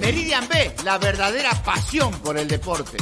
Meridian B, la verdadera pasión por el deporte.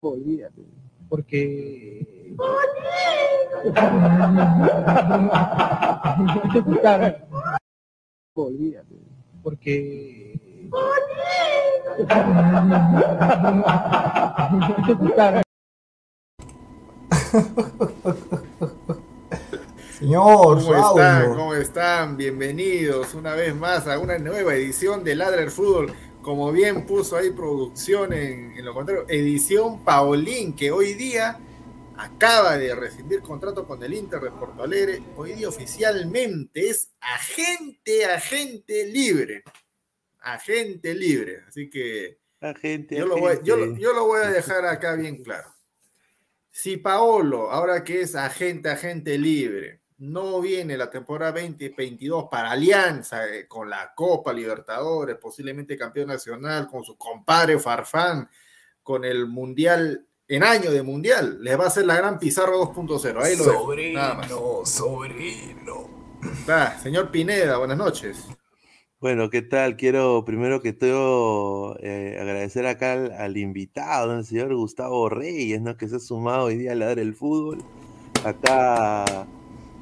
Olvídate, porque... Olvídate, porque... Señor, ¿Cómo están? ¿Cómo están? Bienvenidos una vez más a una nueva edición de Ladrer Fútbol. Como bien puso ahí producción en, en lo contrario, edición Paulín, que hoy día acaba de rescindir contrato con el Inter de Porto Alegre. Hoy día oficialmente es agente, agente libre. Agente libre. Así que Agente, yo, lo voy, yo agente. yo lo voy a dejar acá bien claro. Si Paolo, ahora que es agente, agente libre, no viene la temporada 2022 para Alianza eh, con la Copa Libertadores, posiblemente campeón nacional, con su compadre Farfán, con el Mundial, en año de Mundial, les va a hacer la gran Pizarro 2.0. Ahí lo dejo, nada más. Sobrino, sobrino. Va, señor Pineda, buenas noches. Bueno, ¿qué tal? Quiero primero que todo eh, agradecer acá al, al invitado, ¿no? el señor Gustavo Reyes, ¿no? que se ha sumado hoy día a ladrar el fútbol, acá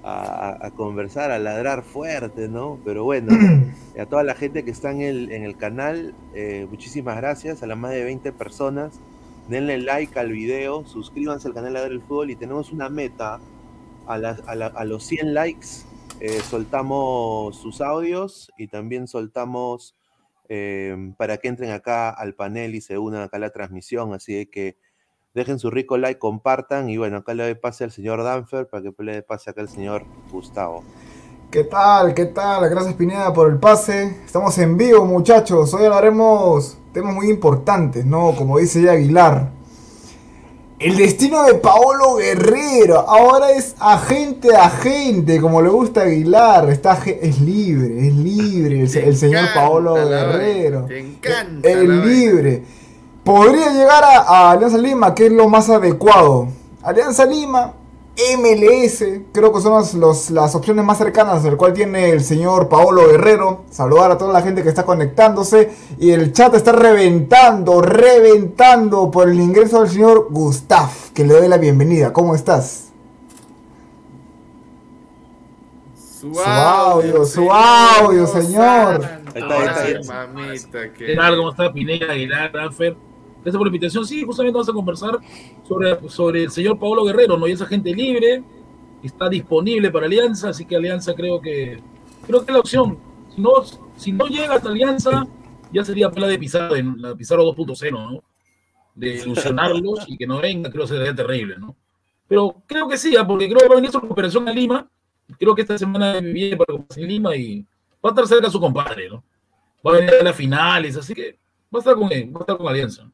a, conversar, a ladrar fuerte, ¿no? Pero bueno, a toda la gente que está en el, en el canal, eh, muchísimas gracias, a las más de 20 personas, denle like al video, suscríbanse al canal Ladrar el Fútbol y tenemos una meta, a, las- a la- a los 100 likes eh, soltamos sus audios y también soltamos eh, para que entren acá al panel y se unan acá a la transmisión. Así de que dejen su rico like, compartan y bueno, acá le doy pase al señor Danfer para que le dé pase acá al señor Gustavo. ¿Qué tal? ¿Qué tal? Gracias Pineda por el pase. Estamos en vivo, muchachos. Hoy hablaremos temas muy importantes, ¿no? Como dice ya Aguilar. El destino de Paolo Guerrero. Ahora es agente a agente, como le gusta Aguilar. Está, es libre, es libre el, se- el señor Paolo Guerrero. te encanta Es vaina. Podría llegar a, a Alianza Lima, que es lo más adecuado. Alianza Lima, MLS, creo que son los- los- las opciones más cercanas, el cual tiene el señor Paolo Guerrero. Saludar a toda la gente que está conectándose. Y el chat está reventando, reventando por el ingreso del señor Gustav, que le doy la bienvenida. ¿Cómo estás? Su Su audio, su audio, señor. Ahí está, ahí está, mamita, que- ¿Qué tal? ¿Cómo está Pineda, Aguilar, Danfer? Gracias por la invitación. Sí, justamente vamos a conversar sobre, sobre el señor Pablo Guerrero, ¿no? Y esa gente libre, está disponible para Alianza, así que Alianza creo que creo que es la opción. Si no, si no llega hasta Alianza, ya sería la de Pizarro, en la Pizarro 2.0, ¿no? De ilusionarlos y que no venga, creo que sería terrible, ¿no? Pero creo que sí, ¿ah? porque creo que va a venir su recuperación a Lima. Creo que esta semana viene para en Lima y va a estar cerca su compadre, ¿no? Va a venir a las finales, así que va a estar con él, va a estar con Alianza.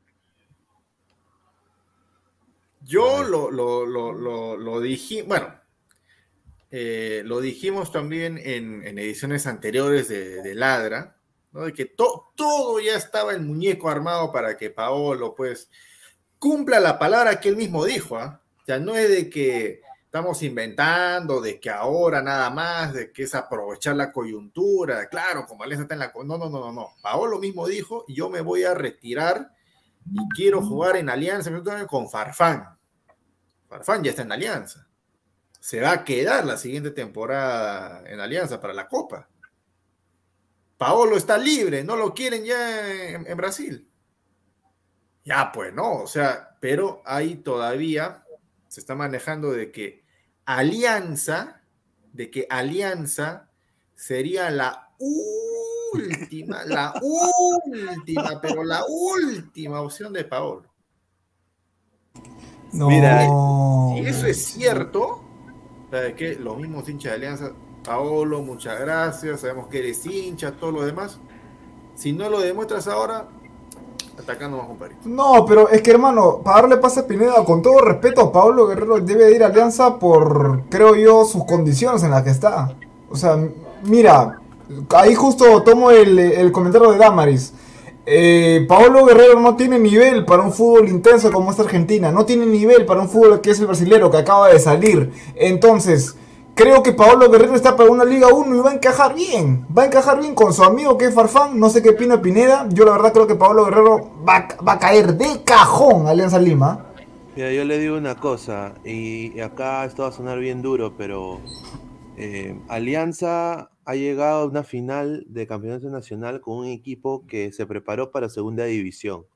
Yo lo, lo, lo, lo, dije, bueno, eh, lo dijimos también en, en ediciones anteriores de, de Ladra, ¿no? De que to- todo ya estaba el muñeco armado para que Paolo, pues, cumpla la palabra que él mismo dijo, ¿ah? O sea, no es de que estamos inventando de que ahora nada más, de que es aprovechar la coyuntura, claro, como Alianza está en la... No, no, no, no, no. Paolo mismo dijo, yo me voy a retirar y quiero jugar en Alianza con Farfán. Farfán ya está en Alianza. Se va a quedar la siguiente temporada en Alianza para la Copa. Paolo está libre, no lo quieren ya en, en Brasil. Ya, pues no, o sea, pero hay todavía, se está manejando de que Alianza, de que Alianza sería la última, la última, pero la última opción de Paolo. No. Mira, Si eso es cierto, ¿sabe qué? Los mismos hinchas de Alianza, Paolo, muchas gracias, sabemos que eres hincha, todo lo demás. Si no lo demuestras ahora, atacando más compadre. No, pero es que hermano, para darle pase a Pineda, con todo respeto, Pablo Guerrero debe ir a Alianza por, creo yo, sus condiciones en las que está. O sea, mira, ahí justo tomo el, el comentario de Damaris. Eh, Paolo Guerrero no tiene nivel para un fútbol intenso como esta Argentina. No tiene nivel para un fútbol que es el brasilero, que acaba de salir. Entonces, creo que Paolo Guerrero está para una Liga 1 y va a encajar bien. Va a encajar bien con su amigo que es Farfán. No sé qué opina Pineda. Yo la verdad creo que Paolo Guerrero va, va a caer de cajón a Alianza Lima. Mira, yo le digo una cosa, y acá esto va a sonar bien duro, pero eh, Alianza ha llegado a una final de campeonato nacional con un equipo que se preparó para segunda división.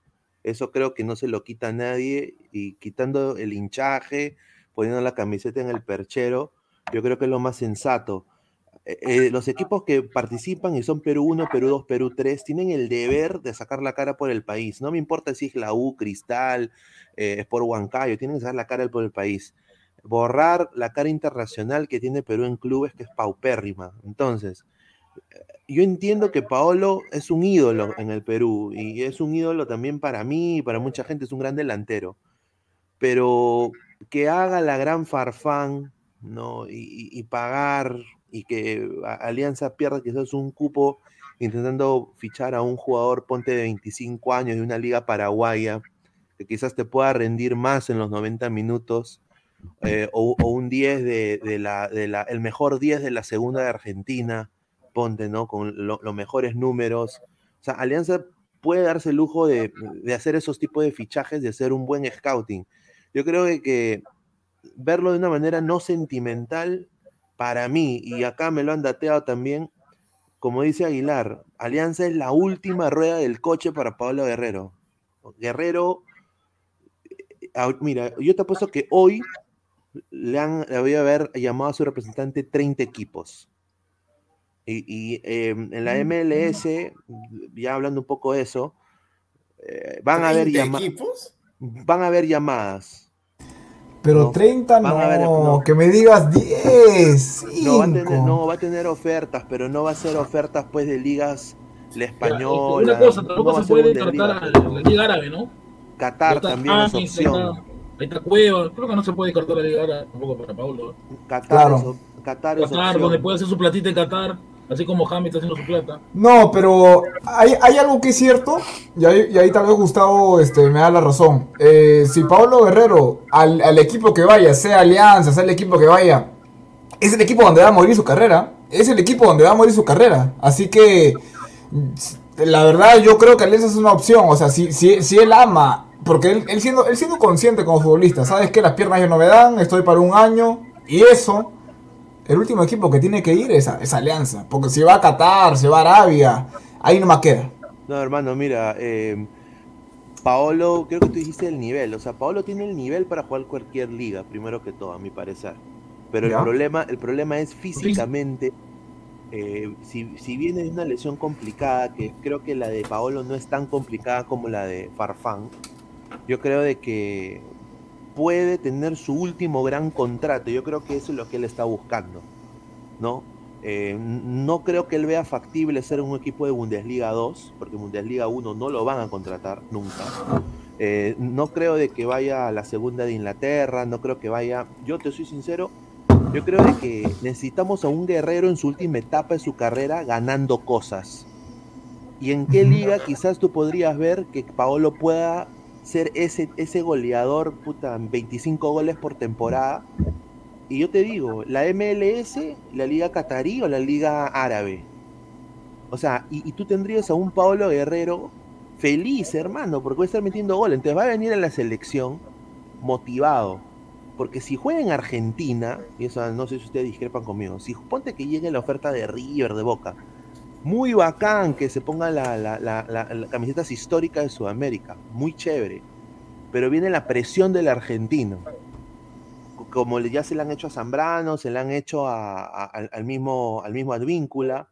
Eso creo que no se lo quita a nadie, y quitando el hinchaje, poniendo la camiseta en el perchero, yo creo que es lo más sensato. Eh, eh, los equipos que participan y son Perú 1, Perú 2, Perú 3, tienen el deber de sacar la cara por el país. No me importa si es la U, Cristal, eh, Sport Huancayo, tienen que sacar la cara por el país. Borrar la cara internacional que tiene Perú en clubes que es paupérrima. Entonces, eh, yo entiendo que Paolo es un ídolo en el Perú y es un ídolo también para mí y para mucha gente, es un gran delantero. Pero que haga la gran farfán, ¿no? Y, pagar y que Alianza pierda quizás un cupo intentando fichar a un jugador, ponte de 25 años de una liga paraguaya, que quizás te pueda rendir más en los 90 minutos, eh, o, un 10 de, de la, de la, el mejor 10 de la segunda de Argentina, ponte, ¿no? Con lo- los mejores números. O sea, Alianza puede darse el lujo de, de hacer esos tipos de fichajes, de hacer un buen scouting. Yo creo que, verlo de una manera no sentimental, para mí, y acá me lo han dateado también, como dice Aguilar, Alianza es la última rueda del coche para Pablo Guerrero. Guerrero, eh, mira, yo te apuesto que hoy le han le voy a haber llamado a su representante 30 equipos. Y, y, eh, en la MLS, ya hablando un poco de eso, eh, van a haber 30 llamadas. equipos? Van a haber llamadas. Pero No, 30 no, que me digas 10, No va, a tener, 5. no, va a tener ofertas, pero no va a ser ofertas pues de ligas, la española. Una cosa, tampoco se puede descartar a la Liga Árabe, ¿no? Qatar también es opción. Ahí está Cueva, creo que no se puede descartar la Liga Árabe tampoco para Paulo. ¿eh? Qatar, Claro. Qatar Qatar, donde puede hacer su platita en Qatar, así como James está haciendo su plata. No, pero hay, hay algo que es cierto, y ahí, y ahí tal vez Gustavo este, me da la razón. Eh, si Pablo Guerrero, al, al equipo que vaya, sea Alianza, sea el equipo que vaya, es el equipo donde va a morir su carrera, es el equipo donde va a morir su carrera. Así que, la verdad, yo creo que Alianza es una opción. O sea, si, si, si él ama, porque él, él siendo, él siendo consciente como futbolista, sabes que las piernas ya no me dan, estoy para un año, y eso. El último equipo que tiene que ir es, es Alianza. Porque si va a Qatar, se va a Arabia, ahí no más queda. No, hermano, mira, eh, Paolo, creo que tú dijiste el nivel. O sea, Paolo tiene el nivel para jugar cualquier liga, primero que todo, a mi parecer. Pero Ya. el problema, el problema es físicamente. eh, si, si viene de una lesión complicada, que creo que la de Paolo no es tan complicada como la de Farfán, yo creo de que puede tener su último gran contrato. Yo creo que eso es lo que él está buscando, ¿no? Eh, no creo que él vea factible ser un equipo de Bundesliga 2, porque Bundesliga 1 no lo van a contratar nunca. Eh, no creo de que vaya a la segunda de Inglaterra, no creo que vaya, yo te soy sincero, yo creo de que necesitamos a un guerrero en su última etapa de su carrera ganando cosas. ¿Y en qué liga quizás tú podrías ver que Paolo pueda ser ese, ese goleador, puta, 25 goles por temporada? Y yo te digo, la MLS, la Liga Catarí o la Liga Árabe. O sea, y, tú tendrías a un Pablo Guerrero feliz, hermano, porque va a estar metiendo gol. Entonces va a venir a la selección motivado. Porque si juega en Argentina, y eso no sé si ustedes discrepan conmigo, si ponte que llegue la oferta de River, de Boca, muy bacán que se pongan la, la- la- la- las camisetas históricas de Sudamérica, muy chévere. Pero viene la presión del argentino. Co- Como ya se le han hecho a Zambrano, se le han hecho al, mismo, al Advíncula,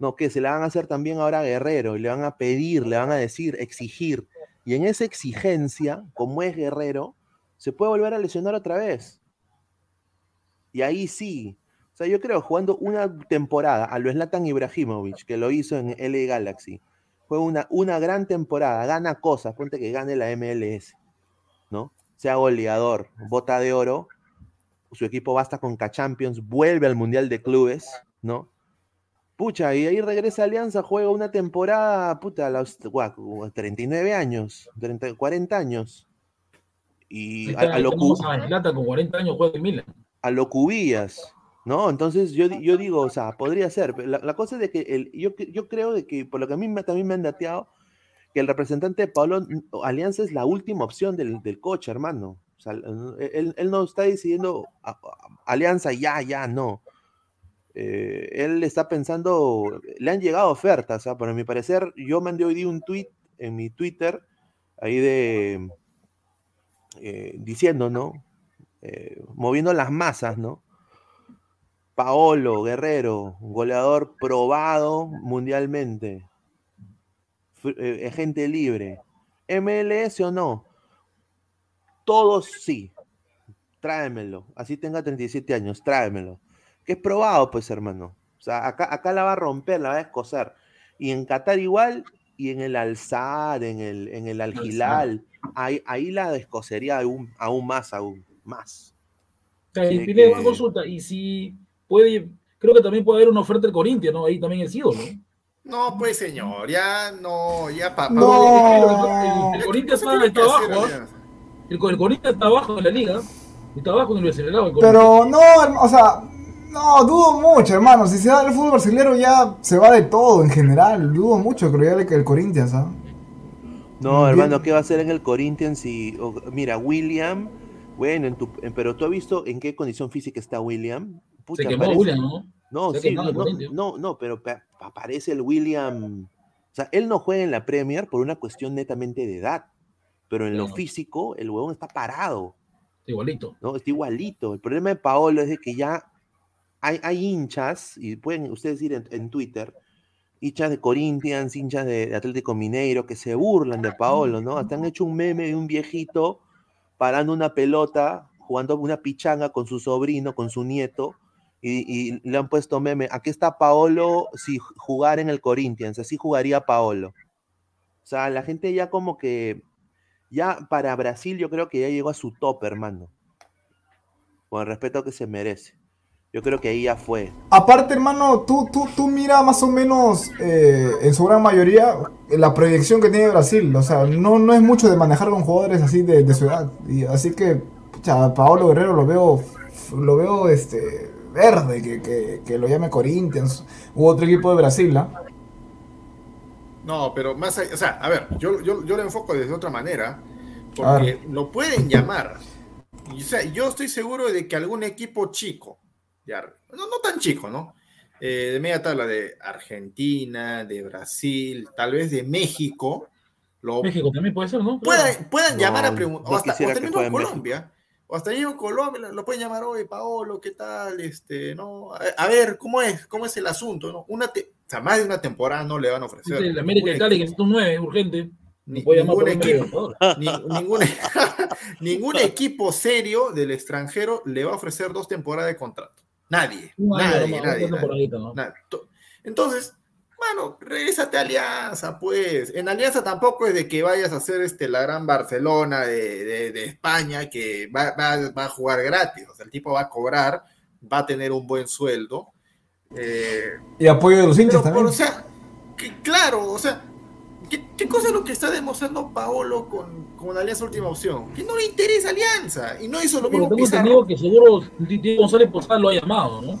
no, que se le van a hacer también ahora a Guerrero, y le van a pedir, le van a decir, exigir. Y en esa exigencia, como es Guerrero, se puede volver a lesionar otra vez. Y ahí sí. O sea, yo creo, jugando una temporada a lo Zlatan Ibrahimovic, que lo hizo en LA Galaxy, fue una, una gran temporada, gana cosas, ponte que gane la MLS, ¿no? Sea goleador, bota de oro, su equipo basta con K-Champions, vuelve al Mundial de Clubes, ¿no? Pucha, y ahí regresa Alianza, juega una temporada, puta, a los guau, 39 años, 30, 40 años. Y a, a lo, a Zlatan con 40 años juega en Milan. a lo cubillas, ¿no? Entonces yo, yo digo, o sea, podría ser. pero La, la cosa es de que el, yo, yo creo de que, por lo que a mí me- también me han dateado, que el representante de Pablo Alianza es la última opción del, del coche, hermano. O sea, él, él no está decidiendo a- a- Alianza ya, ya, no. Eh, él está pensando, le han llegado ofertas, ¿ah? pero a mi parecer, yo mandé hoy día un tweet en mi Twitter, ahí de, eh, diciendo, ¿no? Eh, moviendo las masas, ¿no? Paolo Guerrero, goleador probado mundialmente, eh, agente libre, MLS o no, todos sí, tráemelo, así tenga 37 años, tráemelo, que es probado, pues hermano, o sea, acá, acá la va a romper, la va a escocer, y en Qatar igual, y en el Alzar, en el, en el ahí, ahí la descosería aún, aún más, aún más. Una consulta, y si puede, creo que también puede haber una oferta del Corinthians, ¿no? Ahí también es ídolo, ¿no? No, pues señor, ya no, ya papá. No. El, Corinthians está, está abajo, ¿ah? el, el Corinthians está abajo en la liga, está abajo en el Corinthians. Pero no, o sea, no, dudo mucho, hermano. Si se da el fútbol brasileño ya se va de todo en general. Dudo mucho, creo ya que el Corinthians, ¿ah? No, hermano, ¿qué va a hacer en el Corinthians? Si, mira, William, bueno, en tu, en- pero tú has visto en qué condición física está William. Se quemó William, ¿no? No, sí, no, no, pero pa- aparece el William. O sea, él no juega en la Premier por una cuestión netamente de edad, pero en lo físico, el huevón está parado. Igualito. ¿no? Está igualito. El problema de Paolo es de que ya hay, hay hinchas, y pueden ustedes ir en, en Twitter, hinchas de Corinthians, hinchas de, de Atlético Mineiro, que se burlan de Paolo, ¿no? Hasta han hecho un meme de un viejito parando una pelota, jugando una pichanga con su sobrino, con su nieto, y, le han puesto meme, aquí está Paolo si jugara en el Corinthians, así jugaría Paolo. O sea, la gente ya como que, ya para Brasil yo creo que ya llegó a su top, hermano. Con el respeto que se merece. Yo creo que ahí ya fue. Aparte, hermano, tú, tú, tú mira más o menos, eh, en su gran mayoría, la proyección que tiene Brasil. O sea, no, no es mucho de manejar con jugadores así de, su edad. Y así que, pucha, Paolo Guerrero lo veo, lo veo este, verde, que, que, que lo llame Corinthians u otro equipo de Brasil, ¿ah? No, pero más allá, o sea, a ver, yo, yo, yo lo enfoco desde otra manera, porque lo pueden llamar. Y, o sea, yo estoy seguro de que algún equipo chico, ya, no, no tan chico, ¿no? Eh, de media tabla de Argentina, de Brasil, tal vez de México, lo México también puede ser, ¿no? Puedan, puedan No, llamar a preguntar, no o hasta, o hasta Colombia, o hasta mismo Colombia lo, lo pueden llamar, oye, Paolo, ¿qué tal? Este, ¿no? A, a ver, ¿cómo es? ¿Cómo es el asunto? ¿no? Una te- o sea, más de una temporada no le van a ofrecer. El América de Cali que necesita un 9, urgente. Ni- ningún equipo. Ni- ningún, ningún equipo serio del extranjero le va a ofrecer dos temporadas de contrato. Nadie. Nadie, Entonces, mano, regrésate a Alianza, pues. En Alianza tampoco es de que vayas a hacer este, la gran Barcelona de, de- de España que va, va- va a jugar gratis. O sea, el tipo va a cobrar, va a tener un buen sueldo. Eh, Y apoyo de los hinchas también. o sea, que, claro, o sea, ¿qué, qué cosa es lo que está demostrando Paolo con, con Alianza Última Opción? Que no le interesa Alianza y no hizo lo Pero mismo tengo Pizarro. entendido que seguro González Posada lo ha llamado, ¿no?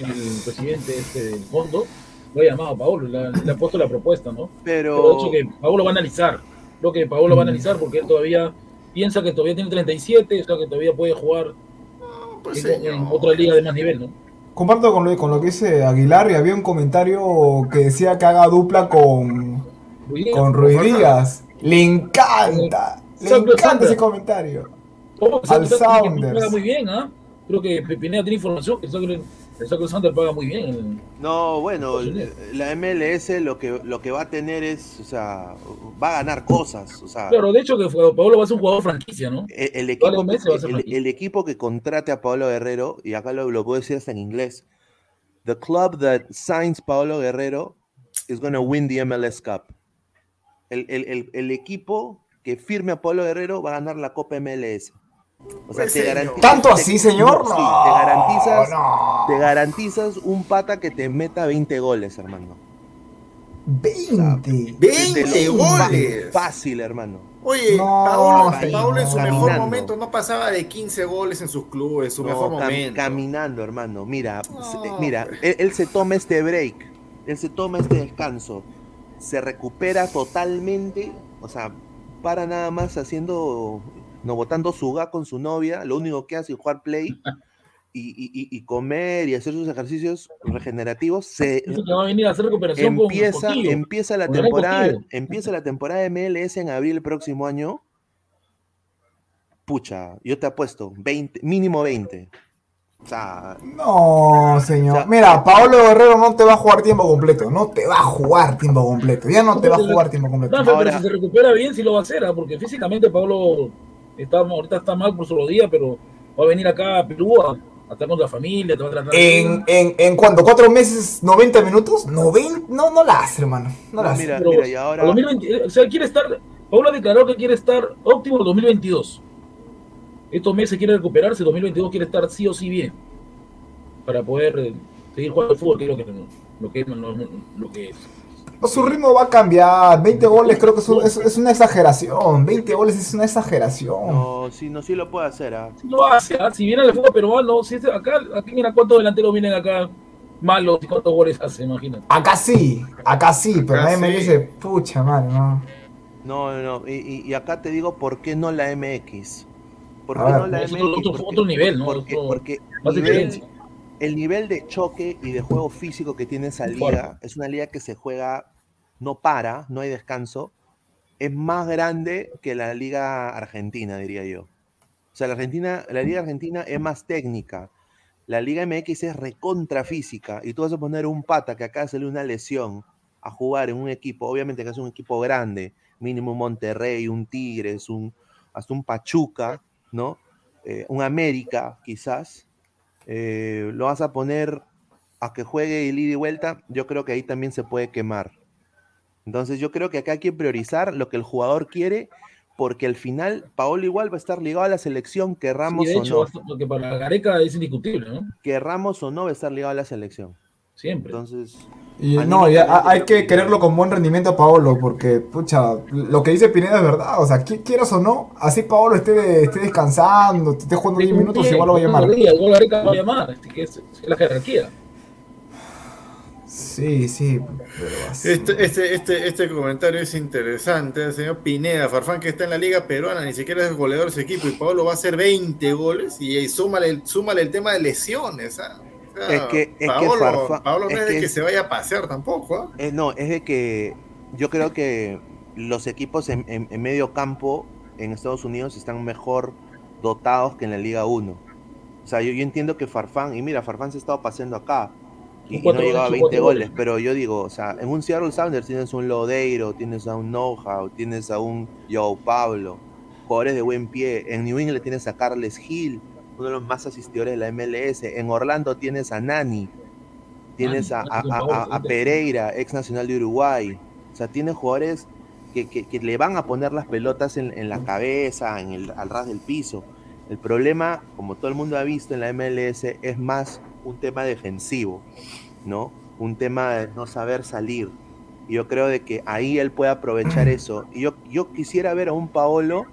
El presidente este del fondo lo ha llamado a Paolo, le ha, le ha puesto la propuesta, ¿no? Pero Pero que Paolo va a analizar. Creo que Paolo va a analizar porque él todavía piensa que todavía tiene 37, o sea que todavía puede jugar No, pues, en, otra liga de más nivel, ¿no? Comparto con lo, con lo que dice Aguilar y había un comentario que decía que haga dupla con, Ruiz Díaz, con Ruiz Díaz. Le encanta, le Sandro encanta Sandra. ese comentario. ¿Cómo que Al paga muy bien, ¿ah? Creo que Pineda tiene información que Sacro Sander paga muy bien. no, bueno, la MLS lo que, lo que va a tener es, o sea, va a ganar cosas. O sea, Claro, de hecho que Paolo va a ser un jugador franquicia, ¿no? el, el equipo, el- el que contrate a Pablo Guerrero, y acá lo, lo puedo decir hasta en inglés, the club that signs Pablo Guerrero is going to win the MLS Cup. El, el- el- el equipo que firme a Pablo Guerrero va a ganar la Copa MLS. O sea, Pues, te garantiza- ¿Tanto te- así, señor? Sí, No, te garantizas, no. te garantizas un pata que te meta 20 goles, hermano. 20. 20 Te lo- goles. Fácil, hermano. Oye, No, Paolo, en su mejor momento no pasaba de 15 goles en sus clubes, su No, mejor cam- momento. caminando, hermano. Mira, No, se- mira, él, él se toma este break, él se toma este descanso, se recupera totalmente, o sea, para nada más haciendo, no botando su ga con su novia, lo único que hace es jugar play y, y- comer y hacer sus ejercicios regenerativos, se va a venir a hacer recuperación empieza, empieza la con temporada, empieza la temporada de MLS en abril del próximo año. Pucha, yo te apuesto, 20, mínimo 20. O sea, No, señor. O sea, Mira, Paolo Guerrero no te va a jugar tiempo completo. No te va a jugar tiempo completo. Ya no te va a jugar tiempo completo. No, pero Ahora- si se recupera bien, sí lo va a hacer, ¿ah? porque físicamente Pablo está, ahorita está mal por su rodilla, pero va a venir acá a Perú a, a estar con la familia, te va a tratar En, en, en cuánto, cuatro meses, 90 minutos, 90, no, no la hace, hermano. No la hace. mira, Pero mira, y ahora. a 2020, o sea, quiere estar, Pablo declaró que quiere estar óptimo en 2022. Estos meses quiere recuperarse, 2022 quiere estar sí o sí bien, para poder eh, seguir jugando al fútbol, que es lo que, lo que, lo, lo que es. Su ritmo va a cambiar. 20 goles creo que es, un- es- es una exageración. 20 goles es una exageración. No, sí, no, sí lo puede hacer. ¿ah? Si lo hace, ¿ah? si viene al fútbol peruano, si es- acá, aquí mira cuántos delanteros vienen acá malos y cuántos goles hace, imagínate. Acá sí, acá sí, pero nadie me sí. dice, pucha madre, no. No, no, no. Y, y- y acá te digo, ¿por qué no la MX? ¿Por qué ver. no la MX? otro- otro- Porque- otro nivel, ¿no? Porque, Otro- porque Más nivel- diferencia. El nivel de choque y de juego físico que tiene esa liga es una liga que se juega, no para, no hay descanso, es más grande que la liga argentina, diría yo. O sea, la, Argentina, la liga argentina es más técnica, la liga MX es recontra física y tú vas a poner un pata que acá sale una lesión a jugar en un equipo, obviamente que es un equipo grande, mínimo un Monterrey, un Tigres, un, hasta un Pachuca, ¿no? Eh, un América, quizás, eh, lo vas a poner a que juegue el ida y vuelta, yo creo que ahí también se puede quemar. Entonces yo creo que acá hay que priorizar lo que el jugador quiere, porque al final Paolo igual va a estar ligado a la selección, Sí, querramos de o hecho, no. hasta- porque para Gareca es indiscutible, ¿no? Querramos o no va a estar ligado a la selección. Siempre. Entonces, Y no, hay que que- quererlo con buen rendimiento a Paolo, porque, pucha, lo que dice Pineda es verdad. O sea, qui- quieras o no, así Paolo esté, esté descansando, te esté jugando 10 minutos, igual lo va a llamar. Igual Gareca lo va a llamar, es que es, es la jerarquía. Sí, sí, pero así. Este, este, este, este comentario es interesante. El señor Pineda, Farfán, que está en la Liga Peruana, ni siquiera es goleador de su equipo, y Pablo va a hacer 20 goles, y, ahí súmale, el- súmale el tema de lesiones. ¿ah? Sea, Es que- es que Farfán- Paolo no es es, de que se vaya a pasear tampoco. ¿ah? eh, no, es de que yo creo que los equipos en, en- en medio campo en Estados Unidos están mejor dotados que en la Liga 1. O sea, yo, yo entiendo que Farfán, y mira, Farfán se ha estado paseando acá y, y no llegaba a ocho, 20 cuatro goles, goles. pero yo digo, o sea, en un Seattle Sounders tienes un Lodeiro, tienes a un Know-How, tienes a un Joe Pablo, jugadores de buen pie. En New England tienes a Carles Hill, uno de los más asistidores de la MLS. En Orlando tienes a Nani, tienes a. Pereira, ex nacional de Uruguay. O sea, tienes jugadores que, que- que le van a poner las pelotas en, en la cabeza, en el, al ras del piso. El problema, como todo el mundo ha visto en la MLS, es más un tema defensivo, ¿no? Un tema de no saber salir. Y yo creo de que ahí él puede aprovechar eso. Y yo, yo quisiera ver a un Paolo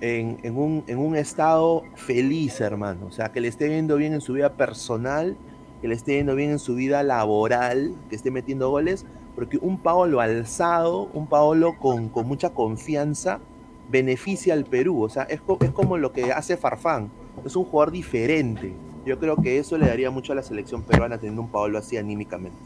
en, un, en un estado feliz, hermano. O sea, que le esté viendo bien en su vida personal, que le esté viendo bien en su vida laboral, que esté metiendo goles. Porque un Paolo alzado, un Paolo con, con mucha confianza, beneficia al Perú. O sea, es, es como lo que hace Farfán. Es un jugador diferente. Yo creo que eso le daría mucho a la selección peruana teniendo un Paolo así anímicamente.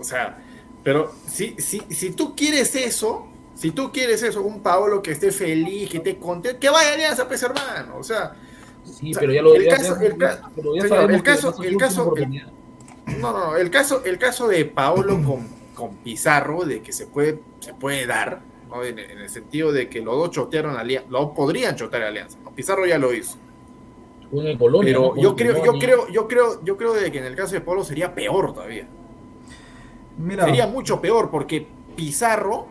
O sea, pero si, si, si tú quieres eso, si tú quieres eso, un Paolo que esté feliz, que esté contento, que vaya a Alianza, pues hermano. O sea, Sí, O sea, pero ya lo el caso- el caso- el caso- no, no, no. El caso, el caso de Paolo con, con Pizarro, de que se puede, se puede dar, ¿no? en, en el sentido de que los dos chotearon a Alianza, los dos podrían chotear a Alianza. ¿no? Pizarro ya lo hizo. En el Colonia, Pero ¿no? yo creo, yo creo, yo creo, yo creo de que en el caso de Paolo sería peor todavía. Mira, Sería mucho peor porque Pizarro,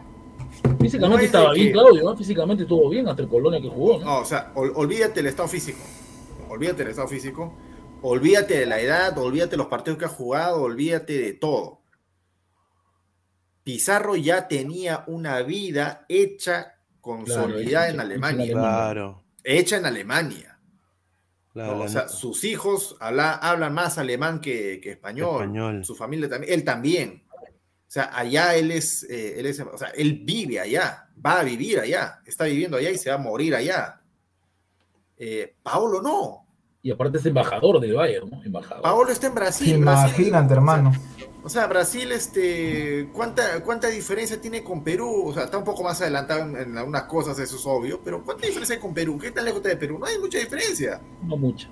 Físicamente no es de estaba bien, que- Claudio, ¿no? Físicamente estuvo bien hasta el Colonia que jugó, ¿no? no, o sea, ol- olvídate el estado físico. Olvídate del estado físico. Olvídate de la edad, olvídate de los partidos que ha jugado, olvídate de todo. Pizarro ya tenía una vida hecha, consolidada hecha- en Alemania. Claro. Hecha en Alemania. claro, O sea, sus hijos habla- hablan más alemán que, que español. Español. Su familia también. Él también. O sea, allá él es, eh, él es, o sea, él vive allá, va a vivir allá, está viviendo allá y se va a morir allá. Eh, Paolo no. Y aparte es embajador del Bayern, ¿no? Embajador. Paolo está en Brasil. Brasil- imagínate, hermano. O sea, Brasil, este, ¿cuánta, ¿cuánta diferencia tiene con Perú? O sea, está un poco más adelantado en, en algunas cosas, eso es obvio, pero ¿cuánta diferencia hay con Perú? ¿Qué tan lejos está de Perú? No hay mucha diferencia. No mucho.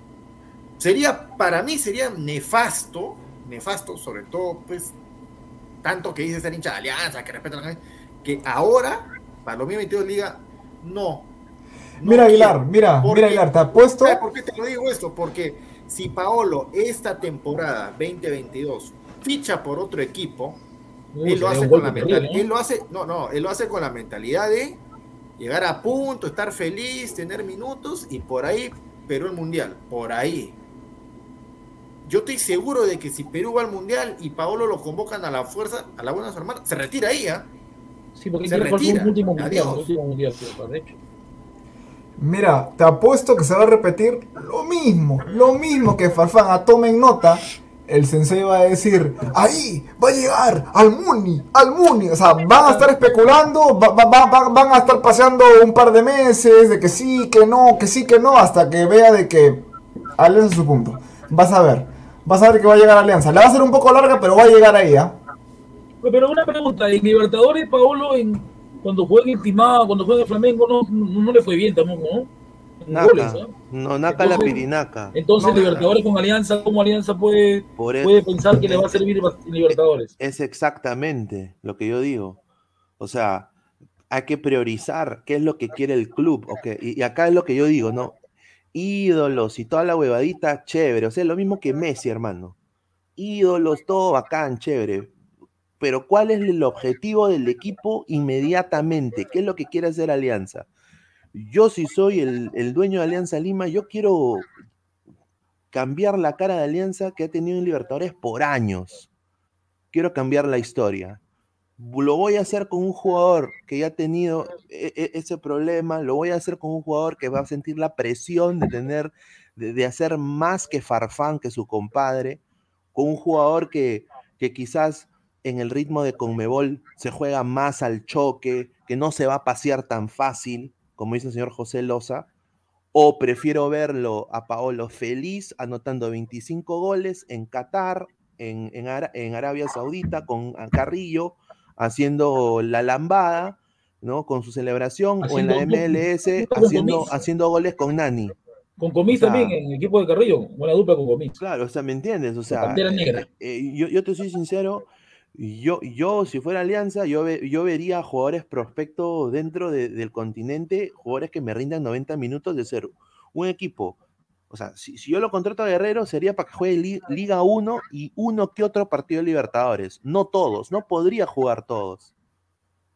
Sería, para mí sería nefasto, nefasto, sobre todo, pues, tanto que dice ser hincha de alianza, que respeta la gente, que ahora, para los 2022 diga, no. no Mira, Aguilar, mira, Porque- mira, Aguilar, te apuesto. ¿Sabes por qué te lo digo esto? Porque si Paolo esta temporada 2022 ficha por otro equipo, Uy, él lo hace con la mentalidad, ¿no? él lo hace, no, no, él lo hace con la mentalidad de llegar a punto, estar feliz, tener minutos y por ahí Perú el mundial, por ahí. Yo estoy seguro de que si Perú va al mundial y Paolo lo convocan a la fuerza, a la buena hermana, se retira ahí, ¿ah? Sí, porque se retira. último mundial, Adiós. su último mundial, sí, de hecho. Mira, te apuesto que se va a repetir lo mismo, lo mismo que Farfán. A tomen nota, el sensei va a decir, ahí va a llegar al Muni, al Muni. O sea, van a estar especulando, va- va- va- va- van a estar paseando un par de meses de que sí, que no, que sí, que no, hasta que vea de que es su punto. Vas a ver, vas a ver que va a llegar Alianza. La va a ser un poco larga, pero va a llegar ahí, ¿ah? Pero una pregunta, en Libertadores, Paolo, en, cuando juega en Timado, cuando juega en Flamengo, no, no, no le fue bien tampoco, ¿no? En Naca. goles, ¿ah? No, Naca la Entonces- pirinaca. Entonces, No, Libertadores con Alianza, ¿cómo Alianza puede, Por puede pensar que le va a servir en Libertadores? Es exactamente lo que yo digo. O sea, hay que priorizar qué es lo que quiere el club. ok, Y, y acá es lo que yo digo, ¿no? Ídolos y toda la huevadita, chévere. O sea, lo mismo que Messi, hermano. Ídolos, todo bacán, chévere. Pero ¿cuál es el objetivo del equipo inmediatamente? ¿Qué es lo que quiere hacer Alianza? Yo si soy el, el dueño de Alianza Lima, yo quiero cambiar la cara de Alianza que ha tenido en Libertadores por años quiero cambiar la historia. Lo voy a hacer con un jugador que ya ha tenido e- e- ese problema, lo voy a hacer con un jugador que va a sentir la presión de tener, de, de hacer más que Farfán, que su compadre, con un jugador que, que quizás en el ritmo de Conmebol se juega más al choque, que no se va a pasear tan fácil, como dice el señor José Loza, o prefiero verlo a Paolo feliz anotando 25 goles en Qatar, en, en Ara- en Arabia Saudita, con Carrillo, haciendo la lambada, ¿no? Con su celebración, o en la MLS, con haciendo, haciendo goles con Nani. Con Comis O sea, también, en el equipo de Carrillo, buena dupla con Comis. Claro, o sea, ¿me entiendes? O sea, Pantera Negra. eh, yo, yo te soy sincero, yo, yo si fuera Alianza, yo, ve- yo vería jugadores prospectos dentro de- del continente, jugadores que me rindan 90 minutos de ser un equipo. O sea, si, yo lo contrato a Guerrero, sería para que juegue Li- Liga 1 y uno que otro partido de Libertadores. No todos, no podría jugar todos.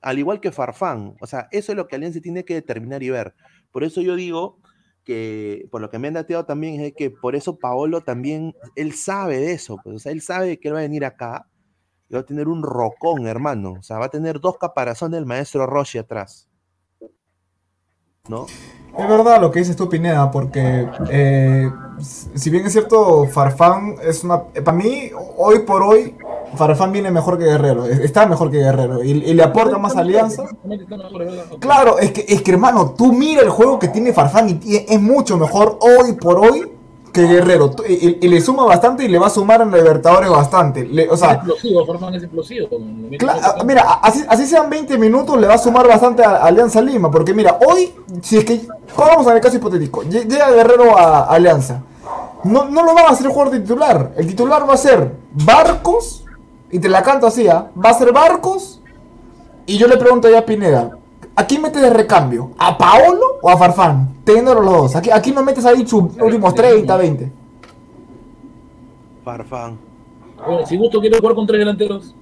Al igual que Farfán. O sea, eso es lo que Alianza tiene que determinar y ver. Por eso yo digo que, por lo que me han dateado también, es que por eso Paolo también, él sabe de eso. Pues, o sea, él sabe que él va a venir acá y va a tener un rocón, hermano. O sea, va a tener dos caparazones del maestro Roche atrás. ¿No? Es verdad lo que dices tú, Pineda, porque eh, si bien es cierto, Farfán es una... Para mí, hoy por hoy, Farfán viene mejor que Guerrero, está mejor que Guerrero, y, le aporta más alianza. Claro, es que, es que hermano, tú mira el juego que tiene Farfán y es mucho mejor hoy por hoy que Guerrero. Tú- Y, y le suma bastante y le va a sumar en Libertadores bastante. Le- o Es sea, explosivo, Farfán es explosivo. Ah, mira, así, así sean 20 minutos, le va a sumar bastante a Alianza Lima. Porque mira, hoy, si es que. Vamos a el caso hipotético. lle- Llega Guerrero a Alianza. No, no lo van a hacer jugador titular. El titular va a ser Barcos. Y te la canto así, ¿ah? Va a ser Barcos. Y yo le pregunto ya a Pineda. ¿A quién metes de recambio? ¿A Paolo o a Farfán? Teniendo los dos. Aquí, aquí no metes ahí sus últimos 30, 20. Farfán, Bueno, si Gusto quiere jugar con tres delanteros,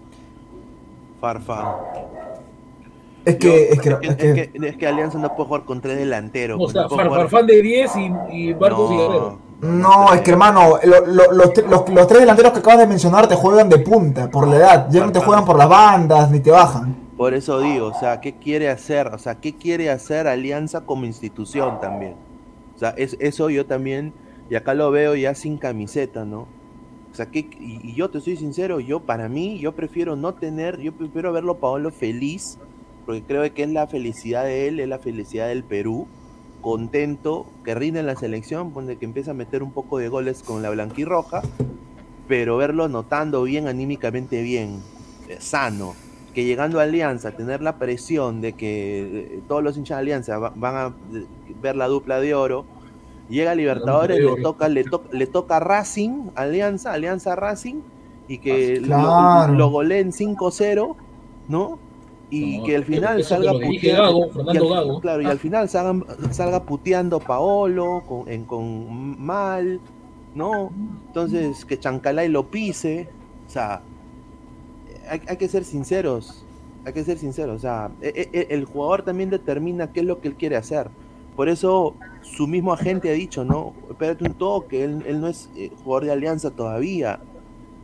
Farfán. Es que. Es que, Es, es que- que, es que Alianza no puede jugar con tres delanteros. o pues, sea, no puede Far- jugar- Farfán de 10 y, y Barcos y No, Guerrero. No, es que hermano, lo- lo- los, los- los tres delanteros que acabas de mencionar te juegan de punta por la edad, ya no te juegan por las bandas ni te bajan. Por eso digo, o sea, ¿qué quiere hacer? O sea, ¿qué quiere hacer Alianza como institución también? O sea, es, eso yo también, y acá lo veo ya sin camiseta, ¿no? O sea, y, y yo te soy sincero, yo para mí, yo prefiero no tener, yo prefiero verlo Paolo feliz, porque creo que es la felicidad de él, es la felicidad del Perú, contento, que rinde en la selección, donde que empieza a meter un poco de goles con la blanquirroja, pero verlo notando bien, anímicamente bien, sano, que llegando a Alianza, tener la presión de que eh, todos los hinchas de Alianza va- van a eh, ver la dupla de oro, llega a Libertadores, le toca, le, to- le toca Racing, Alianza, Alianza Racing, y que lo- Claro. lo, goleen 5-0, ¿no? Y No, que al final salga puteando- Gago, y al-. Claro, y Ah. al final salgan- salga puteando Paolo con, en- con mal, ¿no? Entonces que Chancalay lo pise, o sea, hay, hay que ser sinceros, hay que ser sinceros, o sea, e- e- el jugador también determina qué es lo que él quiere hacer. Por eso su mismo agente ha dicho, ¿no? Espérate un toque, él, él no es eh, jugador de Alianza todavía.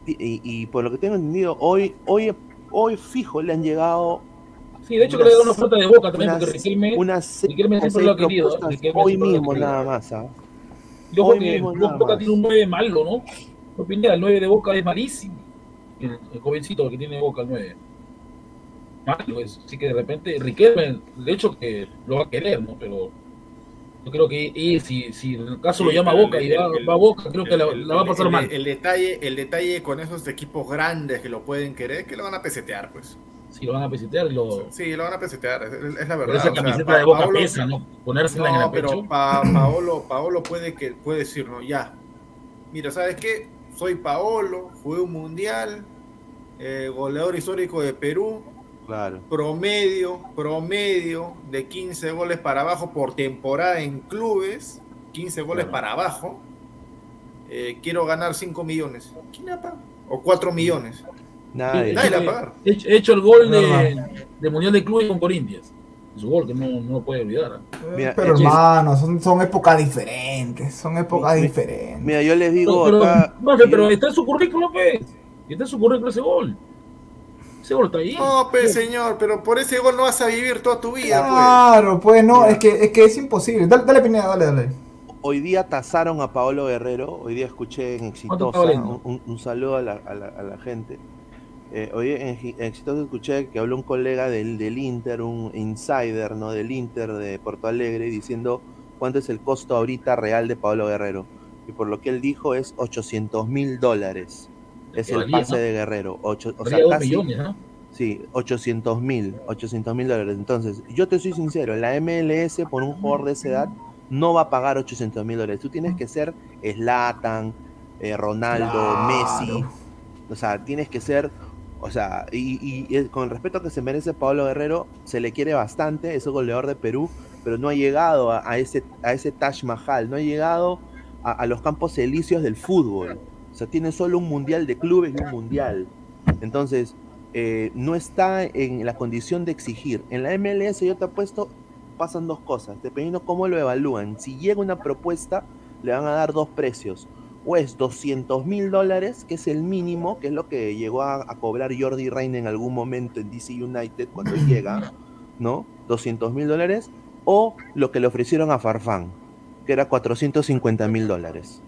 Y, y- por lo que tengo entendido, hoy, hoy, hoy fijo le han llegado Sí, de hecho que unas- le da una oferta de boca también, unas- porque Riquelme, unas Riquelme siempre lo ha querido. ¿eh? hoy mismo nada más. ¿ah? Yo hoy creo que mismo Boca tiene un 9 malo, ¿no? Pineda, el 9 de Boca es malísimo. El, el jovencito que tiene Boca, el 9. Malo es. Así que de repente, Riquelme, de hecho que lo va a querer, ¿no? Pero yo creo que y si, si en el caso lo Sí, llama pero Boca el- y va, el- va a Boca, creo que la, la va a pasar mal. El detalle, el detalle con esos equipos grandes que lo pueden querer, que lo van a pesetear, pues. Si lo van a pesetear, lo, Sí, lo van a pesetear, es, es la pero verdad. esa o sea, camiseta de Boca Paolo- pesa, ¿no? Ponérsela en No, el pecho. pero pa- Paolo, Paolo puede que puede decir, no, ya. Mira, ¿sabes qué? Soy Paolo, jugué un mundial, eh, goleador histórico de Perú, Claro. promedio, promedio de 15 goles para abajo por temporada en clubes, 15 goles Claro. para abajo. Eh, quiero ganar 5 millones. ¿Quién la paga? O 4 millones. Nadie. Nadie la He- pagar. He, he hecho el gol de, de Mundial de Clubes con Corinthians. Su gol que no, no lo puede olvidar. Mira, Pero eh, hermano, son, son épocas diferentes, son épocas diferentes. Mira, yo les digo pero, acá. no, pero, está en su currículum, pues. Está en su currículum ese gol. Ese gol está ahí. No, pues señor, pero por ese gol no vas a vivir toda tu vida, pues. Claro, pues no, Mira. es que, es que es imposible. Dale, dale Pineda, dale, dale. hoy día tasaron a Paolo Guerrero, hoy día escuché en ¿Cuánto Exitosa, un- un saludo a la, a la- a la gente. Eh, hoy en, en Exitosa escuché que habló un colega del, del Inter, un insider ¿no? del Inter de Porto Alegre, diciendo cuánto es el costo ahorita real de Paolo Guerrero. Y por lo que él dijo es 800 mil dólares. Es el pase ¿no? de Guerrero. Ocho- o sea, casi, millones, ¿no? Sí, 800 mil, 800 mil dólares. Entonces, yo te soy sincero, la MLS por un jugador de esa edad no va a pagar 800 mil dólares. Tú tienes que ser Slatan, eh, Ronaldo, Claro. Messi. O sea, tienes que ser, o sea, y, y- y con el respeto que se merece Pablo Guerrero, se le quiere bastante, es goleador de Perú, pero no ha llegado a, ese, a ese Taj Mahal, no ha llegado a, a los campos elíseos del fútbol. O sea, tiene solo un mundial de clubes y un mundial. Entonces, eh, no está en la condición de exigir. En la MLS yo te apuesto, pasan dos cosas, dependiendo cómo lo evalúan. Si llega una propuesta, le van a dar dos precios. O es 200 mil dólares, que es el mínimo, que es lo que llegó a, a cobrar Jordi Reina en algún momento en DC United cuando llega, ¿no? 200 mil dólares, o lo que le ofrecieron a Farfán, que era 450 mil dólares.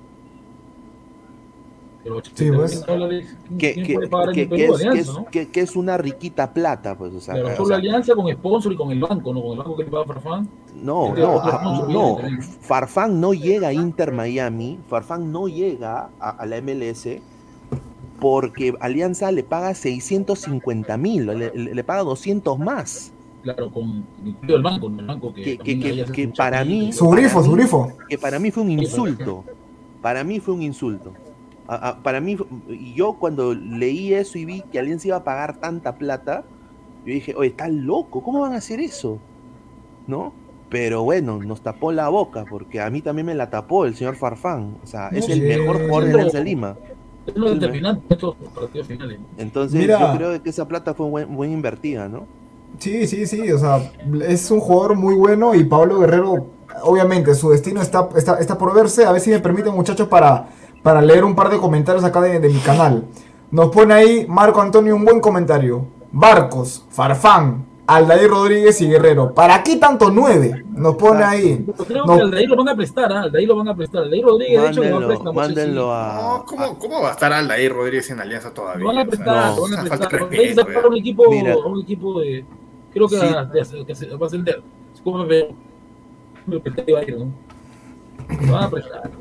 Pero Sí, 80 pues. mil dólares, ¿quién- Que, Perú? es, que Alianza, es- ¿no? que- que es una riquita plata, pues, o sea, Pero o solo sea, alianza con sponsor y con el banco, ¿no? Con el banco que le paga Farfán. No, no, ah, no. Farfán no llega a Inter Miami, Farfán no llega a, a la MLS porque Alianza le paga 650 mil, le, paga 200 más. Claro, con incluido el banco, el banco que, Que- para mí-. Su grifo, su grifo. Que para mí fue un insulto. Para mí fue un insulto. A- a- para mí, y yo cuando leí eso y vi que Alianza iba a pagar tanta plata, yo dije, oye, está loco, ¿cómo van a hacer eso? ¿No? Pero bueno, nos tapó la boca, porque a mí también me la tapó el señor Farfán. O sea, es el mejor jugador de Alianza Lima. Es lo determinante en estos partidos finales. Entonces, Mira. yo creo que esa plata fue buen, buen invertida, ¿no? Sí, sí, sí, o sea, es un jugador muy bueno y Pablo Guerrero, obviamente, su destino está, está, está por verse. A ver si me permiten, muchachos, para, para leer un par de comentarios acá de, de mi canal. Nos pone ahí Marco Antonio un buen comentario. Barcos, Farfán, Aldair Rodríguez y Guerrero. ¿Para qué tanto nueve? Nos pone ahí. Yo creo No. que al de ahí lo van a prestar. Al de ahí lo van a prestar. Al de ahí Rodríguez, de hecho, lo va a Mándenlo, prestar. mándenlo a. No, ¿cómo, ¿cómo va a estar Aldair Rodríguez en Alianza todavía? Lo van a O sea, prestar, no, lo van a prestar. Ahí respeto, sacaron un equipo, Mira. un equipo de. Creo que, Sí. a- de- que se va a ascender. ¿Cómo me me presté iba a ir, ¿no? Lo van a prestar.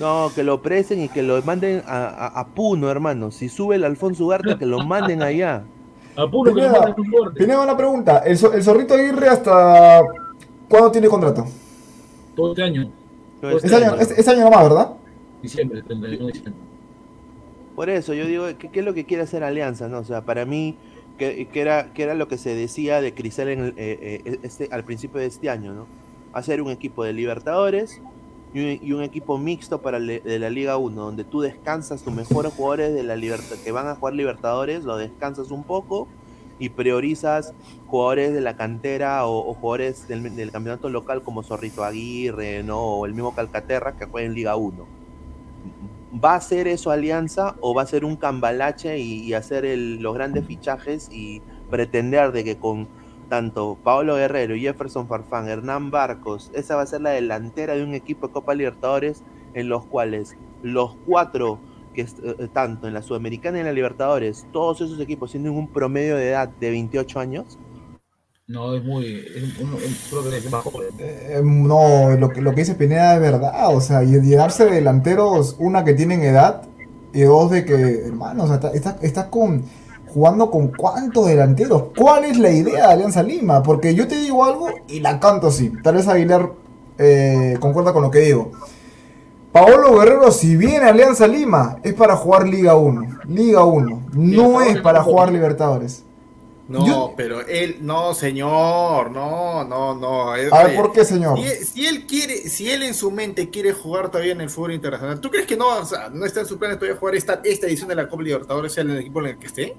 No, que lo presten y que lo manden a, a- a Puno, hermano. Si sube el Alfonso Ugarte, que lo manden allá. Apuro que le Pineda, manden un corte. Pineda, una pregunta. ¿El, el Zorrito Aguirre hasta cuándo tiene contrato? Todo este año, Todo Este este año, año. este- este año nomás, ¿verdad? diciembre, 31 de diciembre. Por eso, yo digo, ¿qué, qué es lo que quiere hacer Alianza? no O sea, para mí, que, que era, que era lo que se decía de Cristal en el- eh, eh, este, al principio de este año, ¿no? Hacer un equipo de Libertadores y un, equipo mixto para de la Liga 1, donde tú descansas tus mejores jugadores de la libertad que van a jugar Libertadores, lo descansas un poco y priorizas jugadores de la cantera o, jugadores del, campeonato local como Zorrito Aguirre, ¿no? O el mismo Calcaterra que juega en Liga 1. ¿Va a hacer eso Alianza o va a ser un cambalache y, y hacer el- los grandes fichajes y pretender de que con tanto Pablo Guerrero, Jefferson Farfán, Hernán Barcos, esa va a ser la delantera de un equipo de Copa Libertadores en los cuales los cuatro que eh, tanto en la Sudamericana y en la Libertadores, todos esos equipos tienen un promedio de edad de 28 años? No, es muy. Es un, un- creo que es más joven. Eh, no, lo que, lo que dice Pineda es verdad. O sea, y llenarse de delanteros, una que tienen edad y dos de que, hermano, o sea, está- estás estás con, jugando con cuántos delanteros. ¿Cuál es la idea de Alianza Lima? Porque yo te digo algo y la canto así. Tal vez Aguilar eh, concuerda con lo que digo. Paolo Guerrero, si viene a Alianza Lima, es para jugar Liga 1. Liga 1. No es para jugar Libertadores. No, Yo- pero él, no, señor, no, no, no. A ver, ¿por qué, señor? Si él, si él quiere, si él en su mente quiere jugar todavía en el fútbol internacional, ¿tú crees que no, o sea, no está en su plan todavía jugar esta, esta edición de la Copa Libertadores, sea en el equipo en el que esté?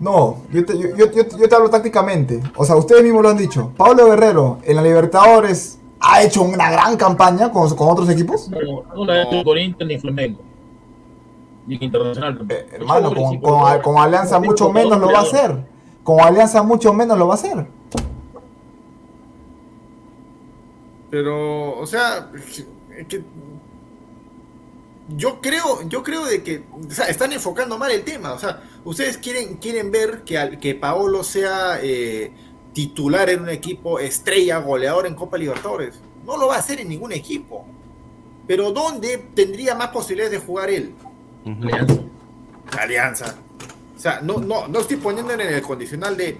No, yo te, yo, yo- yo- yo te hablo tácticamente. O sea, ustedes mismos lo han dicho. Pablo Guerrero en la Libertadores ha hecho una gran campaña con, con otros equipos. No, no la ha hecho con Inter ni Flamengo. Ni Internacional. Eh, hermano, con, con- Alianza mucho menos lo va a hacer. Con Alianza mucho menos lo va a hacer. Pero, o sea, es que yo creo, yo creo de que o sea, están enfocando mal el tema. O sea, ustedes quieren, quieren ver que, al- que Paolo sea eh, titular en un equipo estrella, goleador en Copa Libertadores. No lo va a hacer en ningún equipo. Pero ¿dónde tendría más posibilidades de jugar él? Alianza. Alianza. O sea, no, no, no estoy poniendo en el condicional de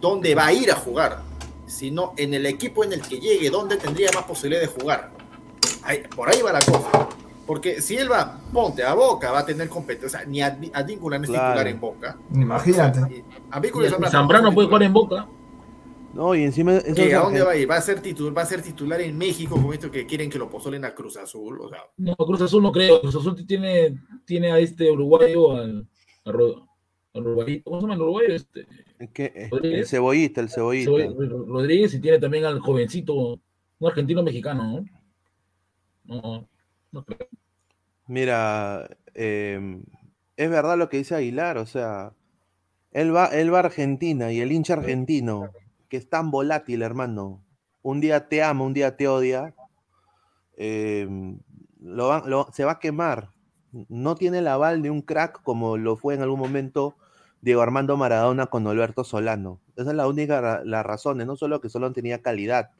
dónde va a ir a jugar, sino en el equipo en el que llegue, dónde tendría más posibilidad de jugar. Ahí- por ahí va la cosa. Porque si él va, ponte a Boca, va a tener competencia. O sea, ni Ad- Advíncula no es Claro. titular en Boca. Imagínate. Advíncula Y y Zambrano, Zambrano puede jugar en Boca. No, y encima... eso ¿Qué? es ¿A dónde que- va a ir? ¿Va a ser titular, va a ser titular en México con esto que quieren que lo pozolen a Cruz Azul? O sea, No, Cruz Azul no creo. Cruz Azul tiene, tiene a este uruguayo, al, al uruguayito. ¿Cómo se llama el uruguayo? Este, que- el Rodríguez. cebollista, el cebollista. Ro- Rodríguez y tiene también al jovencito, un argentino mexicano, ¿no? No, no creo. Mira, em, es verdad lo que dice Aguilar, o sea, él va, él va a Argentina y el hincha argentino, que es tan volátil, hermano, un día te ama, un día te odia, em, lo va- lo- se va a quemar. No tiene el aval de un crack como lo fue en algún momento Diego Armando Maradona con Alberto Solano. Esa es la única ra- la razón, no solo que Solano tenía calidad,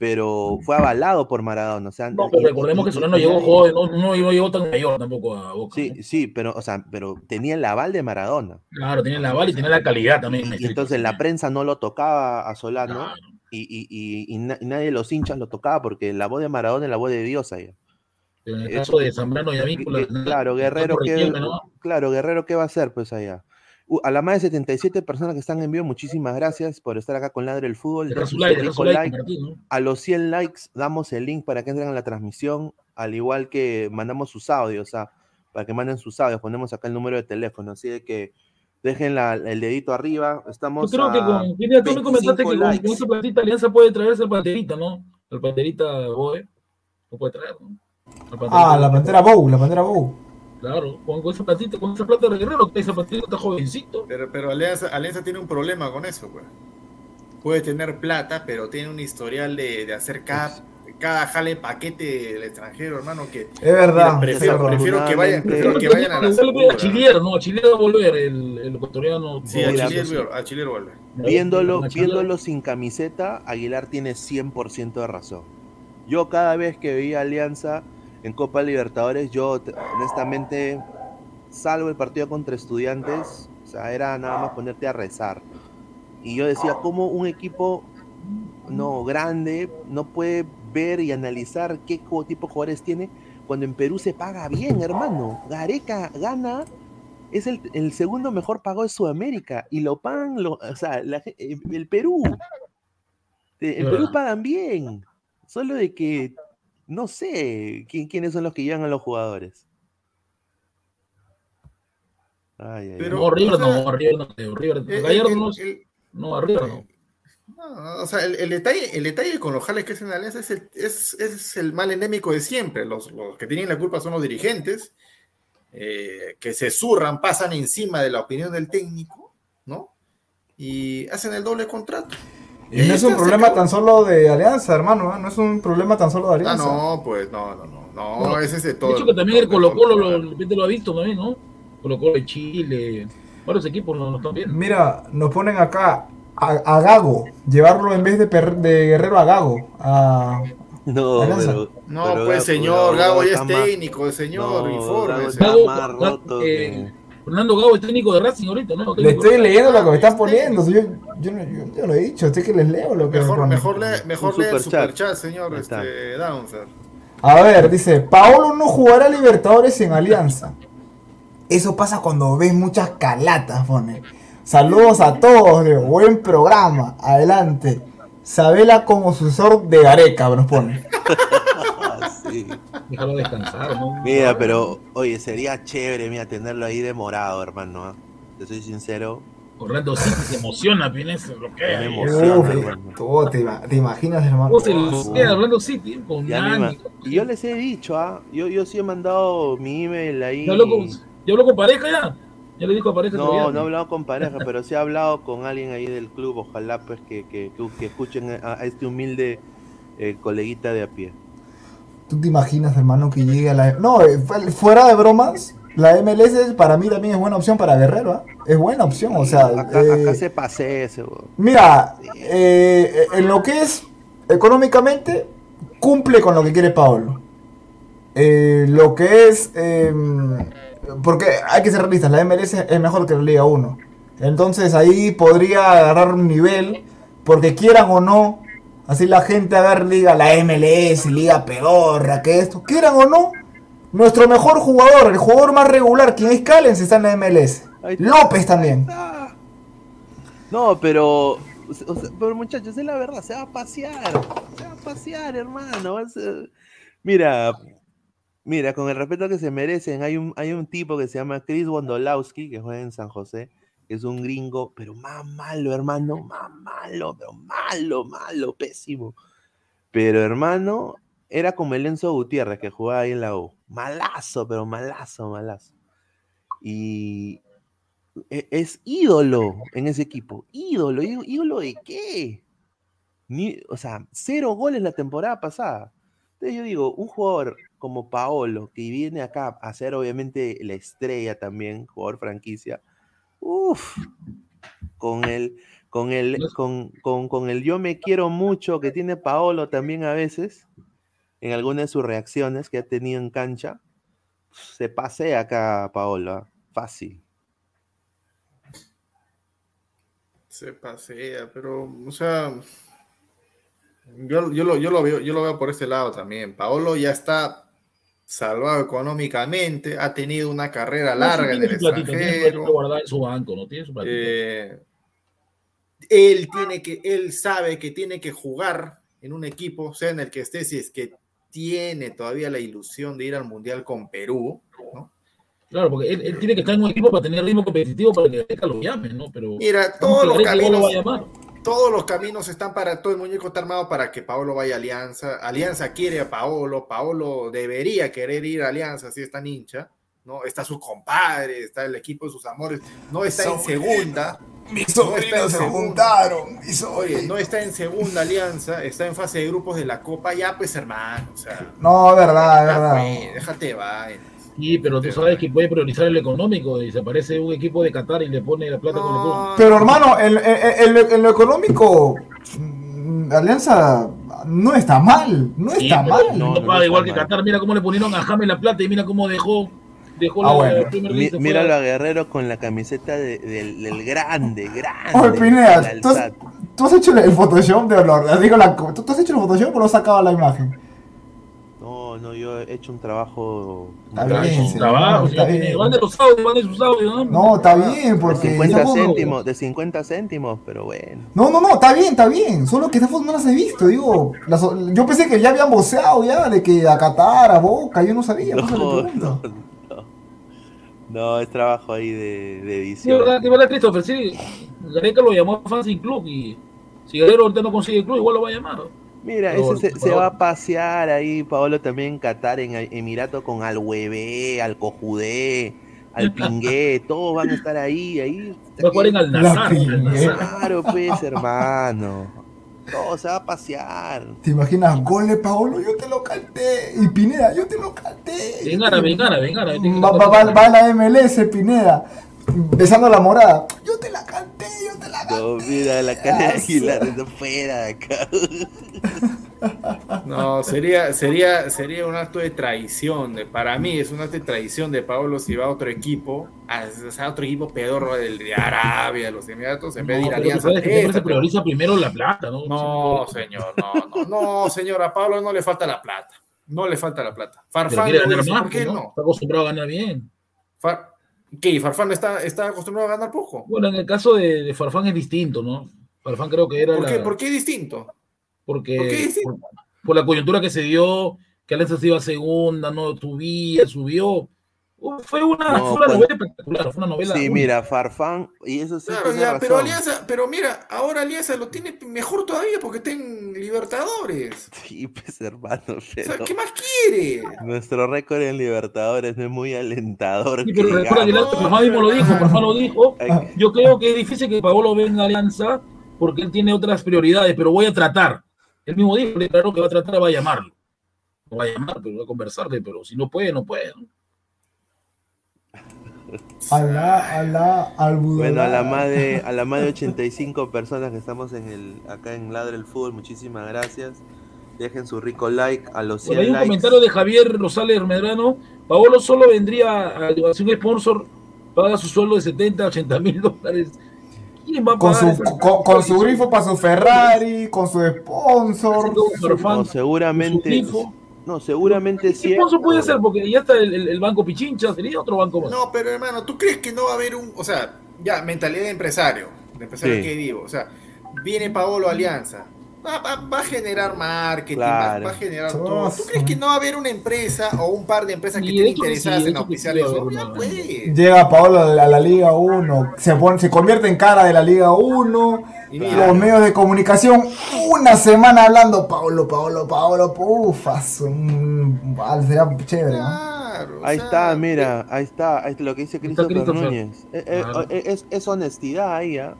pero fue avalado por Maradona. O sea, No, pero recordemos que Solano llegó joven, no, no, no llegó tan mayor tampoco a Boca. Sí, sí, pero, o sea, pero tenía el aval de Maradona. Claro, tenía la bala y tenía la calidad también. Y, y Maestrito, entonces la prensa no lo tocaba a Solano Claro. y, y- y- y na- y nadie de los hinchas lo tocaba porque la voz de Maradona es la voz de Dios ahí. En el Eh, caso de Zambrano y Avícola, Gue- Claro, Guerrero, tanto ¿qué, requiere, ¿no? claro, Guerrero, ¿qué va a hacer pues allá? A la más de 77 personas que están en vivo, muchísimas gracias por estar acá con Ladre el Fútbol. Dejen su like, rico su like, like. ¿no? A los 100 likes damos el link para que entren a la transmisión, al igual que mandamos sus audios, o sea, para que manden sus audios, ponemos acá el número de teléfono, así de que dejen la- el dedito arriba, Yo estamos creo que a con. Mira, tú me comentaste 25 que con, likes. con esa platita Alianza puede traerse al Panterita, ¿no? El Panterita Boe. Lo puede traer, ¿no? Ah, la pantera Bow, la pantera Bow. Claro, con, con esa platita, con esa plata de Guerrero, esa platita está jovencito. Pero, pero Alianza, Alianza tiene un problema con eso, pues. Puede tener plata, pero tiene un historial de, de hacer cada, cada jale paquete del extranjero, hermano, que Es verdad. Prefiero, que vayan, prefiero que vayan a la a. Chilier, ¿no? A va a volver el, el ecuatoriano. Sí, a Mira, Chile, pues, a Chile vuelve. Viéndolo, viéndolo sin camiseta, Aguilar tiene 100% de razón. Yo cada vez que veía Alianza en Copa Libertadores, yo te- honestamente, salvo el partido contra estudiantes, o sea, era nada más ponerte a rezar. Y yo decía, ¿cómo un equipo no grande no puede ver y analizar qué tipo de jugadores tiene cuando en Perú se paga bien, hermano? Gareca gana es el, el segundo mejor pagado de Sudamérica y lo pagan, lo- o sea, la ge- el, el Perú. Eh, Es Perú pagan bien. Solo de que no sé quién, quiénes son los que llevan a los jugadores. Ay, ay, Pero- No, River sea, no, River no. River, El- Gallardo el- no, el- no, a River no. no, no, o sea, el, el detalle, el detalle con los jales que hacen Alianza es el, es, es el mal endémico de siempre. Los, los que tienen la culpa son los dirigentes, eh, que se zurran, pasan encima de la opinión del técnico, ¿no? Y hacen el doble contrato. Y no es un problema acabó. tan solo de Alianza, hermano. ¿eh? No es un problema tan solo de Ah, Alianza. no, pues no, no, no, no, Bueno, ese es de De todo. hecho que también el Colo Colo lo, de repente lo ha visto también, ¿no? Colo Colo de Chile, varios equipos lo, lo están viendo. Mira, nos ponen acá a, a Gago. Llevarlo en vez de, Per- de Guerrero a Gago. A, No, pero, No, pero pues señor, Gago ya es técnico, señor, No, infórmese. Gago roto eh, Fernando Gago es técnico de Racing ahorita, ¿no? le estoy leyendo lo que me están poniendo. Yo, yo, no, yo, yo lo he dicho, estoy que les leo lo que me Mejor, ponen. mejor lee, mejor lee el superchat. señor este, Downser. A ver, dice, Paolo no jugará Libertadores en Alianza. Eso pasa cuando ves muchas calatas, pone. Saludos a todos, Leo. buen programa. Adelante. Sabela como sucesor de Gareca, nos pone. Ah, sí. Déjalo descansar, ¿no? Mira, pero, oye, sería chévere, mira, tenerlo ahí demorado, hermano. ¿ah? Te soy sincero. Orlando City se emociona, Pines, se bloquea. Me emociona. Uf, hermano. tú, te, ima- te imaginas, hermano. ¿Cómo se Orlando City? Con Nani. y yo les he dicho, ¿ah? Yo, yo sí he mandado mi email ahí. ¿Ya habló con, ya habló con pareja ya? ¿Ya le dijo a pareja? No, todavía? no he hablado con pareja, pero sí he hablado con alguien ahí del club. Ojalá pues que, que, que- que escuchen a, a este humilde eh, coleguita de a pie. ¿Tú te imaginas, hermano, que llegue a la... No, eh, fu- fuera de bromas, la MLS para mí también es buena opción para Guerrero, ¿ah? Es buena opción, o sea... acá, eh, acá se pasee ese. weón. Mira, eh, en lo que es económicamente, cumple con lo que quiere Paolo. Eh, lo que es... eh, porque hay que ser realistas, la MLS es mejor que la Liga 1. Entonces ahí podría agarrar un nivel, porque quieran o no, así la gente a ver liga, la MLS, liga pedorra, que esto, quieran o no, nuestro mejor jugador, el jugador más regular, quien es Callens, está en la MLS. López también. No, pero, o sea, pero muchachos, es la verdad, se va a pasear, se va a pasear, hermano. a ser- Mira, mira, con el respeto que se merecen, hay un, hay un tipo que se llama Chris Wondolowski, que juega en San José, es un gringo, pero más malo, hermano, más malo, pero malo, malo, pésimo. Pero hermano, era como el Enzo Gutiérrez que jugaba ahí en la U. Malazo, pero malazo, malazo. Y e- es ídolo en ese equipo. Ídolo, ¿í- ídolo de qué? O sea, cero goles la temporada pasada. Entonces yo digo, un jugador como Paolo, que viene acá a ser obviamente la estrella también, jugador franquicia, uff, con el, con el, con, con, con el yo me quiero mucho que tiene Paolo también a veces, en algunas de sus reacciones que ha tenido en cancha, se pasea acá Paolo, ¿ah? fácil. Se pasea, pero, o sea, yo, yo, lo, yo, lo veo, yo lo veo por ese lado también. Paolo ya está salvado económicamente, ha tenido una carrera larga en el tiene extranjero. guardada en su banco, ¿no? Tiene su platita. Eh, él tiene que, él sabe que tiene que jugar en un equipo, sea en el que esté, si es que tiene todavía la ilusión de ir al Mundial con Perú, ¿no? Claro, porque él, él tiene que estar en un equipo para tener ritmo competitivo para que Gareca lo llame, ¿no? Pero Mira, ¿cómo todos los no lo caminos, va a llamar? Todos los caminos están para, todo el muñeco está armado para que Paolo vaya a Alianza. Alianza quiere a Paolo, Paolo debería querer ir a Alianza si es tan hincha, ¿no? Está su compadre, está el equipo de sus amores, no está en Sobrino. segunda. Mis No está en sobrinos se segunda. juntaron. Mis Oye, no está en segunda alianza, está en fase de grupos de la Copa, ya pues hermano, o sea, No, verdad, verdad. pues, déjate vainas. Sí, pero tú sabes que puede priorizar el económico y se aparece un equipo de Qatar y le pone la plata con el club. Pero hermano, en, en- en lo- en lo económico, mm, Alianza no está mal. No Sí, está mal. no, No, no paga igual que mal. Qatar. Mira cómo le ponieron a James la plata y mira cómo dejó, dejó Ah, la bueno. Mi- míralo a Guerrero con la camiseta de- del, del grande, grande. Oye, Pineda, ¿tú has, Alsat. tú has hecho el Photoshop de olor. Digo, la, ¿tú, tú has hecho el Photoshop o lo has sacado la imagen? No, no, yo he hecho un trabajo. Está un bien, trabajo sí. Trabajo, está señor, bien. Van de los audios, van de sus audios, ¿no? Está bien, De porque. 50 esa foto- céntimos, de 50 céntimos, pero bueno. No, no, no, está bien, está bien. Solo que esa foto no las he visto. Digo, las- yo pensé que ya habían voceado ya, de que a Qatar, a Boca, yo no sabía. No, no, no. No, es trabajo ahí de, de Sí, edición. verdad, que verdad, Christopher, sí. Gareca lo llamó a Fancy Club y si Guerrero ahorita no consigue club, igual lo va a llamar. Mira, Pero, ese se, va a pasear ahí, Paolo, también en Qatar, en Emirato, con al Huevé, al Cojudé, al Pingué, todos van a estar ahí, ahí. Va a jugar en Al Nazar. Claro, pues, hermano. Todo se va a pasear. ¿Te imaginas? Gol de Paolo, yo te lo canté. Y Pineda, yo te lo canté. Ven árabe, que Va, va, va, va a la MLS, Pineda. Besando a la morada. Yo te la canté, yo te la canté. No, mira, la cara de Ah, Aguilar está fuera de acá. No, sería, sería, sería un acto de traición. De, para mí es un acto de traición de Paolo si va a otro equipo, a, otro equipo pedorro del de Arabia, los Emiratos, en vez de ir a Alianza. sabes que siempre se prioriza primero la plata, ¿no? No, señor, no, no, no, señor, a Pablo no le falta la plata. No le falta la plata. Farfán ¿por qué ¿no? no? Está acostumbrado a ganar bien. Far- ¿Qué? ¿Farfán está, está acostumbrado a ganar poco? Bueno, en el caso de, de Farfán es distinto, ¿no? Farfán creo que era ¿Por qué, la- ¿Por qué es distinto? porque por qué distinto? por, por la coyuntura que se dio, que Alianza se iba a segunda, no subía, subió. Fue una, No, fue una cuando- novela espectacular, fue una novela. Sí, única. mira, Farfán, y eso sí Claro, ya, pero razón. Alianza, pero mira, ahora Alianza lo tiene mejor todavía porque está en Libertadores. Sí, pues, hermano, O sea, pero ¿qué más quiere? nuestro récord en Libertadores no es muy alentador. Sí, pero recuerda que Farfán mismo lo dijo, Farfán lo dijo. Ay, Yo creo que es difícil que Paolo venga a Alianza porque él tiene otras prioridades, pero voy a tratar. Él mismo dijo, le declaró que va a tratar, va a llamarlo. No va a llamar, pero va a conversarle, pero si no puede, no puede. ¿no? Alá, alá, al Bueno, a la más de, a la más de 85 personas que estamos en el, acá en Ladre el Fútbol, muchísimas gracias. Dejen su rico like a los 100 Bueno, hay un likes. comentario de Javier Rosales Medrano. Paolo solo vendría a, un sponsor, paga su sueldo de 70, 80 mil dólares. ¿Quién va a Con pagar su, con, con su grifo para su Ferrari, con su sponsor. No, su seguramente, grifo? No, seguramente ¿Qué sí. sponsor puede ser? Porque ya está el, el- el banco Pichincha, sería otro banco más. No, pero hermano, ¿tú crees que no va a haber un, o sea, ya, mentalidad de empresario, de empresario Sí. que digo, o sea, viene Paolo Alianza, Va, va- va a generar marketing, Claro. va, va a generar todo. ¿Tú crees que no va a haber una empresa o un par de empresas que estén interesadas sí, en auspiciar eso? pues. Llega Paolo a la, a la Liga 1, se, pone, se convierte en cara de la Liga 1, Y los medios de comunicación, una semana hablando, Paolo, Paolo, Paolo, ufas, mm, ah, será chévere, ¿no? claro, o Ahí sea, está, mira, ahí está, ahí está lo que dice Christopher. Núñez. Eh, eh, Claro. eh, es, es honestidad ahí, ¿ah?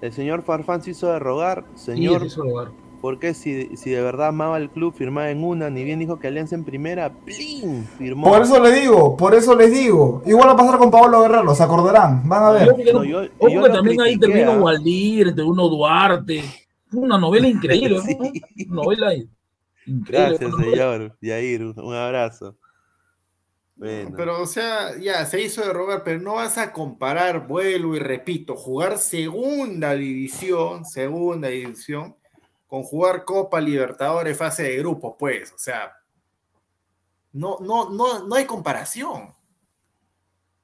El señor Farfán se hizo de rogar, Sí, señor, es eso lugar. ¿por qué si, si de verdad amaba el club, firmaba en una, ni bien dijo que Alianza en primera, ¡plin! Firmó. Por eso le digo, por eso les digo. Igual va a pasar con Paolo Guerrero, se acordarán, van a ver. Ojo que, no- No, yo- ojo yo que también ahí critiqué, intervino ¿ah? Waldir, intervino Duarte. Fue una novela increíble, ¿no? Sí. Una novela increíble. Gracias, señor. Yair, un abrazo. Pero, o sea, ya se hizo de rogar, pero no vas a comparar, vuelvo y repito, jugar segunda división, segunda división, con jugar Copa Libertadores fase de grupos, pues, o sea, no, no, no, no hay comparación.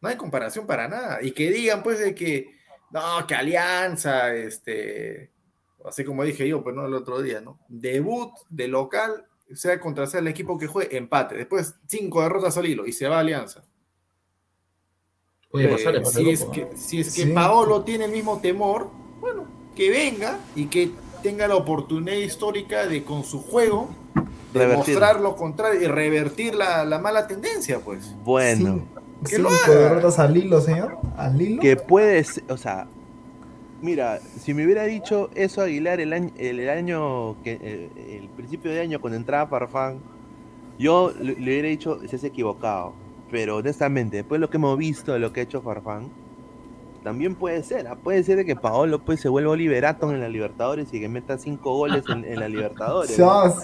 No hay comparación para nada. Y que digan, pues, de que, no, que Alianza, este, así como dije yo, pues, no, el otro día, ¿no? Debut de local, sea contra sea el equipo que juegue, empate. Después, cinco derrotas al hilo y se va a Alianza. Puede Eh, pasar, si, es que, si es que Sí. Paolo tiene el mismo temor, bueno, que venga y que tenga la oportunidad histórica de con su juego demostrar lo contrario y revertir la, la mala tendencia, pues. Bueno. Que Cinco derrotas al hilo, señor. ¿Al hilo? Que puede ser, o sea, mira, si me hubiera dicho eso Aguilar el año, el, el año que el, el principio de año cuando entraba Farfán, yo le, le hubiera dicho, se has equivocado. Pero honestamente, después de lo que hemos visto de lo que ha hecho Farfán, también puede ser, ¿ah? puede ser de que Paolo pues se vuelva Liberaton en la Libertadores y que meta cinco goles en, en la Libertadores. ¿no?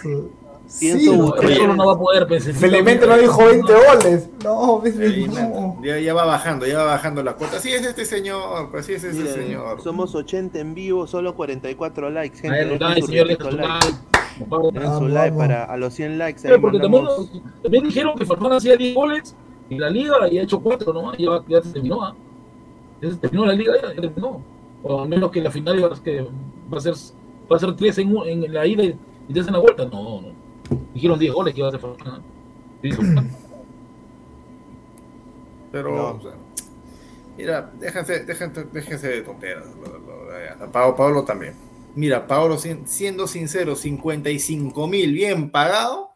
Chazo. Pienso Sí, buscar- Pero solo no va a poder pensar. Felizmente no dijo 20 goles. No, ves, ves, Ahí, no. Ya, ya va bajando, ya va bajando la cuota. Así es este señor, pues así es este Miren, señor. somos 80 en vivo, solo 44 likes, gente. Ay, dejen dale, su señor, bendito deja su like. like. Dejen su Vamos, like para a los 100 likes. Pero porque también, mandamos. también dijeron que Farfán hacía 10 goles en la liga y ha hecho 4 nomás, ya, ya se terminó. ¿ah? Ya se terminó la liga, ya, ya terminó. O al menos que la final va, que va a ser va a ser 3 en, en la ida y 3 en la vuelta. No, no. Dijeron 10 goles que iba a hacer. Pero, No. o sea, mira, déjense, déjense, déjense de tonteras. lo- lo- a Pablo, Pablo también. Mira, Pablo, siendo sincero, 55 mil bien pagado.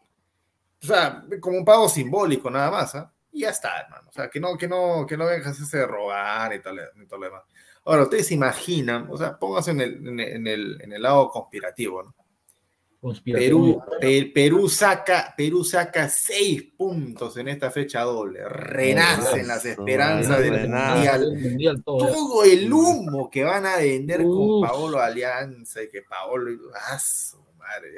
O sea, como un pago simbólico nada más, ¿ah? Y ya está, hermano. O sea, que no, que no, que no hacerse de rogar y tal, y todo lo demás. Ahora, ustedes se imaginan, o sea, pónganse en el, en el, en el, en el lado conspirativo, ¿no? Conspiración. Perú, Pe- Perú saca, Perú saca seis puntos en esta fecha doble. Renacen las esperanzas del mundial. El mundial todo, ¿eh? Todo el humo que van a vender con. Paolo Alianza y que Paolo. ¡Ah, su madre!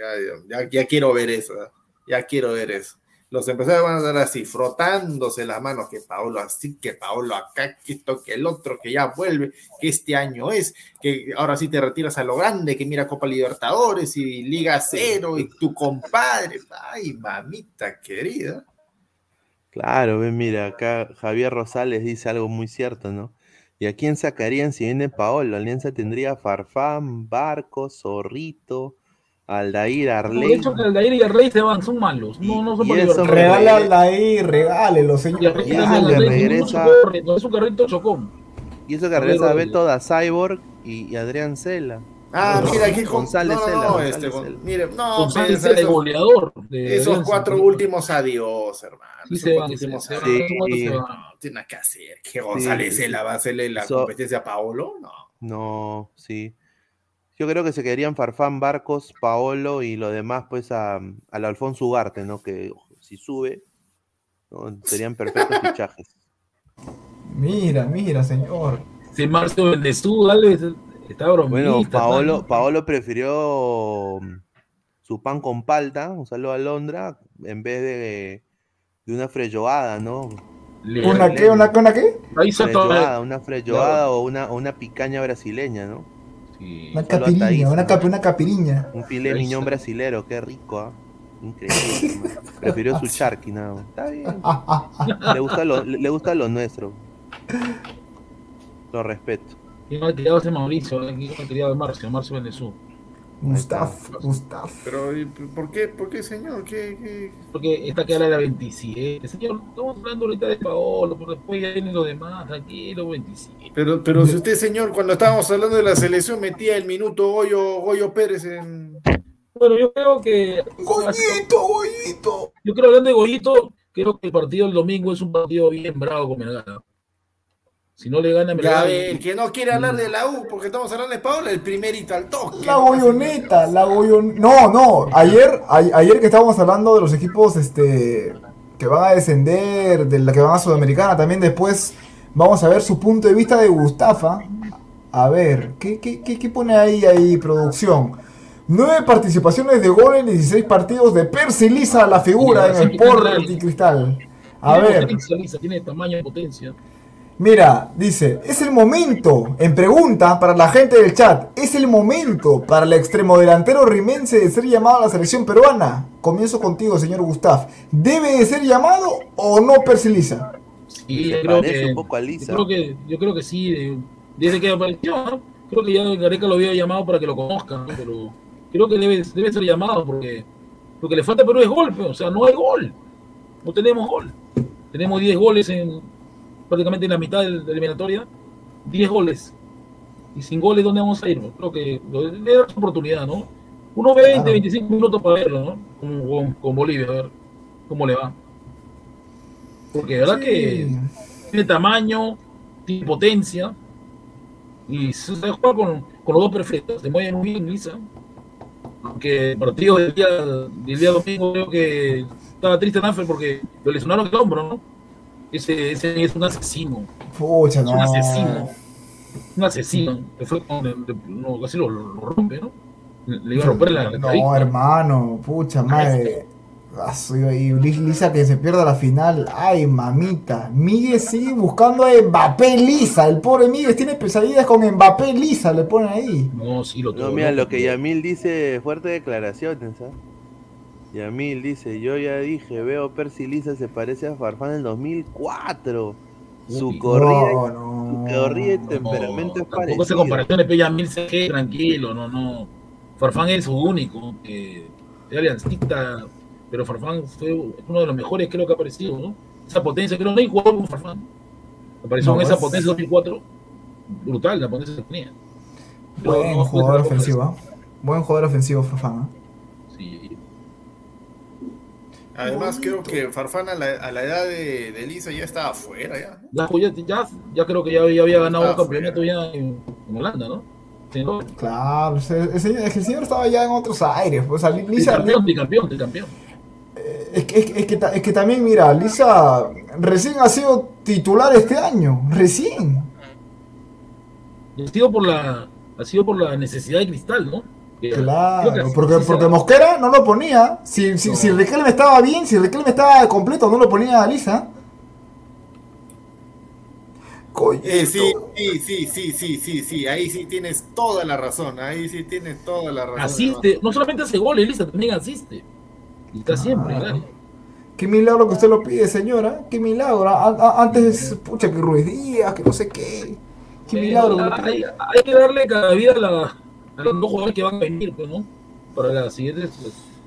Ya, ya- ya quiero ver eso. ¿eh? Ya quiero ver eso. Los empresarios van a estar así, frotándose las manos, que Paolo así, que Paolo acá, que esto, que el otro, que ya vuelve, que este año es, que ahora sí te retiras a lo grande, que mira Copa Libertadores y Liga Cero y tu compadre. Ay, mamita querida. Claro, ven, mira, acá Javier Rosales dice algo muy cierto, ¿no? ¿Y a quién sacarían si viene Paolo? Alianza tendría Farfán, Barcos, Zorrito, Aldair, De Arley. hecho, que Aldair y Arley se van, son malos. No, no son Y eso libertad. Regálale ahí, regálelo, Y señor. Arley le Arley, regresa- no es un carrito, es un carrito chocón. Y eso que regresa a. Beto da Cyborg y, y Adrián Cela. Ah, mira, aquí con González no, no, Cela, no, González este, Cela. mire, no, González esos- goleador. de Esos cuatro últimos adiós, hermano. Sí Esos se van, últimos se van, Sí. No, tiene que hacer. Que González Sí. se la va a hacerle la So- competencia a Paolo. No. No, sí. Yo creo que se quedarían Farfán, Barcos, Paolo y lo demás, pues, a, al Alfonso Ugarte, ¿no? Que si sube, ¿no? serían perfectos fichajes. Mira, mira, señor. Si Marcio Bendezú, dale, está bromista. Bueno, Paolo. Paolo prefirió mm, su pan con palta, un saludo a Londra, en vez de, de una freyoada, ¿no? Le- ¿Una qué? ¿Una qué? ¿Una qué? Freyoada, una freyoada o una, o una picaña brasileña, ¿no? Sí. Una capiriña, atadísimo. una, cap una capiriña. Un Ahí miñón brasilero, qué rico, ¿ah? Increíble. Prefirió su charqui, nada más. Está bien. Le gusta lo, le, gusta lo nuestro. Lo respeto. Qué mal criado ese Mauricio, eh, criado de Marcio, Marcio Bendezú. Gustaf, Gustaf. Pero, ¿y ¿por qué, por qué señor? ¿Qué, qué? Porque esta queda la 27. Señor, estamos hablando ahorita de Paolo, pero después ya vienen los demás, tranquilo, 27. Pero, pero si usted, señor, cuando estábamos hablando de la selección, metía el minuto Goyo, Goyo Pérez en. Bueno, yo creo que. Goyito, Goyito. Yo creo, hablando de Goyito, creo que el partido del domingo es un partido bien bravo con Melgar. Si no le gana Ya, Melgar. el que no quiere hablar de la U, porque estamos hablando de Paola, el primerito al toque. La goyoneta, la goyoneta. No, no, ayer, a- ayer que estábamos hablando de los equipos este que van a descender, de la que van a Sudamericana, también después vamos a ver su punto de vista de Gustafa. A ver, ¿qué, qué, qué, qué pone ahí, ahí, producción? Nueve participaciones de gol en 16 partidos de Percy Lisa, la figura en el Sport y Cristal. A Tiene ver, potencia, Lisa, tiene tamaño y potencia. Mira, dice, es el momento, en pregunta para la gente del chat, es el momento para el extremo delantero rimense de ser llamado a la selección peruana. Comienzo contigo, señor Gustaf. ¿Debe de ser llamado o no Persiliza? Sí, yo creo que, un poco a yo Lisa. creo que, yo creo que sí, de- desde que apareció, ¿no? creo que ya Gareca lo había llamado para que lo conozcan, ¿no? pero creo que debe, debe ser llamado porque lo que le falta a Perú es gol, o sea, no hay gol, no tenemos gol. Tenemos 10 goles en prácticamente en la mitad de la eliminatoria, 10 goles. Y sin goles, ¿dónde vamos a ir? Creo que le da su oportunidad, ¿no? Unos 20, Claro. 25 minutos para verlo, ¿no? Con, con- con Bolivia, a ver cómo le va. Porque de verdad que tiene tamaño, tiene potencia y se sabe jugar con, con los dos perfectos. Se mueve muy bien Lisa. Aunque el partido del día, del día domingo creo que estaba triste Nanfer porque lo lesionaron el hombro, ¿no? Ese, ese es un asesino, Pucha, es no. un asesino, un asesino. Que fue con el- no, casi lo, lo rompe, ¿no? Le, iba a romper la, la No, hermano, pucha madre. Ah, Y Lis- Lisa que se pierda la final. Ay, mamita. Miguel sigue buscando a Mbappé Lisa. El pobre Miguel tiene pesadillas con Mbappé Lisa. Le ponen ahí. No, sí, lo No, mira, lo que Yamil dice, fuerte declaraciones, ¿ah? Yamil dice, yo ya dije, veo Percy Lisa se parece a Farfán del 2004. Su Uy, corrida, No, no. su corrida y No, temperamento es tampoco parecido. se comparaciones, pero ya mil CG, tranquilo, no, no. Farfán es su único, que es aliancista, pero Farfán fue uno de los mejores creo que ha aparecido, ¿no? Esa potencia, creo que no hay jugador como Farfán. Apareció No, con esa es- potencia 2004, brutal la potencia que tenía. Buen no, jugador ofensivo. ¿ah? Buen jugador ofensivo, Fafán. ¿ah? Sí. Además, creo que Farfán a la, a la edad de, de Lisa ya estaba afuera. Ya. Ya, pues, ya, ya, creo que ya, ya había ganado un campeonato ya en, en Holanda, ¿no? Sí, ¿no? Claro, el, el señor, es que el señor estaba ya en otros aires. Pues, o sea, Lisa, Tricampeón, tricampeón, tricampeón. es, que, es, que- es que, es que también, mira, Lisa recién ha sido titular este año. Recién. Ha sido por la, ha sido por la necesidad de cristal, ¿no? Claro, porque, porque. Mosquera no lo ponía. Si, si, No. si Riquelme estaba bien, si Riquelme estaba completo, no lo ponía a Lisa. Eh, sí, sí, sí, sí, sí, sí, sí, ahí sí tienes toda la razón, ahí sí tienes toda la razón. asiste, no solamente hace goles, Elisa, también asiste. Y está siempre, Claro. Qué milagro que usted lo pide, señora. Qué milagro. A- a- antes, pucha, que Ruiz Díaz, que no sé qué. Qué Eh, milagro. hay, pide. hay que darle cada vida a, la- a los dos jugadores que van a venir, pues, ¿no? Para las siguientes,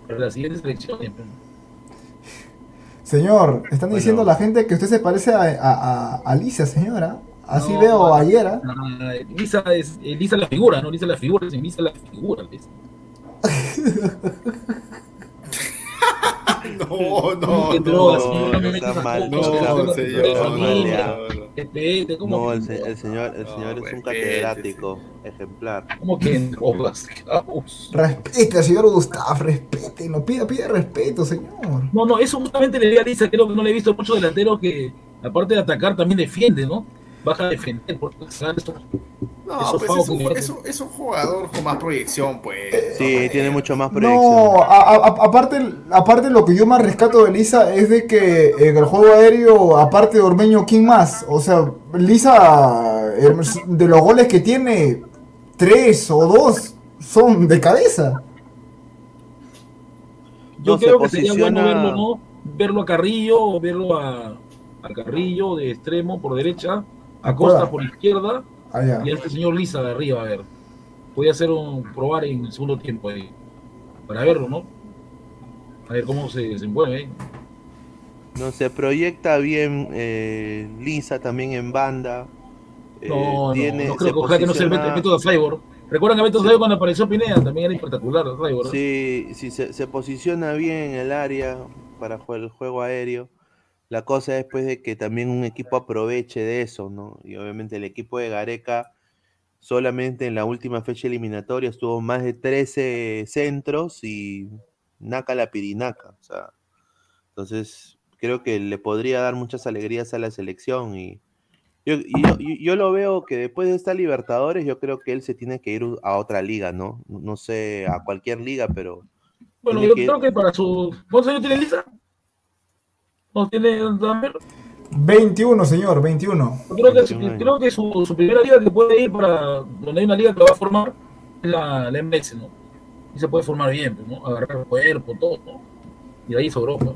para las siguientes elecciones. pues. Señor, están Bueno. diciendo la gente que usted se parece a, a, a- a Alicia, señora. Así No, veo no. ayer. ¿ah? Elisa es Elisa la figura, ¿no? Elisa la figura, es Elisa la figura. ¿ves? No, no, no, droga, no, señor, no me no no, no, malea. no, no. Respete, ¿cómo No, que el, se- el señor, el No, señor es un respete, catedrático, ejemplar. ¿Cómo que en drogas? Caos. Respete al señor Gustav, respete. No pida, pida respeto, señor. No, no, eso justamente le di a Lisa, creo que no le he visto muchos delanteros que, aparte de atacar, también defiende, ¿no? Baja a defender, porque No, Esos pues es un, que- es, un, es un jugador con más proyección, pues. Sí, tiene mucho más proyección. No, a- a- aparte, aparte lo que yo más rescato de Lisa es de que en el juego aéreo, aparte de Ormeño, ¿quién más? O sea, Lisa, eh, de los goles que tiene, tres o dos son de cabeza. Yo No, se creo que sería bueno verlo, ¿no? Verlo a Carrillo, o verlo a, a Carrillo de extremo por derecha, a Costa Acuerda. por izquierda, Allá. y a este señor Lisa de arriba, a ver. podía hacer un probar en el segundo tiempo ahí, para verlo, ¿no? A ver cómo se desenvuelve. ¿eh? No se proyecta bien eh, Lisa también en banda. Eh, No, tiene- no, no creo que ojalá que no sea el el método de Cyborg. Recuerdan que el método de Cyborg cuando apareció Pineda también era espectacular, Cyborg. ¿no? Sí, sí, se, se posiciona bien en el área para el juego aéreo. La cosa es pues de que también un equipo aproveche de eso, ¿no? Y obviamente el equipo de Gareca solamente en la última fecha eliminatoria estuvo más de 13 centros y naca la pirinaca. O sea, entonces creo que le podría dar muchas alegrías a la selección y yo, yo, yo lo veo que después de esta Libertadores yo creo que él se tiene que ir a otra liga, ¿no? No sé, a cualquier liga, pero Bueno, yo que- creo que para su. ¿Cuántos años tiene Lisa? ¿No tiene Damer? 21, señor, 21. Yo creo que, 21 años. creo que su, su primera liga que puede ir para donde hay una liga que lo va a formar es la, la MS, ¿no? Y se puede formar bien, pues, ¿no? Agarrar el cuerpo, todo, ¿no? Y de ahí es Europa.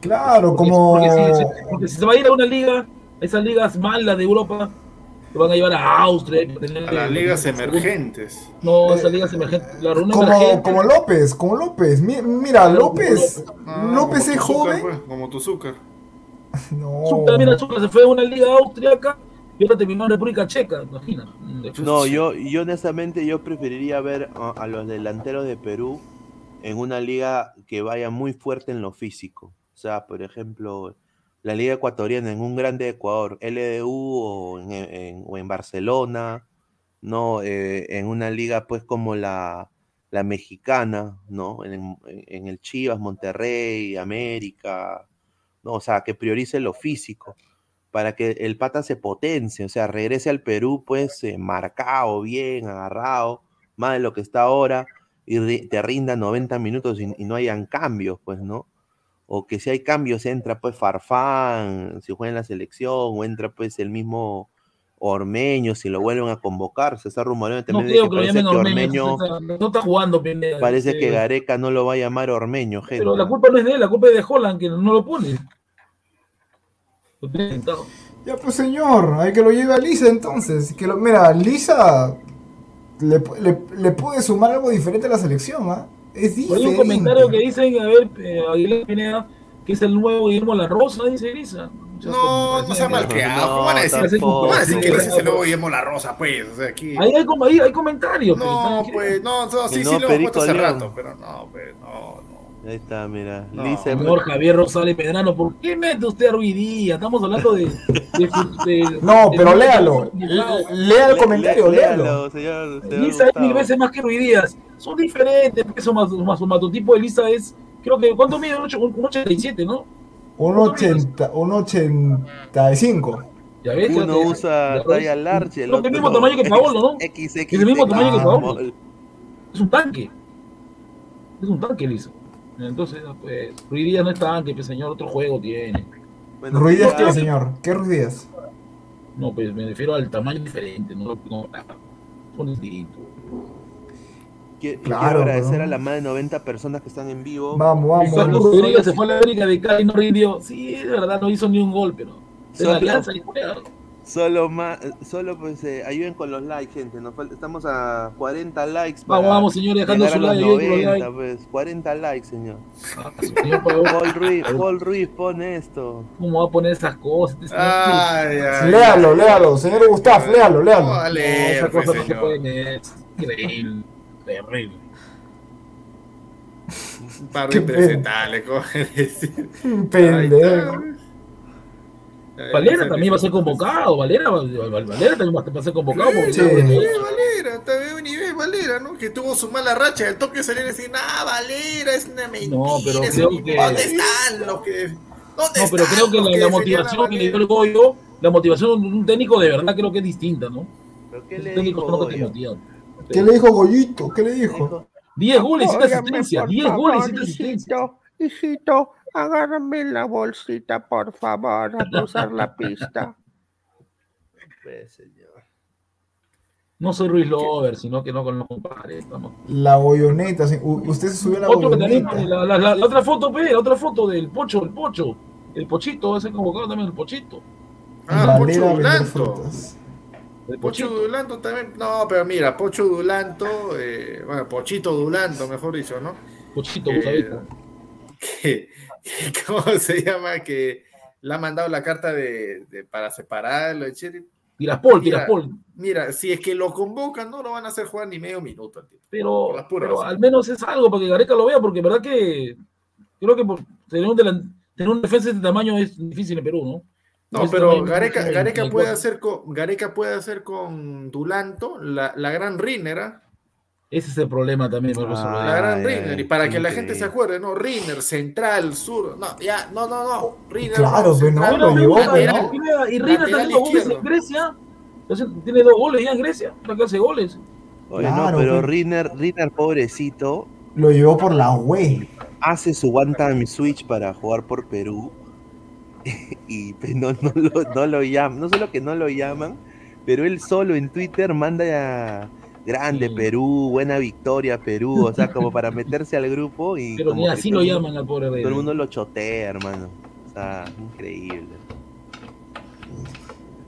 Claro, Porque- como. Porque, si, si- porque si se va a ir a una liga, esas ligas malas de Europa, lo van a llevar a Austria. para tener- A las ligas emergentes. No, esas ligas emergentes. Claro, una Como, emergente. como López, como López. Mi- Mira, Claro, López. Ah, López como es joven. pues, como tu azúcar. No. Mira, Zucca se fue a una liga austriaca y ahora terminó en República Checa, imagina. No, yo, yo honestamente yo preferiría ver a, a los delanteros de Perú en una liga que vaya muy fuerte en lo físico. O sea, por ejemplo, la liga ecuatoriana en un grande Ecuador, LDU o en, Barcelona, no, Eh, en una liga pues como la, la mexicana, ¿no? En, en el Chivas, Monterrey, América, ¿no? O sea, que priorice lo físico para que el pata se potencie, o sea, regrese al Perú pues eh, marcado, bien, agarrado, más de lo que está ahora, y te rinda 90 minutos y, y no hayan cambios, pues, ¿no? O que si hay cambios entra pues Farfán, si juega en la selección, o entra pues el mismo Ormeño, si lo vuelven a convocar, se está rumoreando No también de creo que parece que Ormeño. Ormeño, No está, no jugando Pineda. parece que Gareca no lo va a llamar Ormeño, gente. Pero la culpa no es de él, la culpa es de Holland, que no lo pone. Lo tiene sentado. Ya pues señor, hay que lo lleve a Lisa entonces. Que lo, mira, Lisa le, le, le puede sumar algo diferente a la selección, ¿ah? Hay un comentario que dicen, a ver, eh, Aguilar Pineda, que es el nuevo Guillermo La Rosa, dice Elisa. No, no sea malcriado. No, ¿Cómo van a decir, tampoco. ¿cómo van a decir que ese es el nuevo Guillermo La Rosa, pues? O sea, aquí. Ahí hay, ahí hay comentarios. No, pues, no, no, sí, sí lo hemos puesto hace rato, pero no, pues, no, no. Ahí está, mira. No, Lisa- Señor Javier Rosales Pedrano, ¿por qué mete usted a Ruidía? Estamos hablando de. de- de- No, de- pero de- léalo. Lea el Le- comentario, le- léalo. léalo, señor, señor Lisa es mil veces más que Ruidías. Son diferentes, porque su, mas- su masomatotipo de Lisa es. Creo que. ¿Cuánto mide? Un ocho- un 87, ¿no? Un 80, un 85. Ya ves. Uno que- usa ya ves. talla large, el otro el mismo tamaño que Paolo, ¿no? XX, Es el mismo tamaño que Paolo. Es un tanque. Es un tanque, Lisa. Entonces, pues, Ruidías no es tanque, pues, señor, otro juego tiene. Bueno, Ruiz Díaz, ya- ¿qué, señor? ¿Qué Ruiz Díaz? No, pues me refiero al tamaño diferente, no, no son distintos. Claro, quiero agradecer ¿no? a las más de 90 personas que están en vivo. Vamos, vamos. Vamos. Rodríguez se fue a la América de Cali y no rindió. Sí, de verdad, no hizo ni un gol, pero. Solo- la alianza y juega. Solo más, solo pues eh, ayuden con los likes, gente. Nos falta- estamos a 40 likes. Vamos, para vamos, señor, dejando llegar su like, ayuden con los 90, likes. pues, 40 likes, señor. Ah, Paul Ruiz, Paul Ruiz pone esto. ¿Cómo va a poner esas cosas? Este señor- Ay, ay, Léalo, ay. léalo, señor Gustavo, léalo, léalo. a No, leer, esa pues, cosa no se puede leer. Es increíble. Terrible. Un par de presentales, ¿cómo decir? Pendejo. Valera también va a ser convocado. Valera, Val- Valera también va a ser convocado. porque- Sí. Valera, está de un nivel Valera, ¿no? Que tuvo su mala racha, el toque salió y decir, nah, Valera es una mentira. No, pero es creo un- que- ¿Dónde están los que.? ¿Dónde No, pero están creo que la, la defendían a motivación que le dio el Goyo, la motivación de un técnico de verdad creo que es distinta, ¿no? ¿Pero qué le técnico dijo que te motivan. ¿Qué le dijo Goyito? ¿Qué le dijo? Dijo, 10 goles y 7 Óigame, asistencias. por 10 goles y favor, 7 asistencias. hijito, hijito, agárrame la bolsita, por favor, a cruzar la pista. pues, señor. No soy Ruiz Lover, sino que no con los compadres. La goyoneta. sí. Usted se subió a la Otro goyoneta. la, la- la- la otra foto, la otra foto del Pocho, el Pocho. El Pochito, va a ser convocado también el Pochito. Ah, Valera Pocho frutas. De Pocho. Dulanto también. No, pero mira, Pocho Dulanto, eh, bueno, Pochito Dulanto, mejor dicho, ¿no? Pochito, Eh. Que, que- ¿cómo se llama? Que le ha mandado la carta de, de- para separarlo, etc. Tiraspol, Tiraspol. Mira, si es que lo convocan, no lo van a hacer jugar ni medio minuto. tipo. Pero, al menos es algo para que Gareca lo vea, porque verdad que creo que por tener un, delan- tener un defensa de este tamaño es difícil en Perú, ¿no? No, pero Gareca, Gareca 34. puede hacer con Gareca puede hacer con Dulanto la, la gran Rinner, Ese es el problema también. Ah, la gran Rinner, y para que la gente se acuerde, no, Rinner, central, sur, no, ya, no, no, no, Rinner, Claro, pero no, lo llevó, no. Y Rina está haciendo goles en Grecia. Entonces, tiene dos goles ya en Grecia. Para que hace goles. Oye, Claro, no, pero pe. Rinner, Rinner, pobrecito, Lo llevó por la web. hace su one time switch para jugar por Perú y pues, no, no, lo, no lo llaman, no solo que no lo llaman, pero él solo en Twitter manda a grande Sí. Perú, buena victoria Perú, o sea, como para meterse al grupo y Pero como ni así lo el mundo- llaman al pobre. Todo el mundo lo chotea, hermano. O sea, increíble.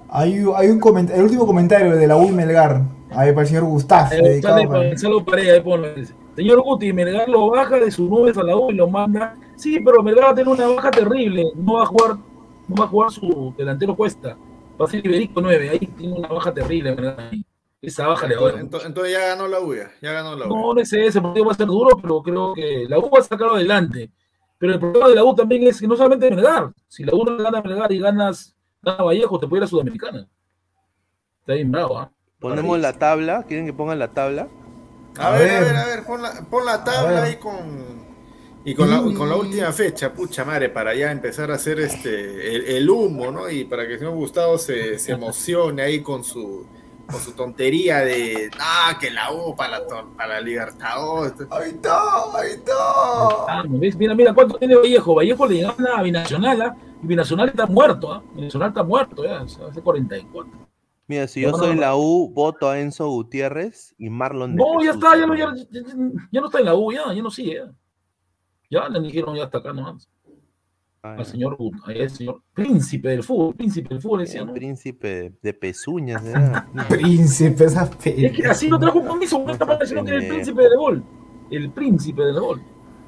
Hay, hay un coment- el último comentario de la U y Melgar. Ahí para el señor Gustaf. Eh, dedicado sale para- para Gonzalo Pareja, ahí Señor Guti, Melgar lo baja de sus nubes a la U y lo manda. Sí, pero Melgar va a tener una baja terrible. No va a jugar, no va a jugar su delantero Cuesta. Va a ser Iberico 9. Ahí tiene una baja terrible, Melgar. Esa baja le va a Entonces, entonces- entonces ya ganó la UIA, ya ganó la UIA. No, no sé, ese partido va a ser duro, pero creo que la U va a sacarlo adelante. Pero el problema de la U también es que no solamente Melgar. Si la U no gana Melgar y ganas gana Vallejo, te puede ir a Sudamericana. Está bien bravo, ¿ah? Ponemos la tabla, ¿quieren que pongan la tabla? A, A ver, a ver. a ver, pon la, pon la tabla ahí con. Y con la, Y- con la última fecha, pucha madre, para ya empezar a hacer este el, el humo, ¿no? Y para que el señor Gustavo se, se emocione ahí con su con su tontería de ah, que la U para la, para la Libertadores. Ahí está, ahí está. Ah. Mira, mira cuánto tiene Vallejo. Vallejo le gana a Binacional, ¿ah? y Binacional está muerto, ¿ah? Binacional está muerto, ya, hace 44. Mira, si yo no, soy no. la U, voto a Enzo Gutiérrez y Marlon de No, ya está, ya no, ya, hermano. ya- ya no está en la U, ya, ya no sigue, ya. Ya le dijeron, ya está acá nomás. Ay, Al señor, el señor príncipe del fútbol, príncipe del fútbol, decía, príncipe de, pezuñas, ¿verdad? Príncipe, esa Es que así lo trajo conmigo, no está pareciendo que era el príncipe del gol. El príncipe del gol.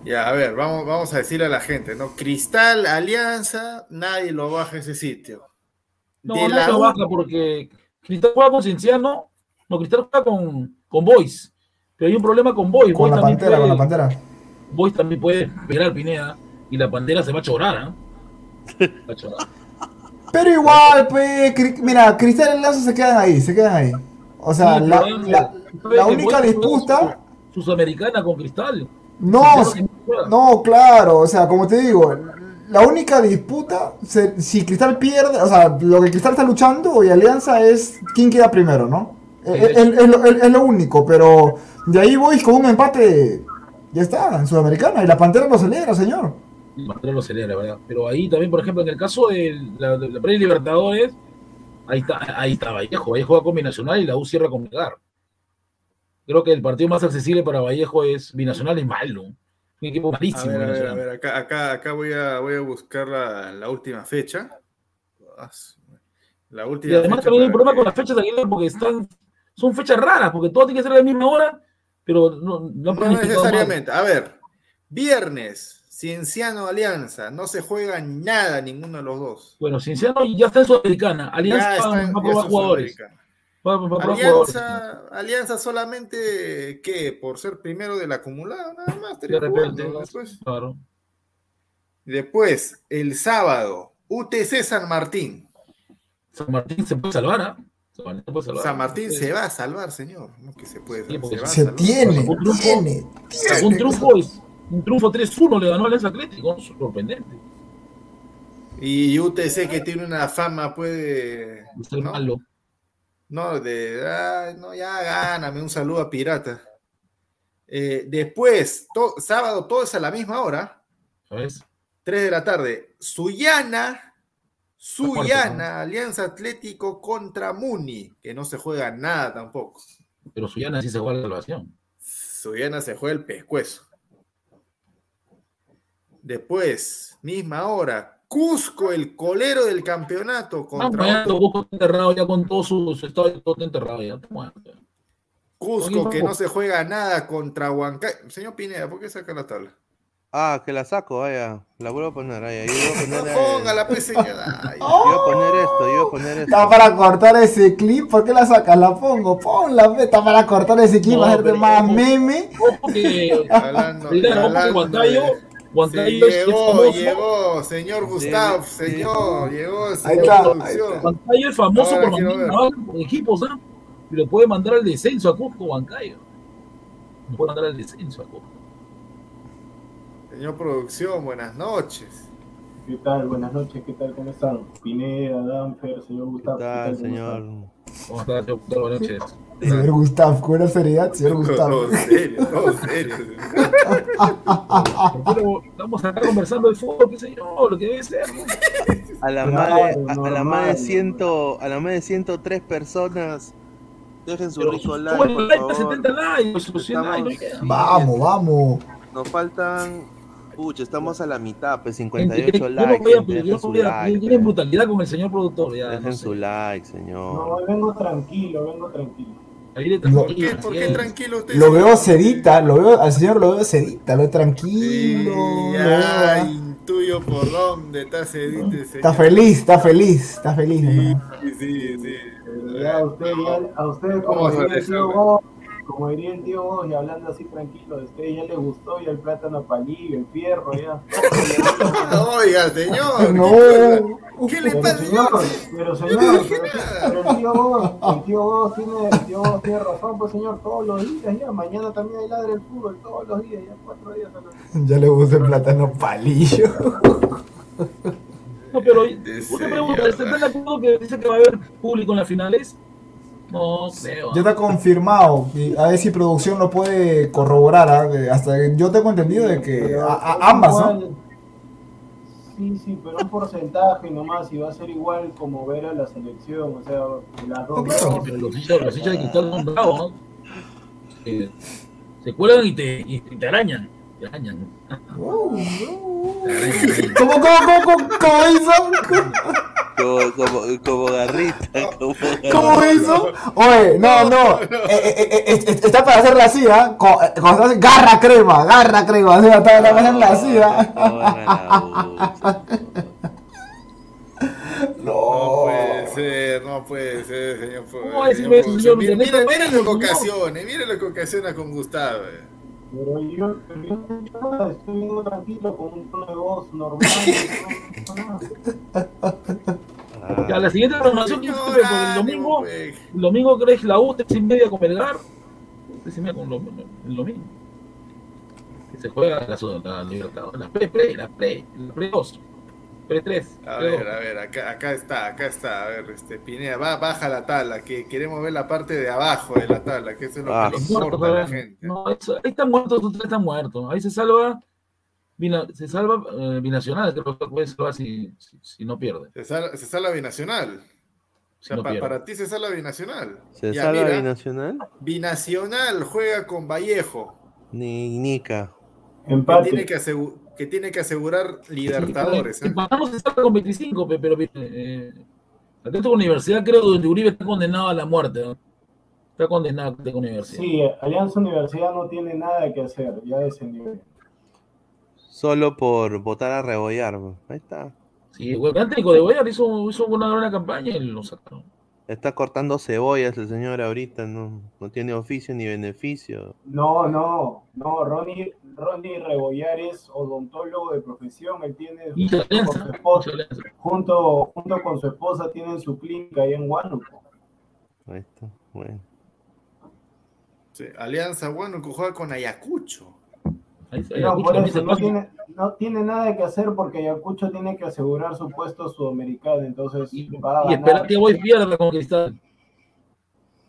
Ya, a ver, vamos, vamos a decirle a la gente, ¿no? Cristal, Alianza, nadie lo baja a ese sitio. No, De no la lo baja porque Cristal juega con Cienciano, no, Cristal juega con, con Boys, pero hay un problema con Boys. Con Boys la también pantera, con la puede- pantera. Boys también puede pegar Pineda y la pantera se va a chorar, ¿ah? Va a chorar. Pero igual, pe, Cri- mira, Cristal y Lazo se quedan ahí, se quedan ahí. O sea, Sí, la, pero, la- ¿sabes la que única disputa. su- Sudamericana con Cristal. No, no claro, o sea, como te digo, la única disputa, se- si Cristal pierde, o sea, lo que Cristal está luchando y Alianza es quién queda primero, ¿no? Sí, Es, de es- es lo, es- es lo único, pero de ahí voy con un empate, ya está, en Sudamericana, y la Pantera lo celebra, señor. Lo celebra, ¿verdad? Pero ahí también, por ejemplo, en el caso de la, la Pre Libertadores, ahí está, ahí está Vallejo. Vallejo juega con Binacional y la U cierra con Melgar. Creo que el partido más accesible para Vallejo es Binacional y malo. Un equipo A malísimo. ver, a ver, a ver, acá, acá, acá voy, a, voy a buscar la, la última fecha. La última Y además también hay un problema que- con las fechas de Aguilar porque están, son fechas raras, porque todo tiene que ser a la misma hora, pero no, no No necesariamente. A ver, viernes, Cienciano Alianza, no se juega nada ninguno de los dos. Bueno, Cienciano ya está en Sudamericana. Alianza está en- va jugadores. Va, va. Alianza, Alianza solamente, ¿qué? Por ser primero del acumulado, nada más. De repente, jugando después. claro. Después, el sábado, UTC San Martín. San Martín se puede salvar, ¿ah? San Martín se. San Martín se va a salvar, señor. No que se puede. Sí, a Se salvar. tiene, tiene, un triunfo, es- un triunfo 3-1 le ganó al Atlético, sorprendente. Y UTC que tiene una fama puede. De ser ¿no? malo. No, de, ay, no, ya gáname, un saludo a Pirata. Eh, después, to- sábado, todo es a la misma hora, ¿Sabes? 3 de la tarde. Suyana, Suyana, Alianza Atlético contra Muni, que no se juega nada tampoco. Pero Suyana sí se juega la salvación. Suyana se juega el pescuezo. Después, misma hora, Cusco, el colero del campeonato, Ah, contra otro Cusco está enterrado ya con todo su, su estado, todo está enterrado ya. está muerto. Cusco que no se juega nada contra Huancayo. Señor Pineda, ¿por qué saca la tabla? Ah, que la saco, vaya. La vuelvo a poner, vaya. Yo iba a No poner, eh, póngala, pues, señora. Yo iba a poner esto, yo iba a poner esto. Está para cortar ese clip, ¿por qué la sacas? La pongo, ponla, está para cortar ese clip, No, hacerte pero más meme. Hablando- hablando Huancayo Sí, es, es llegó, famoso. llegó, señor Gustavo, sí. señor, llegó, Ahí señor está, producción. Huancayo es famoso Ahora por mandar por equipos, ¿ah? Y lo puede mandar al descenso a Cusco, Huancayo. Lo puede mandar al descenso a Cusco. Señor producción, buenas noches. ¿Qué tal? Buenas noches, ¿qué tal? ¿Cómo están? Pineda, Danfer, señor ¿Qué Gustavo. tal, ¿cómo señor? ¿Cómo está, señor? Buenas noches. Señor Gustav, con buena seriedad, señor Gustav. Todo serio, todo serio. Pero estamos acá conversando de fútbol, qué sé yo, lo que debe ser. A la de, a, a la normal, más de normal. ciento, a la más de 103 personas, dejen su rico like, por favor. 70 likes, 100 likes. Vamos, vamos. Nos faltan, pucha, estamos a la mitad, pues Gente, 58 yo no likes, voy a, gente, yo no su voy a, like, tienen pues. brutalidad con el señor productor, ya, dejen no su sé. like, No, señor. vengo tranquilo, vengo tranquilo. Lo- ¿Por qué, por qué tranquilo usted? Lo veo sedita, lo veo, al señor lo veo sedita, lo veo Sí, tranquilo. lo ya veo- intuyo por dónde está Cedite, señor. Está feliz, está feliz, está feliz. Sí, ¿no? sí, sí. sí. Ya a usted, ya, a usted como Como diría el tío Vos, y hablando así tranquilo, a usted ya le gustó ya el plátano palillo, el fierro, ya. Oiga, señor. No. ¿Qué le Pero pasa, señor, pero no señor, pero, el tío Vos, el tío Vos tiene, el tío Vos tiene razón, pues señor, todos los días ya, mañana también hay ladre el fútbol, todos los días, ya cuatro días a Ya le gusta el plátano palillo. No, pero una pregunta, ya, ¿están de acuerdo que dice que va a haber público en las finales? No creo. Ya está confirmado. y A ver si producción lo puede corroborar. ¿ah? De- Hasta que yo tengo entendido de que a- a- ambas, ¿no? Sí, sí, pero un porcentaje nomás y va a ser igual como ver a la selección, o sea, las dos. No, claro. Pero los hinchas, los hinchas de cristal son bravos, ¿no? Se, se cuelgan y te, y te arañan. Te arañan. ¿Cómo, cómo, cómo, cómo, cómo hizo? Como, como, como garrita, como garrita. ¿Cómo hizo? Oye, no, no. eh, eh, eh, eh, eh, está para hacerla así, ¿ah? Eh, garra crema, garra crema. O sea, está para hacerla así, ¿ah? No, no. No No. puede ser, no puede ser, señor. ¿Cómo va a decirme eso, señor? Mire, Neta, mire, mire lo que no. ocasiona, mire lo que ocasiona con Gustavo. Pero yo, yo no he hecho nada, estoy viendo tranquilo con un tono de voz normal. Ah, la siguiente programación, ¿quién? Porque el domingo, el domingo crees la U, tres y media con Belgar. Tres y media con lo, el domingo. Que se juega la, la Libertadores, las pre, pre, las pre, las pre 2. Pre 3. A ver, a ver, acá, acá está, acá está. A ver, este, Pineda, va, baja la tabla, que queremos ver la parte de abajo de la tabla, que eso es lo Ah. que le importa a la gente. No, eso- ahí están muertos, están muertos. Ahí se salva, se salva eh, Binacional, creo que puede salvar si, si, si no pierde. Se sala binacional. O sea, no pa- pierde. para ti se sala binacional. ¿Se Ya, salva mira, binacional? Binacional juega con Vallejo, Ni Nica. Empate. tiene que, asegu- que tiene que asegurar Libertadores. ¿eh? Se salva con 25, pe- pero eh, Atlético Universidad creo que Uribe está condenado a la muerte. ¿no? Está condenado Atlético Universidad. Sí, Alianza Universidad no tiene nada que hacer, ya descendió. Solo por votar a rebollar. Ahí está. Sí, el Atlético de Boyar hizo, hizo una buena campaña y lo sacaron. Está cortando cebollas el señor ahorita. No, no tiene oficio ni beneficio. No, no, no, Ronnie, Ronnie Rebollar es odontólogo de profesión, él tiene junto con su esposa, junto, junto con su esposa tienen su clínica ahí en Huánuco. Ahí está. Bueno. Sí, Alianza, que juega con Ayacucho. Ahí está, No, por eso tiene, no tiene nada que hacer porque Ayacucho tiene que asegurar su puesto sudamericano, entonces Y, va a y espera ganar. que Boys pierda con Cristal.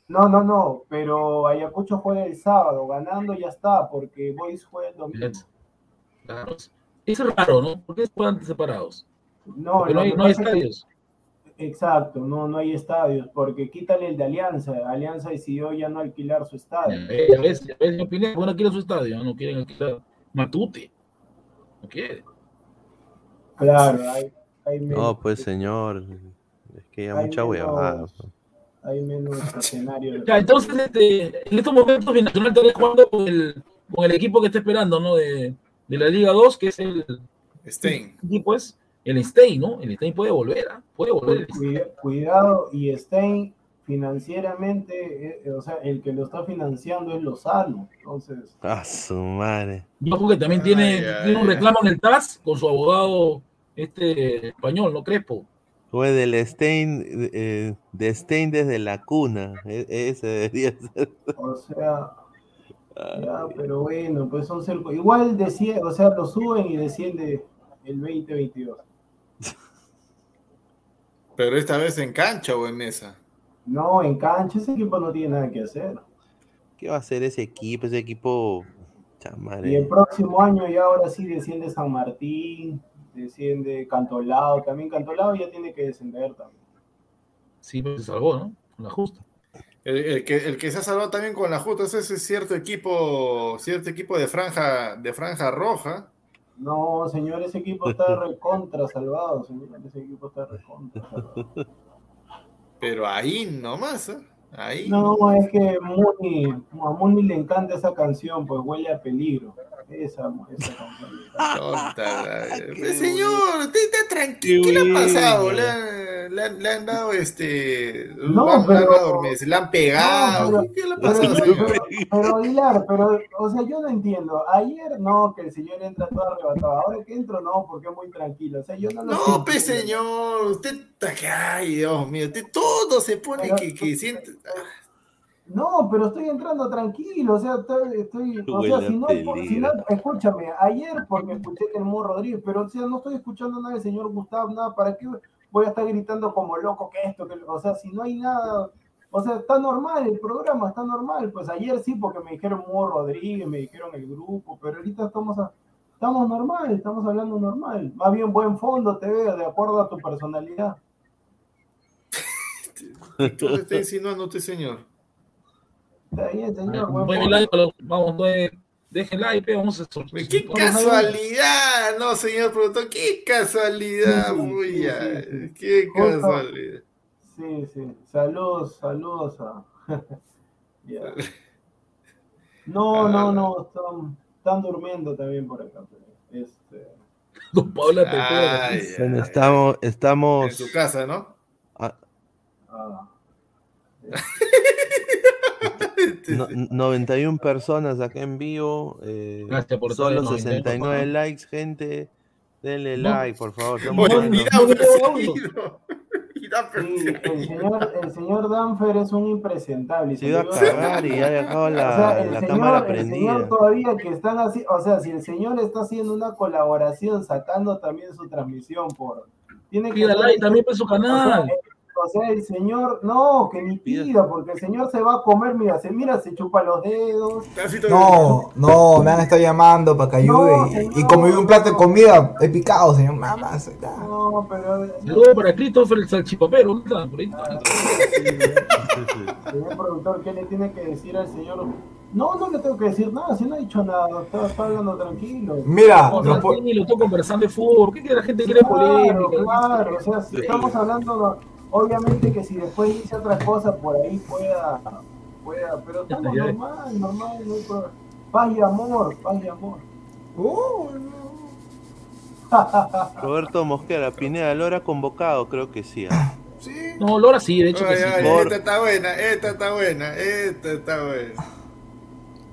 No, no, no, pero Ayacucho juega el sábado, ganando ya está, porque Boys juega el domingo. Claro. Es raro, ¿no? ¿Por qué juegan separados? No, no hay, no hay que- estadios. Exacto, no, no hay estadios, porque quítale el de Alianza. Alianza decidió ya no alquilar su estadio. Eh, a veces, a veces bueno, quieren su estadio, no quieren alquilar Matute. No quiere. Claro, hay- hay menos, No, pues señor. Es que ya Hay mucha menos- huevada. hay menos escenario. Ya, entonces, este, en estos momentos Binacional estaría jugando con el, con el equipo que está esperando, ¿no? De, de la Liga 2, que es el Stein. equipo es el Stein, ¿no? El Stein puede volver, ¿ah? Puede volver. Cuida- Cuidado, y Stein financieramente, eh, o sea, el que lo está financiando es Lozano. Entonces, Ah, su madre. Yo creo que también tiene, Ay, ay, tiene un ay. reclamo en el TAS con su abogado este español, ¿no? Crespo. Fue del Stein, eh, de Stein desde la cuna. E- ese debería ser. o sea, ya, pero bueno, pues son cerco- Igual desciende, o sea, lo suben y desciende el 2022. Pero esta vez en cancha o en mesa. No, en cancha ese equipo no tiene nada que hacer. ¿Qué va a hacer ese equipo? Ese equipo. Y Chamare. el próximo año ya ahora sí desciende San Martín, desciende Cantolao, también Cantolao ya tiene que descender también. Sí, pues se salvó, ¿no? Con la justa. El, el que, el que se ha salvado también con la justa es ese cierto equipo, cierto equipo de franja, de franja roja. No, señor, ese equipo está recontra salvado, señor, ese equipo está recontra salvado. Pero ahí nomás, ¿eh? Ahí. No, es que Muni, a Muni le encanta esa canción, pues huele a peligro. Esa, esa canción. señor, usted está tranquilo. ¿Qué, le ha pasado? Le han, le han- le han dado este. No, pero- le han pegado. No, ¿Qué, qué le ha Pero, pasado, pero, señor? pero, Aguilar, pero, o sea, yo no entiendo. Ayer no, que el señor entra todo arrebatado. Ahora que entro, no, porque es muy tranquilo. O sea, yo no lo No, pues señor, usted está que, ay, Dios mío, usted todo se pone Pero- que, que siente. No, pero estoy entrando tranquilo, o sea, estoy, estoy- o sea, si no, si no, escúchame, ayer porque escuché que el Morro Rodríguez, pero o sea, no estoy escuchando nada del señor Gustavo, nada, ¿para qué voy a estar gritando como loco que esto, que, o sea, si no hay nada, o sea, está normal el programa, está normal, pues ayer sí, porque me dijeron Morro Rodríguez, me dijeron el grupo, pero ahorita estamos, a- estamos normal, estamos hablando normal, más bien buen fondo te veo, de acuerdo a tu personalidad. ¿Tú le está insinuando usted, señor? Está bien, señor, buen likes, pero vamos, dejen like, vamos a ¡Qué casualidad! No, señor productor, qué casualidad, Sí, muy sí, ya, sí, sí. qué casualidad. Sí, sí. Saludos, saludos a. Ya. No, no, no, están, están durmiendo también por acá. pero, Este, Don Paula Ay. Bueno, ay, estamos, En estamos su casa, ¿no? ah, ah, no- 91 personas acá en vivo. eh, Gracias por solo todo, 69 99, likes, gente. Denle No. like, por favor. Oye, mira, sí, el señor, el señor Danfer es un impresentable. Se iba a cagar y ya dejado O la, sea, el la señor, cámara el prendida. señor todavía que están así, o sea, si el señor está haciendo una colaboración sacando también su transmisión por tiene que like también para su O sea, canal. el- o sea, el señor, no, que ni Pida. porque el señor se va a comer, mira, se mira, se chupa los dedos. No, no, me han estado llamando para que ayude. No, y- señor. y, como vi un plato de comida, he picado, señor. Mamá. No, pero. Saludos para Christopher el salchipapero. ¿dónde está? Por ahí está. Señor productor, ¿qué le tiene que decir al señor? No, no le tengo que decir nada, si no ha dicho nada, está, está hablando tranquilo. Mira, O sea, ni lo estoy conversando de fútbol. ¿Por qué que la gente quiere Claro, polémica? claro, o sea, si estamos hablando, obviamente que si después dice otra cosa por ahí pueda, pueda, pero estamos Ya, ya. normal, normal, no hay problema. Paz y amor, paz y amor. Uh, Roberto Mosquera, Pineda, Lora convocado, creo que sí. ¿ah? sí. No, Lora sí, de hecho que Ay, sí. ay, Por- esta está buena, esta está buena, esta está buena.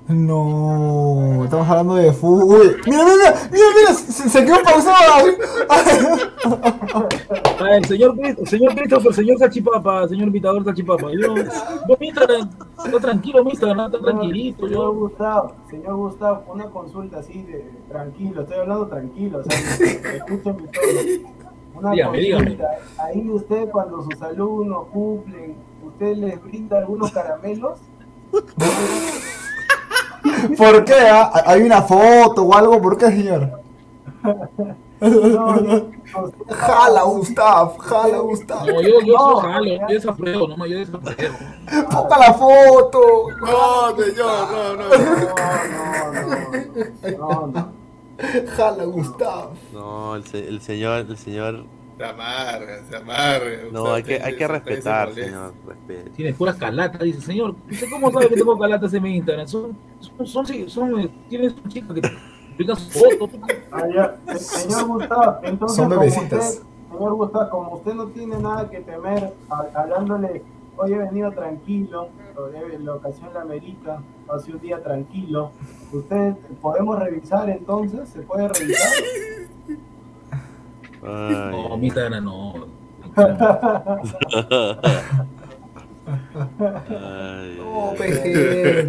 No, estamos hablando de fútbol. Mira, mira, mira, mira, se, se quedó pausado. Ah, el señor, el señor Christopher, señor Salchipapa, señor invitador Salchipapa. Yo, yo mi Instagram, está tranquilo, mi Instagram está tranquilito. Señor Gustavo, señor Gustavo, una consulta así de tranquilo, estoy hablando tranquilo, o sea, escúcheme todo. Una Dígame, consulta, ahí usted cuando sus alumnos cumplen, ¿usted les brinda algunos caramelos? ¿Por qué? ah? ¿Hay una foto o algo? ¿Por qué, señor? No, Jala, Gustav, jala, Gustav. no, yo, yo No, jalo, yo desapruebo, no, yo desapruebo. Ponga la foto. No, señor, no, no. No, no, no, no, no. Jala, Gustav. No, el, se- el señor, el señor Se amarga, se amarga. No, O sea, hay que, hay que respetar, señor. Respete. Tiene puras calatas, dice, señor. ¿Usted cómo sabe que tengo calatas en mi Instagram? Son, son, son, son, eh, tienes un chico que publica su foto. Ah, Señor Gustavo, entonces Son como bebecitas. usted, señor Gustavo, como usted no tiene nada que temer, hablándole, hoy he venido tranquilo, la ocasión la amerita, hace un día tranquilo, ¿usted podemos revisar entonces? ¿Se puede revisar? Ay, No, mi Instagram no. ay, No, gente.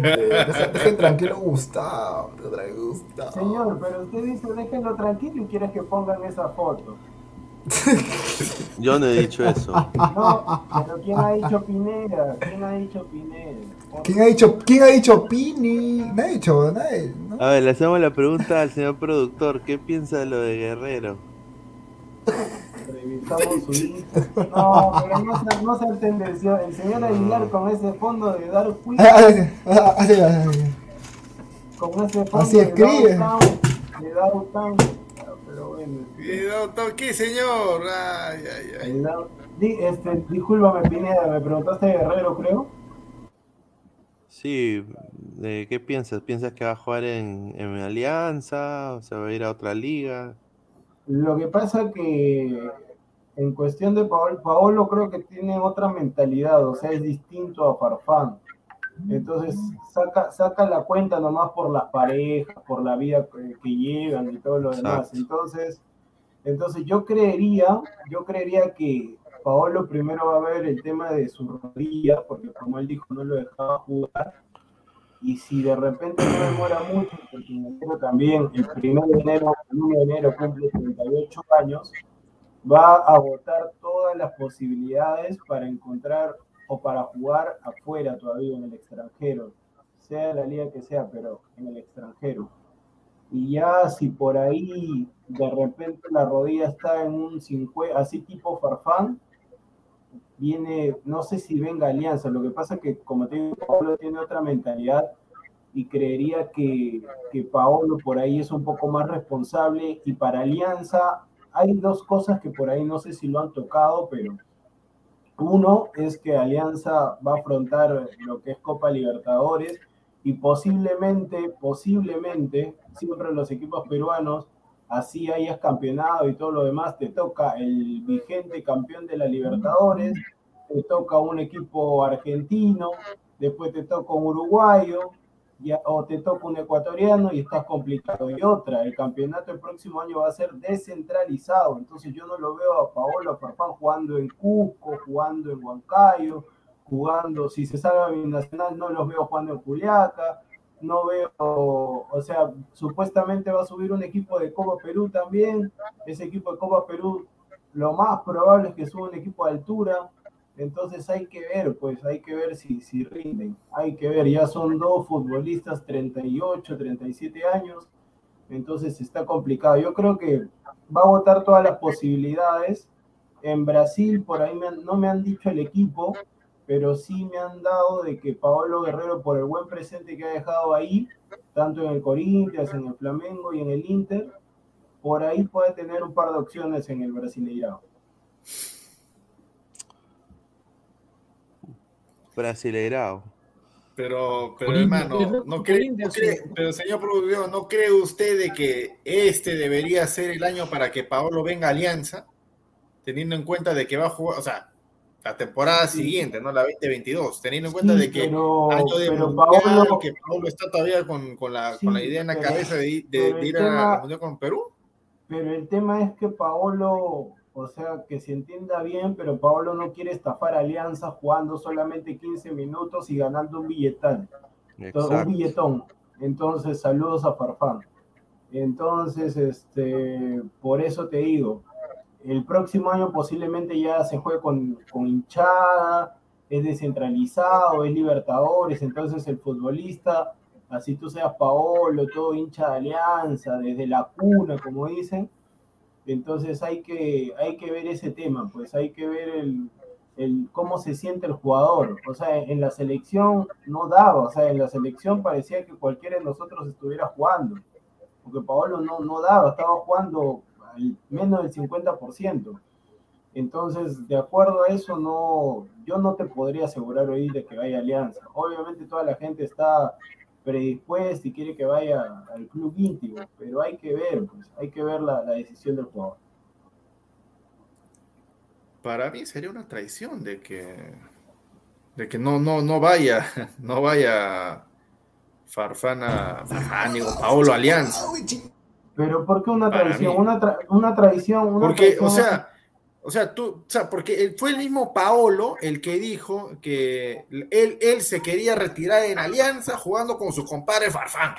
Dejen tranquilo Gustavo. dejen tranquilo a Gustavo. Señor, pero usted dice déjenlo tranquilo y quiere que pongan esa foto. Yo no he dicho eso. No, pero ¿quién ha dicho Pineda? ¿Quién ha dicho Pineda? ¿Quién ha dicho, quién ha dicho Pini? Nadie ha dicho, nadie. ¿no? A ver, le hacemos la pregunta al señor productor. ¿Qué piensa de lo de Guerrero? Revisamos su Instagram. No, pero no se, no se tendenció. El señor Aguilar con ese fondo de dar juicio, Ah, ah, ah, sí, ah, con ese fondo Así escribe. de de Downtown. Pero bueno, ¿Qué, señor? Ay, ay, ay. Di- este, discúlpame, Pineda, me preguntaste de Guerrero, creo. Sí, eh, ¿qué piensas? ¿Piensas que va a jugar en, en Alianza? ¿O se va a ir a otra liga? Lo que pasa que en cuestión de Paolo, Paolo creo que tiene otra mentalidad, o sea, es distinto a Farfán. Entonces saca, saca la cuenta nomás por las parejas, por la vida que, que llevan y todo lo demás. Exacto. Entonces, entonces yo creería, yo creería que Paolo primero va a ver el tema de su rodilla, porque como él dijo, no lo dejaba jugar. Y si de repente no demora mucho, porque en enero también, el 1 de enero, el 1 de enero cumple 38 años, va a agotar todas las posibilidades para encontrar o para jugar afuera todavía en el extranjero, sea la liga que sea, pero en el extranjero. Y ya si por ahí de repente la rodilla está en un 50, así tipo Farfán, viene, no sé si venga Alianza, lo que pasa es que como te digo, Paolo tiene otra mentalidad y creería que, que Paolo por ahí es un poco más responsable. Y para Alianza hay dos cosas que por ahí no sé si lo han tocado, pero uno es que Alianza va a afrontar lo que es Copa Libertadores y posiblemente, posiblemente, siempre los equipos peruanos, así hayas campeonado y todo lo demás, te toca el vigente campeón de la Libertadores, te toca un equipo argentino, después te toca un uruguayo, ya, o te toca un ecuatoriano y estás complicado. Y otra, el campeonato el próximo año va a ser descentralizado, entonces yo no lo veo a Paolo Farfán jugando en Cusco, jugando en Huancayo, jugando, si se salva a Binacional, no los veo jugando en Juliaca, no veo, o sea, supuestamente va a subir un equipo de Copa Perú también, ese equipo de Copa Perú, lo más probable es que suba un equipo de altura, entonces hay que ver, pues hay que ver si, si rinden, hay que ver, ya son dos futbolistas 38, 37 años, entonces está complicado. Yo creo que va a votar todas las posibilidades. En Brasil, por ahí me no me han dicho el equipo, pero sí me han dado de que Paolo Guerrero, por el buen presente que ha dejado ahí, tanto en el Corinthians, en el Flamengo y en el Inter, por ahí puede tener un par de opciones en el Brasileirao. Brasileirao. Pero, pero hermano, ¿no? cree, no cree- pero señor productor, ¿no cree usted de que este debería ser el año para que Paolo venga a Alianza? Teniendo en cuenta de que va a jugar, o sea, la temporada Sí. siguiente, ¿no? La 2022, teniendo en cuenta Sí, de que pero, año de pero mundial, Paolo, que Paolo está todavía con, con la, Sí, con la idea en la pero- cabeza de, ir- de- de ir tema- a la mundial con Perú. pero el tema es que Paolo, o sea, que se entienda bien, pero Paolo no quiere estafar a Alianza jugando solamente 15 minutos y ganando un billetal. un billetón. Entonces, saludos a Farfán. Entonces, este, por eso te digo, el próximo año posiblemente ya se juegue con, con hinchada, es descentralizado, es Libertadores, entonces el futbolista, así tú seas Paolo, todo hincha de alianza, desde la cuna, como dicen, entonces hay que, hay que ver ese tema, pues hay que ver el, el cómo se siente el jugador. O sea, en la selección no daba, o sea, en la selección parecía que cualquiera de nosotros estuviera jugando, porque Paolo no, no daba, estaba jugando menos del 50%. Entonces, de acuerdo a eso, no, yo no te podría asegurar hoy de que vaya Alianza. Obviamente toda la gente está predispuesta y quiere que vaya al club íntimo, pero hay que ver, pues, hay que ver la, decisión del jugador. Para mí sería una traición de que, de que no, no, no vaya, no vaya Farfana, Farfán, Paolo Alianza. Pero ¿por qué una traición? Una, tra- una traición, una Porque, traición- o sea, o sea, tú, o sea, porque fue el mismo Paolo el que dijo que él, él se quería retirar en Alianza jugando con su compadre Farfán.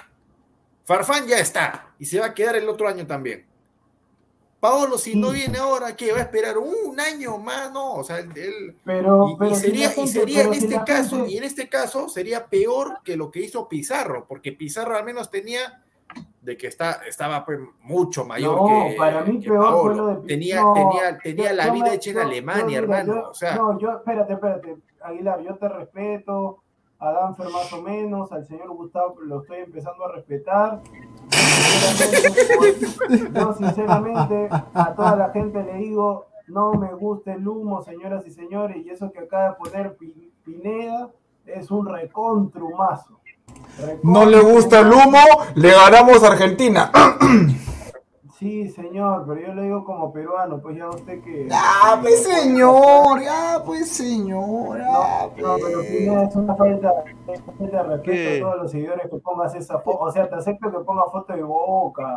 Farfán ya está y se va a quedar el otro año también. Paolo, si no viene ahora, ¿qué? ¿Va a esperar un año más? No, o sea, él, Pero, y, pero sería, gente- y sería en si este caso, gente- y en este caso sería peor que lo que hizo Pizarro, porque Pizarro al menos tenía de que está, estaba pues, mucho mayor No, que, para mí que peor fue lo de tenía, no, tenía, tenía yo- la yo vida me- hecha en yo- Alemania, hermano. o sea, No, yo, espérate, espérate, Aguilar, yo te respeto, a Danfer más o menos, al señor Gustavo lo estoy empezando a respetar. Sinceramente, Yo sinceramente a toda la gente le digo, no me gusta el humo, señoras y señores, y eso que acaba de poner Pi- Pineda es un recontrumazo. No le gusta el humo, le ganamos a Argentina. Sí, señor, pero yo le digo como peruano, pues ya usted que... Ah, pues señor, ya, pues señor. No, pero Pineda es una falta, es una falta de respeto ¿Qué? a todos los seguidores que pongas esa foto. O sea, te acepto que ponga foto de boca,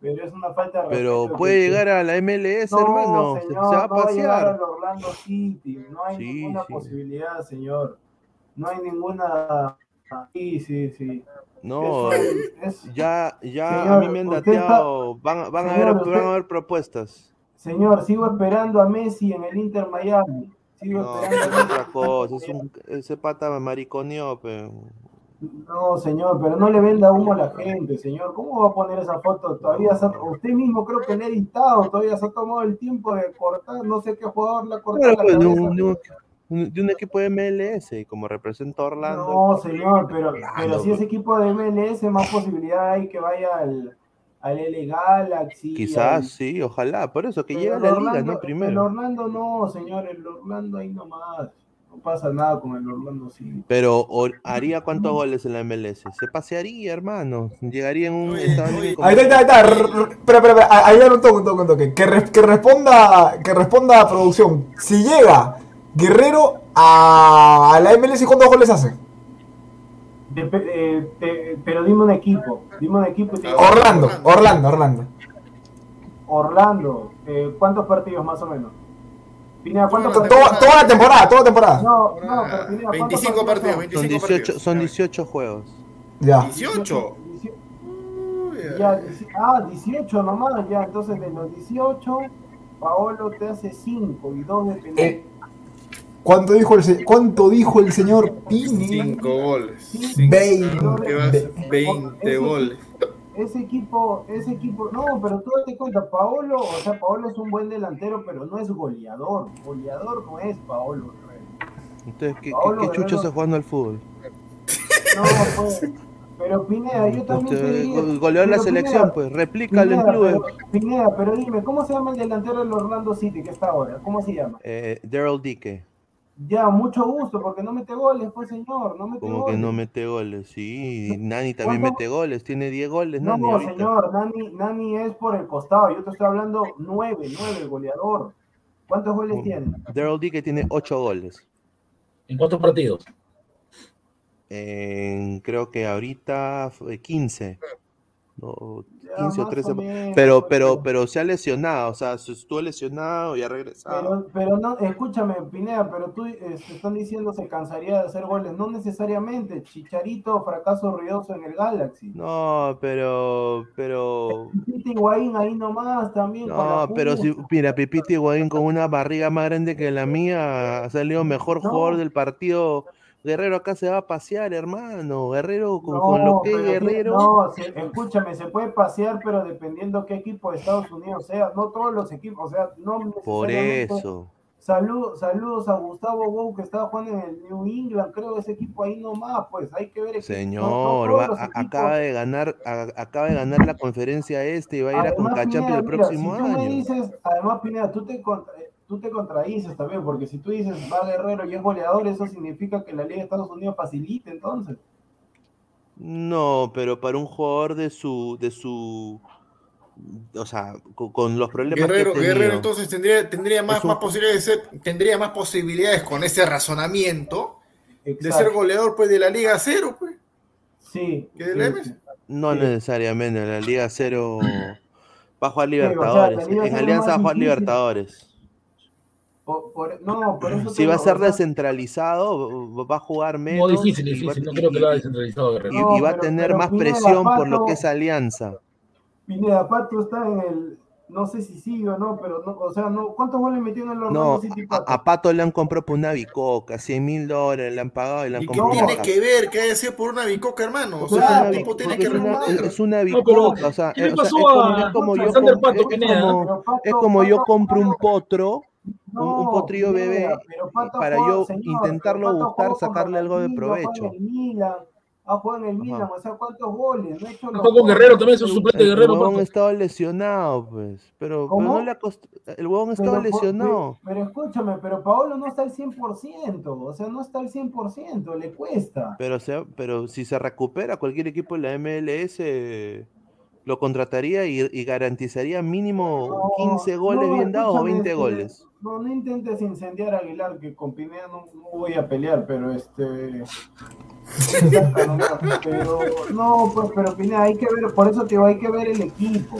pero es una falta de respeto. Pero puede que- llegar a la MLS, No, hermano. se- señor, se va a no va a llegar pasear. al Orlando City, no hay Sí, ninguna sí. posibilidad, señor. No hay ninguna... Sí, sí, sí. No, es- es- ya, ya a mí me han está- dateado. Van, van, a usted- van a haber propuestas. Señor, sigo esperando a Messi en el Inter Miami. Sigo No, esperando es otra cosa. Es un, ese pata me mariconeó, pero. No, señor, pero no le venda humo a la gente, señor. ¿Cómo va a poner esa foto? Todavía se ha- usted mismo creo que le ha editado, todavía se ha tomado el tiempo de cortar, no sé qué jugador la cortó Claro, la pues, cabeza. un- de un equipo de MLS, y como representa a Orlando. No, señor, pero, pero si es equipo de MLS, más posibilidad hay que vaya al, al L Galaxy. Quizás al- sí, ojalá. Por eso, que pero llegue a el la liga, Orlando- ¿no? El Primero. Orlando no, señor, el Orlando ahí nomás. No pasa nada con el Orlando sí. Pero haría cuántos goles en la MLS? Se pasearía, hermano. Llegaría en un estado Ahí está, ahí está, Espera, espera, espera. Ahí va un toque, un toque, un toque. Que, re- que responda, que responda a producción. Si llega Guerrero a, a la MLS, ¿cuántos goles hace? Eh, te- pero dime un equipo, dime un equipo. y te digo- Orlando, Orlando, Orlando. Orlando, eh, ¿cuántos partidos más o menos? Pineda, ¿cuántos Toda la partidos? Toda, toda la temporada, toda la temporada. No, no, pero Pineda, ¿cuántos 25 partidos, son? 25 Son 18, partidos. son 18 juegos. Ya. 18. Dieci- Uy, Ya, ah, 18 nomás, ya, entonces de los 18, Paolo te hace 5 y 2 de penal. ¿Cuánto dijo el, se- cuánto dijo el señor Pini? 5 goles. Sí, Cinco. veinte. ¿Qué vas? 20 Ese- goles. Ese equipo, ese equipo, no, pero tú date cuenta, Paolo, o sea, Paolo es un buen delantero, pero no es goleador. Goleador no es Paolo. Entonces, ¿qué, Paolo qué se jugando al fútbol? No, pues, pero Pineda, yo también te Usted diría. goleó en la selección, Pineda, pues, replícalo en clubes. pero, Pineda, pero dime, ¿cómo se llama el delantero del Orlando City que está ahora? ¿Cómo se llama? Eh, Daryl Dique, Ya, mucho gusto, porque no mete goles, pues señor, no mete como goles. que no mete goles, sí. Nani también ¿Cuánto? mete goles, tiene 10 goles, No, Nani, ahorita. señor, Nani, Nani es por el costado, yo te estoy hablando nueve, nueve, el goleador. ¿Cuántos goles Oh. tiene? Daryl Dique tiene 8 goles. ¿En cuántos partidos? En- creo que ahorita fue 15. No, Ya, 15 o más 13. menos, Pero, pero, pero se ha lesionado, o sea, se estuvo lesionado y ha regresado. Pero, pero no, escúchame, Pineda, pero tú eh, te están diciendo se cansaría de hacer goles. No necesariamente. Chicharito, fracaso ruidoso en el Galaxy. No, pero, pero, Pipita Higuaín ahí nomás también. no, pero si, mira, Pipita Higuaín con una barriga más grande que la mía ha salido mejor No. jugador del partido. Guerrero acá se va a pasear, hermano. Guerrero con, No, con lo que que- Guerrero. no, se- escúchame, se puede pasear, pero dependiendo qué equipo de Estados Unidos sea. No todos los equipos, o sea, no Por eso. Salud, saludos a Gustavo Bou que estaba jugando en el New England, creo ese equipo ahí nomás, pues hay que ver. equi- no- no Señor, va- a- acaba de ganar, a- acaba de ganar la conferencia este y va a ir a Además, Conca Pineda, Champions el próximo si tú me año. dices, además, Pineda, tú te, tú te contradices también, porque si tú dices va Guerrero y es goleador, eso significa que la Liga de Estados Unidos facilita entonces. No, pero para un jugador de su, de su, o sea, con, con los problemas Guerrero, que tenido, Guerrero entonces tendría, tendría más, un- más posibilidades de ser- tendría más posibilidades con ese razonamiento de ser goleador pues de la Liga Cero, pues. Sí. Que del MS. no Sí. necesariamente, la Liga Cero va a jugar o sea, Libertadores, la Liga en Alianza va a jugar difícil. Libertadores. Por- por- no, por eso Si va a ser sea, descentralizado, va a jugar No, menos difícil, y va- difícil. No creo que lo haga descentralizado Guerrero. y- No, y va a pero- tener pero más Pineda, presión por lo Pato- que es Alianza. Pineda Pato está en el, no sé si sigue o no, pero no, o sea, no, ¿cuántos goles metió en el Orlando No, City a, Pato? a Pato le han comprado por una bicoca, 100 mil dólares, le han pagado y le han ¿Y qué comprado una tiene que ver que haya sido por una bicoca, hermano? O sea, el tipo tiene que responder. es una No, bicoca, o sea, ¿qué es como, a- a yo, Pato, Pato- Pato compro un jugó- un, potrillo bebé, pero Pato para yo señor, intentarlo pero buscar, sacarle algo de provecho. en el Milan, ha jugado en el Milan, o sea, ¿cuántos goles? No ha hecho los Jugó con goles. Guerrero también, es un suplente El, Guerrero. huevón Pato. estaba lesionado, pues, pero, pero no le ha cost- el huevón Pero, estaba po- lesionado. Pero, pero escúchame, pero Paolo no está al 100%, o sea, no está al 100%, le cuesta. Pero, se- pero si se recupera, cualquier equipo de la MLS lo contrataría y, y garantizaría mínimo No, 15 goles no, bien dados o escúchame, 20 este, goles. No, no intentes incendiar a Aguilar, que con Pineda no, no voy a pelear, pero este. Pero no, pues, pero Pineda, hay que ver, por eso te digo, hay que ver el equipo.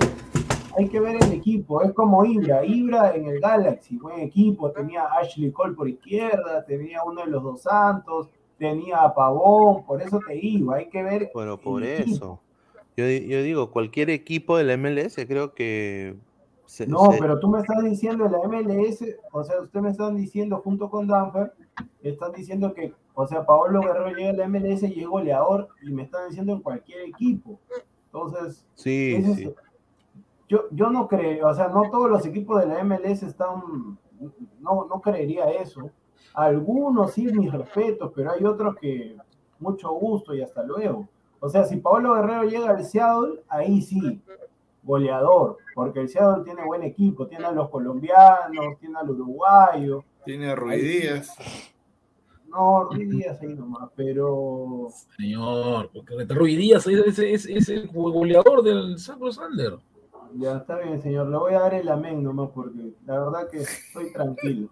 Hay que ver el equipo, es como Ibra, Ibra en el Galaxy, buen equipo, tenía Ashley Cole por izquierda, tenía uno de los dos Santos, tenía a Pavón, por eso te digo, hay que ver Bueno, por eso. Yo, yo digo, cualquier equipo de la MLS creo que... se- No, se- pero tú me estás diciendo la MLS, o sea, ustedes me están diciendo junto con Danfer, están diciendo que, o sea, Paolo Guerrero llega a la MLS y es goleador, y me están diciendo en cualquier equipo. Entonces, Sí, es- sí. yo, yo no creo, o sea, no todos los equipos de la MLS están, no, no creería eso. Algunos sí, mis respetos, pero hay otros que mucho gusto y hasta luego. O sea, si Paolo Guerrero llega al Seattle, ahí sí, goleador, porque el Seattle tiene buen equipo, tiene a los colombianos, tiene al uruguayo, Tiene a Ruiz Díaz. no, Ruiz Díaz ahí nomás, pero Señor, porque Ruiz Díaz es, es, es- es el goleador del Sacro Sander. ya está bien, señor, le voy a dar el amén nomás, porque la verdad que estoy tranquilo.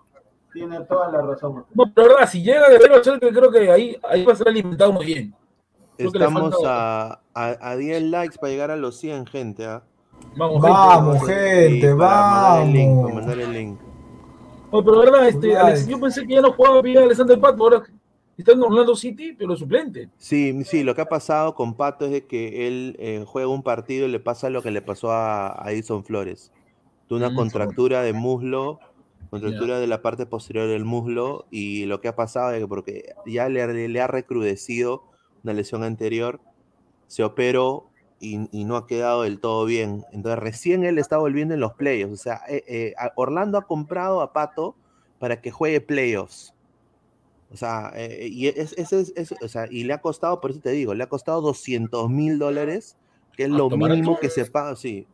Tiene toda la razón. No, pero la verdad, si llega Guerrero al Celtic, creo que ahí, ahí va a ser alimentado muy bien. Creo Estamos falta- a, a, a 10 likes para llegar a los 100, gente. ¿ah? Vamos, Vamos, Sí, gente, para mandar el link, para vamos. mandar el link. No, pero la verdad, este, Alex, yo pensé que ya no jugaba bien Alexander Pato, ahora está en Orlando City, pero suplente. Sí, sí, lo que ha pasado con Pato es de que él eh, juega un partido y le pasa lo que le pasó a, a Edison Flores. Una Mm. contractura de muslo, contractura de la parte posterior del muslo, y lo que ha pasado es que porque ya le, le ha recrudecido una lesión anterior, se operó y, y no ha quedado del todo bien. Entonces recién él está volviendo en los playoffs. O sea, eh, eh, a- Orlando ha comprado a Pato para que juegue playoffs. O sea, eh, y, es, es- es- es- o sea, y le ha costado, por eso te digo, le ha costado 200 mil dólares, que es lo ¿Harto barato? mínimo que se paga, sí.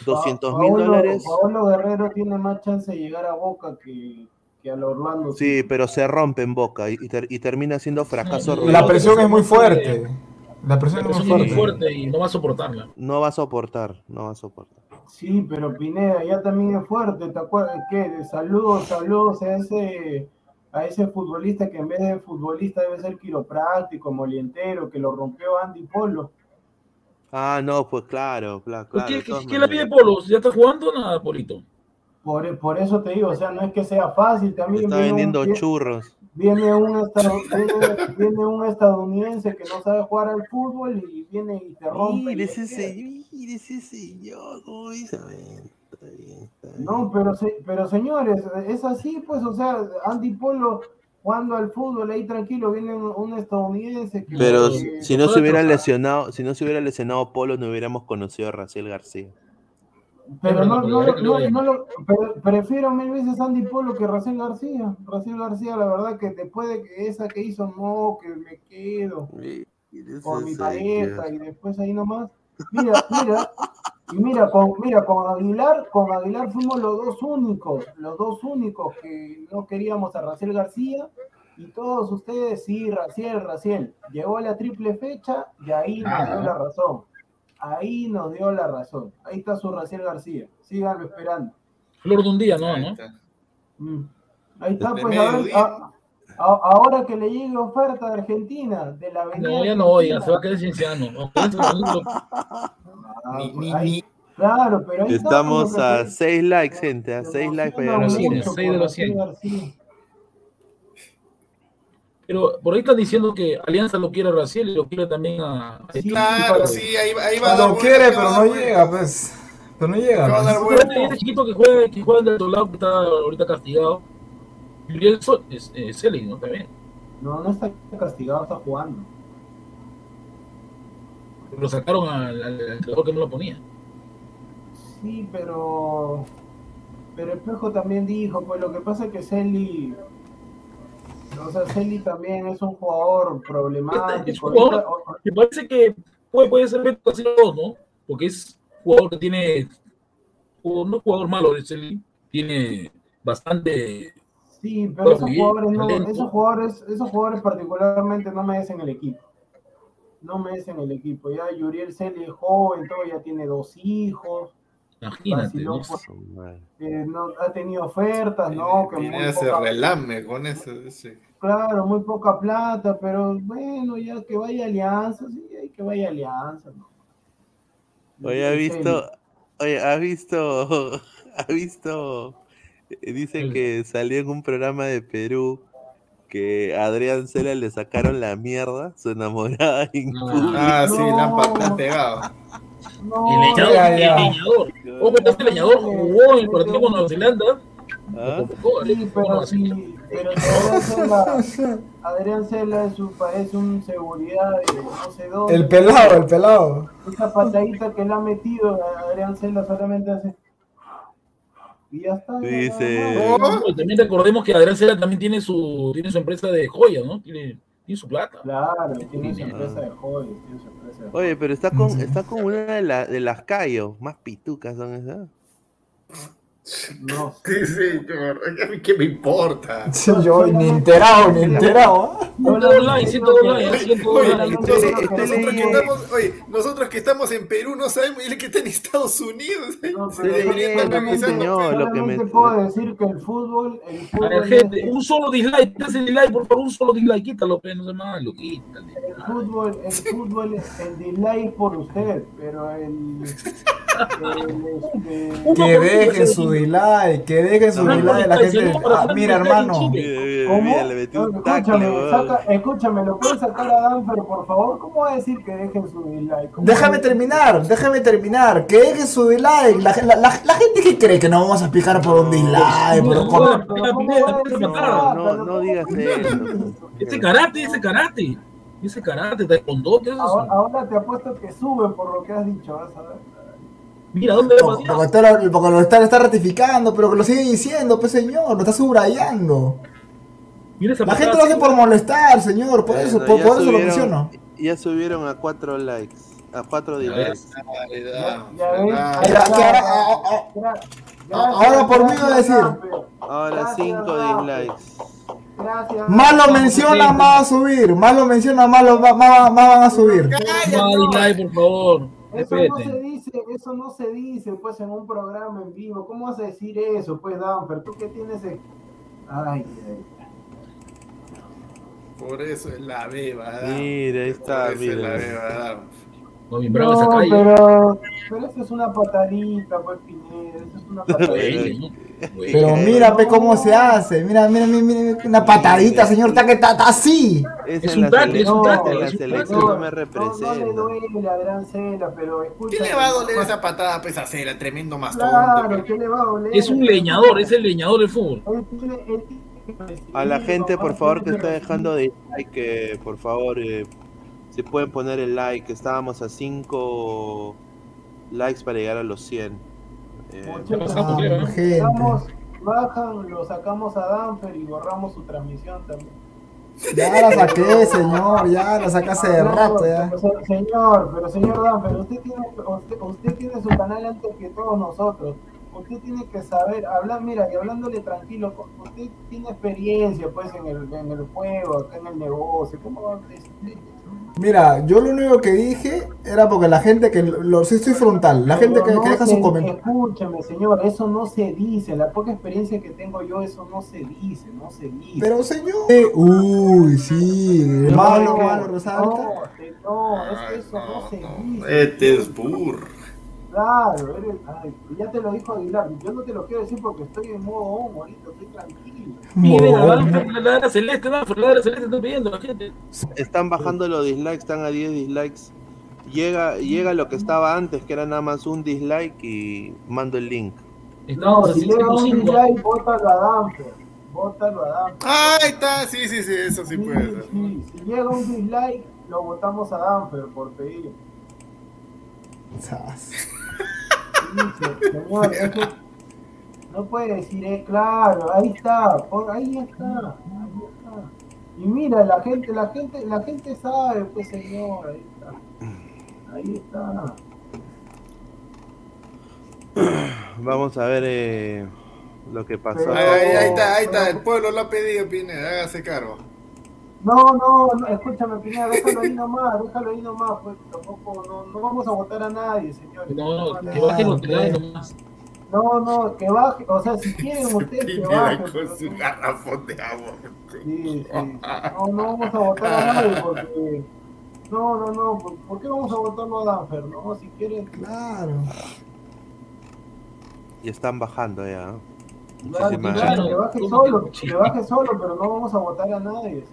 Pa- 200 mil Paolo- dólares. Paolo Guerrero tiene más chance de llegar a Boca que, que al Orlando. Sí, pero se rompe en boca y, y ter- y termina siendo fracaso. La presión es muy fuerte. La presión La presión es muy fuerte. fuerte y no va a soportarla. No va a soportar, no va a soportar. Sí, pero Pineda ya también es fuerte, ¿te acuerdas? ¿Qué? Saludos, saludos a ese, a ese futbolista que en vez de futbolista debe ser quiropráctico, molientero, que lo rompió Andy Polo. Ah, no, pues claro, claro. ¿Por claro, ¿Qué, de qué, qué la pide. Polo? ¿Ya está jugando nada, Polito? Por, por eso te digo, o sea, no es que sea fácil, también Está un- vendiendo churros. Viene un, estad- viene, viene un estadounidense que no sabe jugar al fútbol y viene y te rompe. Mire y ese señor, mire ese señor, ¿cómo dice? Está bien, está bien, está bien. No, pero, pero señores, es así, pues, o sea, Andy Polo jugando al fútbol ahí tranquilo, viene un, un estadounidense que... Pero si no se hubiera lesionado, si no se hubiera lesionado Polo, no hubiéramos conocido a Raciel García. Pero no, no, no, no lo- pre- prefiero mil veces Andy Polo que Raciel García. Raciel García, la verdad que después de que esa que hizo, no, que me quedo por mi pareja y después ahí nomás. Mira, mira, Y mira, con, mira, con Aguilar, con Aguilar fuimos los dos únicos, los dos únicos que no queríamos a Raciel García. Y todos ustedes, sí, Raciel, Raciel. Llegó la triple fecha y ahí nos dio la razón. Ahí nos dio la razón. Ahí está su Raciel García. Síganlo esperando. Flor de un día, ¿no? Ahí ¿no? está. Mm. Ahí está pues a ver, a, a, ahora que le llegue oferta de Argentina, de la avenida. No, ya no voy, ya se va a quedar cienciano. Ah, claro, pero ahí Estamos a 6 likes, gente, a 6 likes para llegar a 6 de los 100. Pero por ahí están diciendo que Alianza lo quiere a Raciel y lo quiere también a. Sí, claro, para- sí, ahí, ahí va Lo quiere, pero no llega, pues. Pero no llega. Este, chiquito que juega, que juega del otro lado, que está ahorita castigado. Sol, es, es ¿no? También. No, no está castigado, está jugando. Lo sacaron al, al, que no lo ponía. Sí, pero. Pero el Espejo también dijo, pues lo que pasa es que Celi. O sea, Celi también es un jugador es problemático. un jugador Me parece que puede, puede ser Beto Castillo 2, ¿no? Porque es jugador que tiene. o No jugador malo, Celi. Tiene bastante. Sí, pero esos jugadores, no, esos jugadores, esos jugadores particularmente no merecen el equipo. No merecen el equipo. Ya Yuriel Celi es joven, todo ya tiene dos hijos, Imagínate, pues. Eh, no, ha tenido ofertas, ¿no? Que muy hacer poca- relame con eso. ese. Claro, muy poca plata, pero bueno, ya que vaya Alianza, sí, hay que vaya Alianza. ¿no? Oye, ¿has Yuriel visto? Oye, ¿has visto? ¿Has visto? eh, Dicen Mm. que salió en un programa de Perú que a Adrián Cela le sacaron la mierda, su enamorada público. Ah, sí, la han pegado. No, El leñador, ya, el ya. leñador. Oh, pero este leñador jugó en el partido con Nueva Zelanda. ¿Ah? Sí, ¿eh? pero sí, pero si Adrián Cela, Adrián Cela es un, parece un seguridad de no sé dónde. El pelado, el pelado. Esa patadita que le ha metido a Adrián Cela solamente hace. Y ya está. Dice-. No, y también recordemos que Adrián Cela también tiene su, tiene su empresa de joyas, ¿no? Tiene, tiene su plata. Claro, tiene su empresa de joyas, tiene su empresa de Oye, pero está con, está con una de, la- de las Cayo, más pitucas son esas. No Sí, sí, yo- a mí qué me importa. Sí, yo ni enterado, ni enterado. Nosotros, que estamos, oye, nosotros que estamos en Perú no sabemos y él que está en Estados Unidos. No, Sí, pero lo que me- puedo decir que el fútbol, el A fútbol, ver, gente, es- un solo dislike, ese dislike, por favor, un solo dislike, quítalo, pero no se malo, quítale. el fútbol, el fútbol, el dislike por usted, pero el, el, este, Que dejen su dislike, que dejen su No, dislike. La no, gente. no, Ah, mira, hermano. Weón. Saca, escúchame, ¿lo puedes sacar a Danfer, por favor? ¿Cómo va a decir que dejen su dislike? ¿Cómo Déjame terminar, déjame terminar. Que dejen su dislike. La, la, la, la gente que cree que no vamos a picar por un dislike, por un No, no, no, No, no, no digas eso. Ese karate, ese karate, ese karate, taekwondo, ¿qué es Ahora, eso? ahora te apuesto que suben por lo que has dicho, vas a ver. Mira, ¿dónde Porque, va porque porque lo está, está ratificando, pero que lo sigue diciendo, pues señor, lo está subrayando. Mira esa La gente lo hace por molestar, señor, por eso, por, eso lo menciono. Ya subieron a 4 likes, a 4 dislikes. Dale, Ya, dale, ya ves, dale. Mira, ya, que ahora- ah, ah, ah, por mí va a decir. Ahora Gracias, 5 Danfer. dislikes. Gracias. Más lo menciona, más va a subir. Más lo menciona, más, lo, más, más- más van a subir. No, dislike, por favor, Eso no se dice, eso no se dice pues en un programa en vivo. ¿Cómo vas a decir eso, pues, Danfer? ¿Tú qué tienes? en- Ay, ay. Por eso es la beba. Mira, ahí está, Por eso es la mira. beba. No, No, pero, pero eso es una patadita, pues, Pineda. Eso es una patadita. ¿no? Pero mira, pe, cómo se hace. Mira, mira, mira, mira, una patadita, señor, está que está, está así. Es, Es un la tackle, es un en la selección tackle. no me No, no le representa. duele a Adrián Cela, pero escucha. ¿Qué le va a doler esa patada pues a Cela? Tremendo mastón. Claro, ¿qué le va a doler? Es un leñador, es el leñador del fútbol. Él tiene- él tiene A la gente, por favor, que está dejando de like, que por favor, eh, si pueden poner el like, estábamos a 5 likes para llegar a los 100. Eh, bajan, lo sacamos a Danfer y borramos su transmisión también. Ya la saqué, señor, ya la saqué hace rato ya. Pero, se- señor, pero señor Dan, pero usted tiene, usted, usted tiene su canal antes que todos nosotros. Usted tiene que saber hablar, mira, y hablándole tranquilo, usted tiene experiencia pues en el, en el juego, acá en el negocio, ¿cómo va a decir? Mira, yo lo único que dije era porque la gente que lo sí estoy frontal, la gente que, que deja se- sus comentarios. Escúcheme, señor, eso no se dice. La poca experiencia que tengo yo, eso no se dice, no se dice. Pero señor. Eh, uy, sí, malo, malo, resalta. No, no, es- eso no, se dice. Este es burro. Claro, eres, ay, ya te lo dijo Aguilar. Yo no te lo quiero decir porque estoy en modo on, ahorita estoy tranquilo. Danfer la ladra celeste, la ladra celeste está pidiendo la gente. Están bajando los dislikes, están a 10 dislikes. Llega, llega lo que estaba antes, que era nada más un dislike y mando el link. No, si llega un 605. dislike, bótalo a Danfer. Bótalo a Danfer. Ahí está, sí, sí, sí, eso sí Sí, puede ser. sí, Si llega un dislike, lo votamos a Danfer por pedir. Señor, no puede decir, eh, claro, ahí está, por- ahí está, ahí está. Y mira, la gente, la gente, la gente sabe, pues señor, ahí está. Ahí está. Vamos a ver eh, lo que pasó. Ahí, ahí está, ahí está, el pueblo lo ha pedido, Pineda, hágase cargo. No, no, no, escúchame, Pineda, déjalo ahí nomás, déjalo ahí nomás, pues tampoco, no, no vamos a votar a nadie, señor. No, no, que bajen los dislikes nomás. No, no, que baje, o sea, si quieren ustedes que Pineda bajen. con pero su no- garrafón de agua. Sí, sí. No, no vamos a votar a nadie porque. No, no, no. ¿Por, por qué vamos a votarlo a Danfer? No, si quieren. Claro. Y están bajando ya. Claro, Muchísimas claro, gracias. que baje solo, que baje solo, pero no vamos a votar a nadie.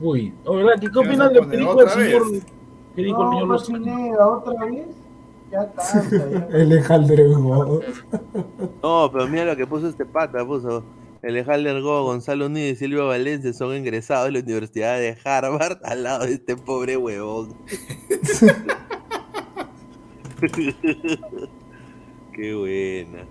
Uy, ¿no, ¿verdad? ¿Qué, qué ¿Qué vas opinan a del que poner dijo el otra señor? ¿Qué dijo el No, señor no, Lozano? Pineda, otra vez. Ya ya. El Ejaldrego. No, pero mira lo que puso este pata, puso. Alejandro Go, Gonzalo Unido y Silvia Valencia son egresados de la Universidad de Harvard al lado de este pobre huevón. Qué buena.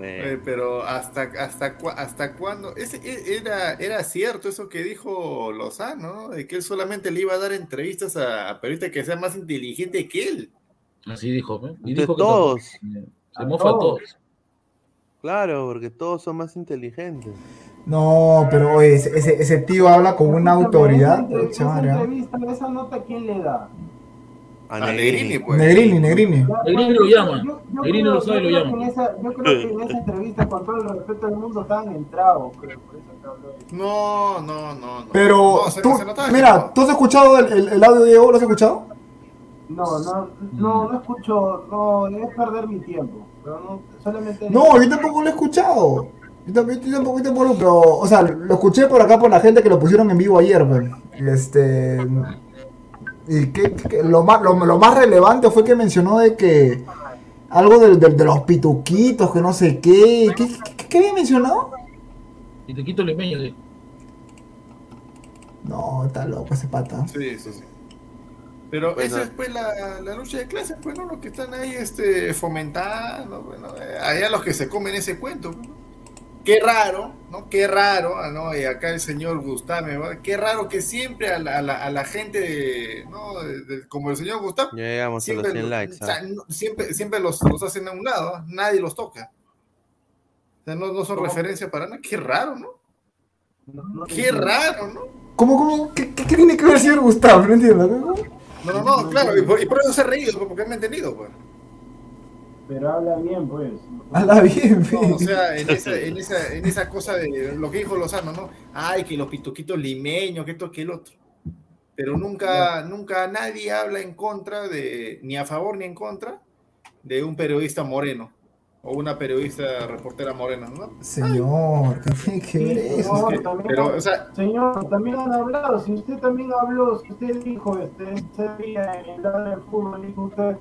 Eh, pero hasta hasta hasta cuándo ese e- era era cierto eso que dijo Lozano ¿no? de que él solamente le iba a dar entrevistas a, a periodistas que sean más inteligentes que él Así dijo, ¿eh? Y De dijo que todos. tampoco- se mofa a todos. Claro, porque todos son más inteligentes. No, pero oye, ese, ese, ese tío habla con una autoridad. Esa, entrevista, esa nota, ¿quién le da? A a Negrini. Negrini pues Negrini, Negrini. Negrini lo llama. yo- yo Negrini creo- lo sabe y lo llama. esa- Yo creo que en esa entrevista, con todo el respeto del mundo, estaban entrados, no no no no Pero No, se- tú, se notaba que mira, no. ¿tú has escuchado el, el, el audio, Diego? ¿Lo has escuchado? No, no, no, no escucho, no, es perder mi tiempo, pero no, solamente... No, yo tampoco lo he escuchado. Yo tampoco, yo tampoco, yo tampoco, pero, o sea, lo escuché por acá por la gente que lo pusieron en vivo ayer, pues. Este. Y que, que lo, más, lo, lo más relevante fue que mencionó de que. Algo del- de, los pituquitos, que no sé qué. ¿Qué, qué, qué había mencionado? Y te quito el empeño. sí. No, está loco ese pata. sí sí sí pero Bueno. esa es pues la, la lucha de clases pues no los que están ahí este fomentando bueno eh, allá los que se comen ese cuento pues, ¿no? Qué raro, ¿no? Qué raro, ah, ¿no? Y acá el señor Gustavo, ¿verdad? qué raro que siempre a la, a la, a la gente, de, ¿no? de- de- como el señor Gustavo, Ya llegamos a los siempre, 100 likes. o sea, ¿ah? no- siempre, siempre los, los hacen a un lado, ¿ah? nadie los toca. O sea, no, no son ¿Cómo? referencia para nada. Qué raro, ¿no? No, no Qué raro, ¿no? ¿Cómo, cómo? ¿Qué, qué, qué tiene que ver el señor Gustavo? No entiendo. No, no, no, claro, y por, y por eso se ha reído, pues, porque me ha entendido, pues. Pero habla bien, pues. Habla bien, No, o fe. sea, en esa, en, esa, en esa cosa de lo que dijo Lozano, ¿no? Ay, que los pituquitos limeños, que esto, que el otro. Pero nunca, nunca nadie habla en contra de, ni a favor ni en contra, de un periodista moreno. O una periodista reportera morena, ¿no? Señor, ¿qué tiene que ver eso? también, pero, o sea- señor, también han hablado. Si usted también habló, si usted dijo este, ese día en el lado del fútbol, dijo usted,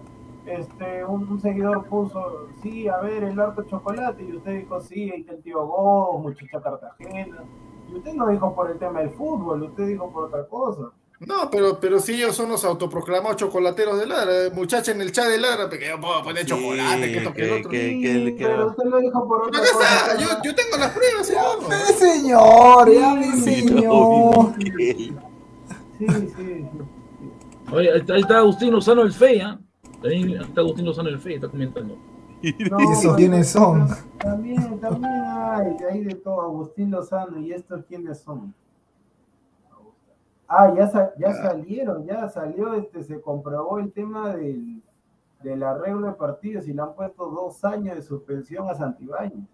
este, un, un seguidor puso, sí, a ver, el harto chocolate, y usted dijo, sí, ahí está el tío Go, muchacha Cartagena. Y usted no dijo por el tema del fútbol, usted dijo por otra cosa. No, pero, pero si ellos son los autoproclamados chocolateros de Ladra, muchacha en el chat de Ladra, que yo puedo poner chocolate, que esto, que el otro. Sí, pero usted lo dijo por otra cosa. yo, yo tengo las pruebas, señor. ¡Eh, señor! ¡Ya, mi señor! Sí, sí, sí. Oye, ahí está, Agustín Lozano el Fe, ¿ah? Ahí está Agustín Lozano el Fe, está comentando. No, ¿Y esos quiénes son? También, también hay, hay de todo. Agustín Lozano, ¿y estos quiénes son? Ah, ya, sa- ya salieron, ya salió, este, se comprobó el tema del, del arreglo de partidos y le han puesto dos años de suspensión a Santibáñez.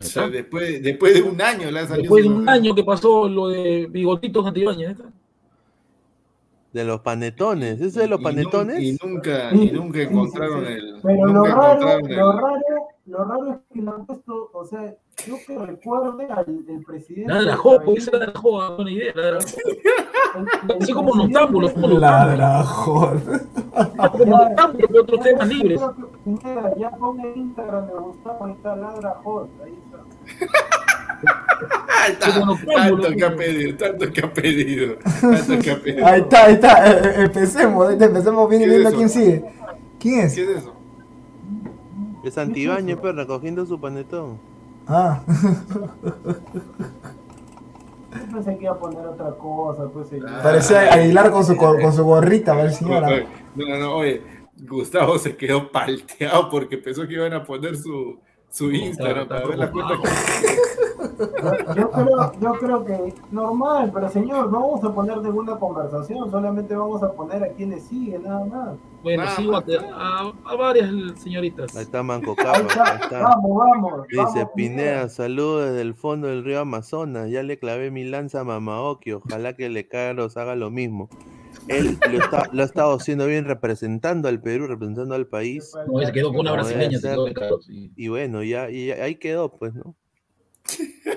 O sea, después, después de un año le ha salido. Después de un año que pasó lo de Bigotitos Antibáñez, ¿está? De los panetones. ¿Eso de los panetones? Y nunca, y nunca encontraron sí. el. Pero lo raro, lo raro, lo raro es que le han puesto, o sea, yo que recuerde al el presidente. Nada, la joda, pues esa la joda, buena idea. la- el- el Así como noctámbulos, como. Ladra, Como noctámbulos, pero otros temas libres. Ya pon el Instagram de Gustavo, ahí está Hot, ahí. Ah, está, Tanto que ha pedido, tanto que ha pedido, tanto que ha pedido. Ahí está, ahí está. empecemos, ahí está, empecemos viendo, ¿Qué es viendo quién sigue. ¿Quién es? ¿Qué es eso? Es Antibáñez, pero recogiendo su panetón. Ah, Yo pensé que iba a poner otra cosa, pues señor. parecía Aguilar con su, co- con su gorrita, a ver, señora. No, no, no, oye, Gustavo se quedó palteado porque pensó que iban a poner su, su Instagram para ver la cuenta. Yo, yo creo, yo creo que normal, pero señor, no vamos a poner ninguna conversación, solamente vamos a poner a quienes siguen, nada más. Bueno, Nada sigo más. a, a- a varias señoritas. Ahí está Manco Ahí Capa. está, Ahí está. vamos, vamos. Dice vamos, Pineda, saludos desde el fondo del río Amazonas. Ya le clavé mi lanza a Mamaoki. Ojalá que le Carlos haga lo mismo. Él lo, está, lo ha estado haciendo bien representando al Perú, representando al país. No, se quedó con una No, brasileña, se quedó y- bueno, ya, y ahí quedó, pues, ¿no?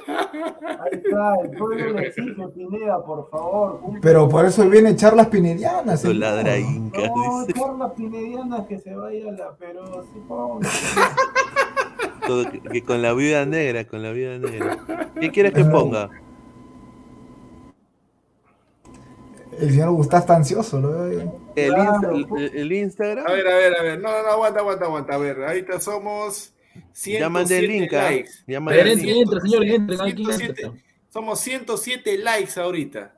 Ahí está, el pueblo le exige, Pineda, por favor. cumple. Pero por eso viene charlas pinedianas. Su señor. ladra inca, No, dice. charlas pinedianas que se vaya la, pero sí. Todo que, que con la viuda negra, con la viuda negra. ¿Qué quieres que ponga? El señor Gustavo está ansioso, lo veo ahí. El, Claro, Insta- pues. el- el Instagram. A ver, a ver, a ver. No, no, no, aguanta, aguanta, aguanta. A ver, ahorita somos. Ya mandé el 107 link. likes. Ya mandé el link. entren, señores, entren. Aquí 107. entren. Somos 107 likes ahorita.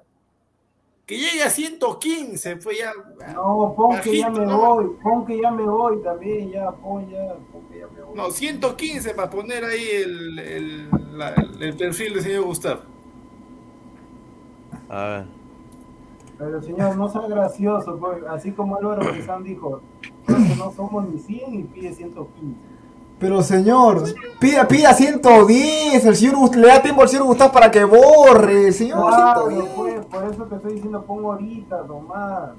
Que llegue a 115, fue ya. No, pon que ya me ¿no? voy, pon que ya me voy también, ya, pon ya, pon que ya me voy. No, 115 para poner ahí el, el, la- el perfil del señor Gustavo. A ver. Pero señor, no sea gracioso, pues, así como Álvaro Pesán dijo, no somos ni 100 y pide 115. Pero señor, pida, pida 110. El señor le da tiempo al señor Gustavo para que borre. Señor, Claro, 110. pues, por eso te estoy diciendo, pon ahorita, nomás.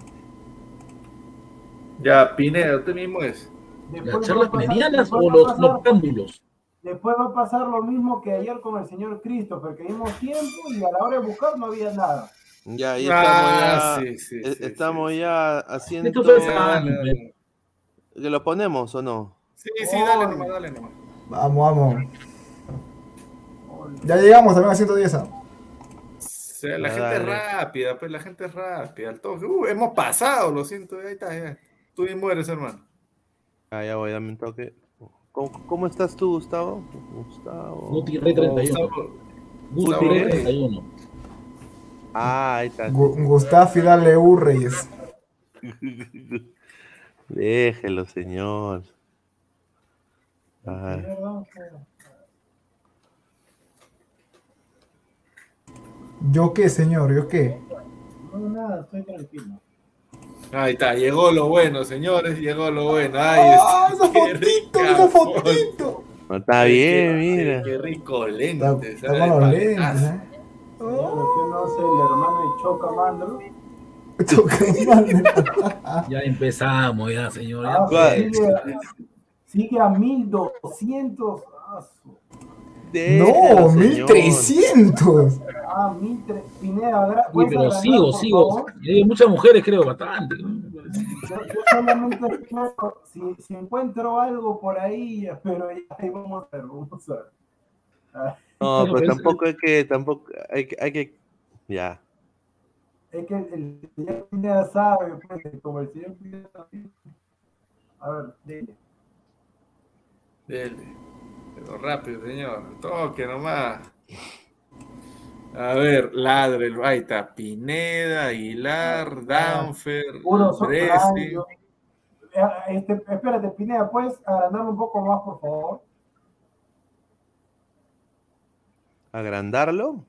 Ya, Pineda, usted mismo es. ¿Las Después va charlas a pasar- pinedianas o los noctámbulos? Después va a pasar lo mismo que ayer con el señor Christopher, que dimos tiempo y a la hora de buscar no había nada. Ya, ahí Ah, estamos ya. sí, sí, eh, sí, estamos ya haciendo. ¿Que lo ponemos o no? Sí, sí, dale nomás, dale nomás. Vamos, vamos. Ya llegamos también a 110. ¿ah? O sea, la Ah, gente es rápida, pues la gente es rápida. al toque. Uh, hemos pasado, lo siento, ahí está, ya. Tú mismo eres, hermano. Ah, ya voy, dame un toque. ¿Cómo, cómo estás tú, Gustavo? Gustavo. Guti Rey 31. Gustavo, Guti Rey. 31. Ah, ahí está. Gu- Gustavo Fidal U Reyes. Déjelo, señor. Ah, ¿Yo qué, señor? ¿Yo qué? No, nada, estoy tranquilo. Ahí está, llegó lo bueno, señores, llegó lo bueno. Ay, ¡Ah, es- esa fotito! ¡Esa fotito! no, está Ay, bien, qué- mira. Qué rico Está, lente. está con los lentes, ¿eh? Señor, ¿usted no es el hermano de Choca? Ya empezamos, ya, señor. ya. Ah, sigue, sigue a 1200. Ah, No, señor. 1300. ah 1300. Pineda, Uy, ¿puedes pero sigo, sigo. favor? Y hay muchas mujeres, creo, bastante. Yo, yo solamente si, si encuentro algo por ahí, pero ya ahí vamos a ver, vamos a ver. Ah, No, Pero pues es- tampoco hay que, tampoco hay que, hay que, ya. Es que el señor Pineda sabe, pues, como el señor Pineda también. A ver, dile. Dele. Pero rápido, señor. Toque nomás. A ver, ladre. Ahí está. Pineda, Aguilar, Danfer, Puro. Eh, Este, espérate, Pineda, ¿puedes agrandarlo un poco más, por favor? ¿Agrandarlo?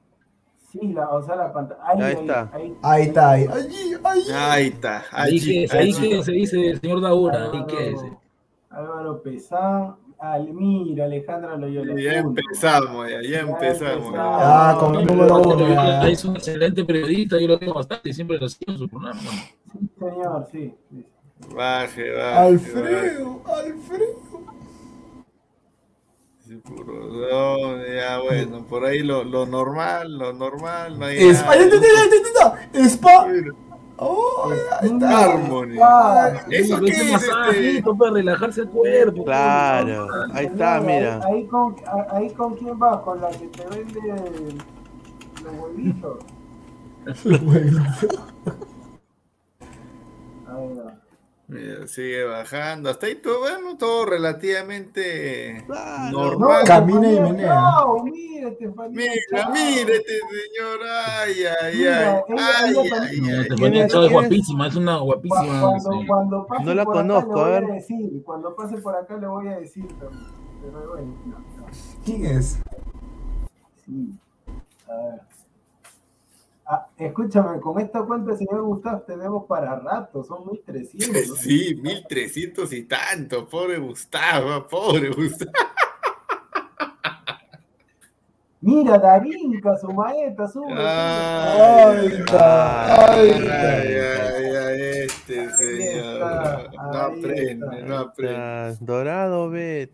Sí, la, o sea, la pantalla. Ahí, Ahí está. Ahí, Ahí está, ahí. Allí, allí. Ahí está. Ahí que es, ahí que se dice el señor Daura, ahí que es. Álvaro Pesán. Al, mira, Alejandra Loyola. Ya empezamos, ya, ya empezamos. Ah, con el número uno. Es un excelente periodista, yo lo tengo bastante, siempre lo sigo en su programa. Sí, señor, sí. sí. Baje, baje. baje. Alfredo, Alfredo. Sí, puro don, ya bueno, por ahí lo, lo normal, lo normal, no hay. Spa. Oh, ahí está. Harmony. Ah, ¿Eso qué es? Este? masajito para relajarse el cuerpo. Claro, ahí está, mira. Ahí, ahí con, ahí con quién vas, con la que te vende los huevitos. Ahí va. Mira, sigue bajando. Hasta ahí todo, bueno, todo relativamente Claro. normal. Camina y menea. No, mira, Estefanía. Mira, chao. mira este señor. Ay, ay, Mira, ay. ella- Ay, ella ay, ay. Guapísima, es una guapísima. Cuando, sí. cuando pase No la por acá conozco, voy a ver. decir, cuando pase por acá le voy a decir también. Pero bueno, no, no. ¿Quién es? Sí. A ver. Ah, escúchame, con esta cuenta, señor Gustavo, tenemos para rato, son 1300. ¿no? Sí, 1300 y tanto. Pobre Gustavo, pobre Gustavo. Mira, Darinka, su maeta, sube. Ay, ay, ay, ay, señor. No ahí aprende, está. no aprende. Ah, Dorado, ve.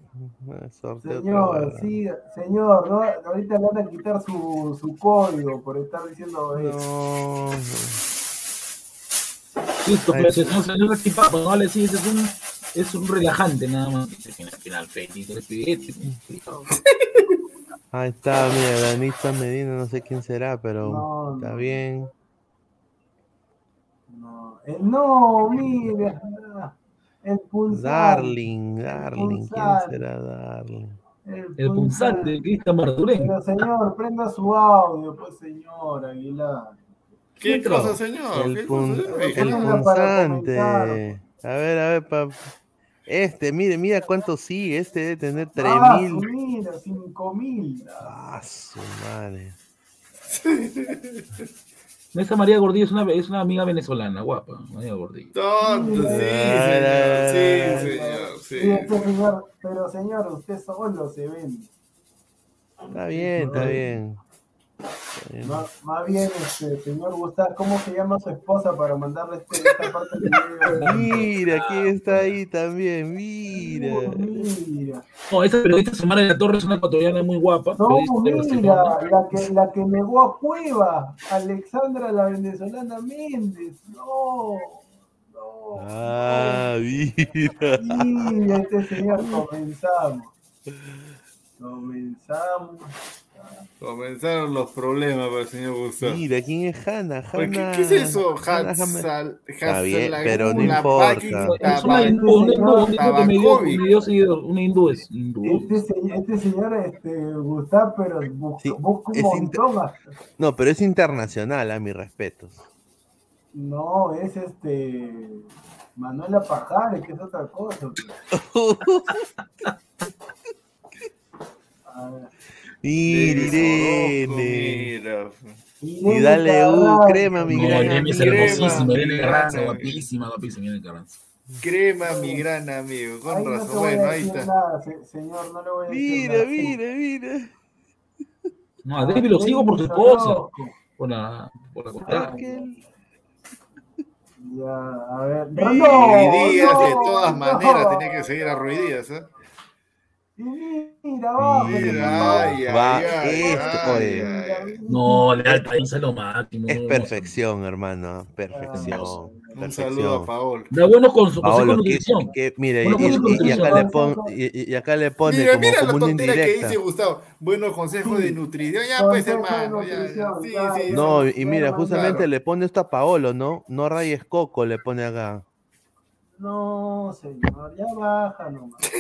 Ah, Señor, sí, señor, ¿no? ahorita le van a quitar su, su código por estar diciendo eso. No. Listo, pero si no se no es no un, es un relajante nada más. Al final el. Ahí está, mira, Danita Medina, no sé quién será, pero No, está no. bien. No, eh, no, mira, el pulsar. Darling, Darling, ¿quién será Darling? El punzante de Cristian Marturén. Pero señor, prenda su audio, pues señor Aguilar. ¿Qué ¿Qué cosa, señor? El, ¿Qué pun- cosa? el Ponla para punzante. A ver, a ver, pa- este, mire, mira cuánto sigue. Este debe tener Ah, 3000. mira, 5000. Ah, su madre. Esa María Gordillo es una, es una amiga venezolana, guapa. María Gordillo. Tonto, sí, Ah, señor. Sí, señor. Sí, Sí. este señor, pero señor, usted solo se vende. Está bien, está bien. Bien. Más, más bien, este, señor Gustavo, ¿cómo se llama su esposa para mandarle este, esta parte video? Mira, quién está ahí también, mira. Mira. No, esta periodista Samara de la Torre es una ecuatoriana muy guapa. No, de mira, la que, la que negó a Cueva, Alexandra la venezolana Méndez. No, no. Ah, mira. Mira, este señor, comenzamos. Comenzamos. Comenzaron los problemas para el señor Gustavo. Mira, ¿quién es Hanna? Oye, ¿Qué, Hanna. qué es eso? Hatzal, Está bien, pero no importa. Es una hindú, una hindú, un hindú que me dio, Tabakovic. me dio seguidor, una hindú es hindú. Este, se- este señor, este, Gustavo, pero busca, Sí, busca un es montón. hasta- No, pero es internacional, a mis respetos. No, es este. Manuela Pajares, que es otra cosa. A ver. Irene. Mira. Y dale U, Carrasco. crema, mi No, gran Irene es amiga. hermosísima, Irene Crema. Carranza, guapísima, guapísima, Irene Carranza. Crema, mi gran amigo. Con Ahí no razón. voy Bueno, ahí está. nada, se- señor, no le voy a decir Mira, nada. mira, mira. No, a David lo sigo por su David esposa, Soroco. por la, por la contrata. Aquel- Ya, a ver. Mira, No, no, de todas no. maneras, tenía que seguir a Ruiz Díaz, ¿eh? Y mira, vamos. Mira, ay, Va, ay, este, ay. No, es lo máximo. Es perfección, hermano. Perfección. Un saludo a Paolo. Da buenos con su Paolo, consejo de que, nutrición. que- mire, y, Bueno, y- con y- y acá le pon- y, y acá le pone Mira, como, mira como la una tontera que indirecta. dice Gustavo. Buenos consejos Sí. de nutrición. Ya, pues, Consejo de hermano. Ya, ya. Sí, sí. No, y mira, claro. justamente le pone esto a Paolo, ¿no? No rayes coco, le pone acá. No, señor, ya baja nomás.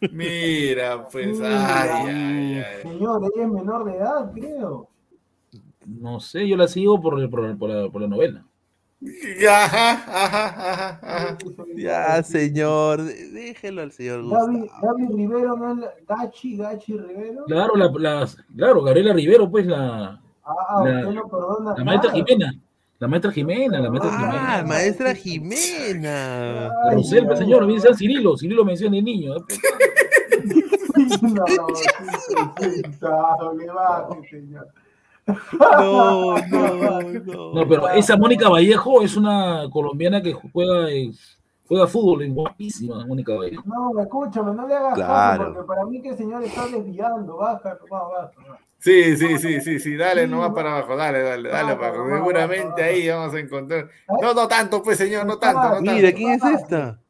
Mira, pues. Mira, Ay, ay, ay. Señor, ella es menor de edad, creo. No sé, yo la sigo por, por, por la, por la novela. Ajá, ajá, ajá, ajá. Ya, señor, déjelo al señor Gaby. Gaby Rivero, ¿no es la- Gachi, Gachi Rivero? Claro, la, la- claro, Gabriela Rivero, pues la, Ah, La- usted no perdona la maestra. Jimena. La maestra Jimena, la maestra Ah, Jimena. maestra Jimena. Ay, señor, a ser Cirilo. Cirilo menciona de niño. ¿eh? No, señor. No, no, no. No, pero esa Mónica Vallejo es una colombiana que juega, eh, juega fútbol, es guapísima, Mónica Vallejo. No, escúchame, no le hagas Claro. caso, porque para mí que el señor está desviando. Baja, baja. baja. Sí, sí, sí, sí, sí, dale nomás para abajo, dale, dale, dale para abajo. Seguramente ahí vamos a encontrar. No, no tanto, pues, señor, no tanto, no Mira, tanto. ¿quién es esta?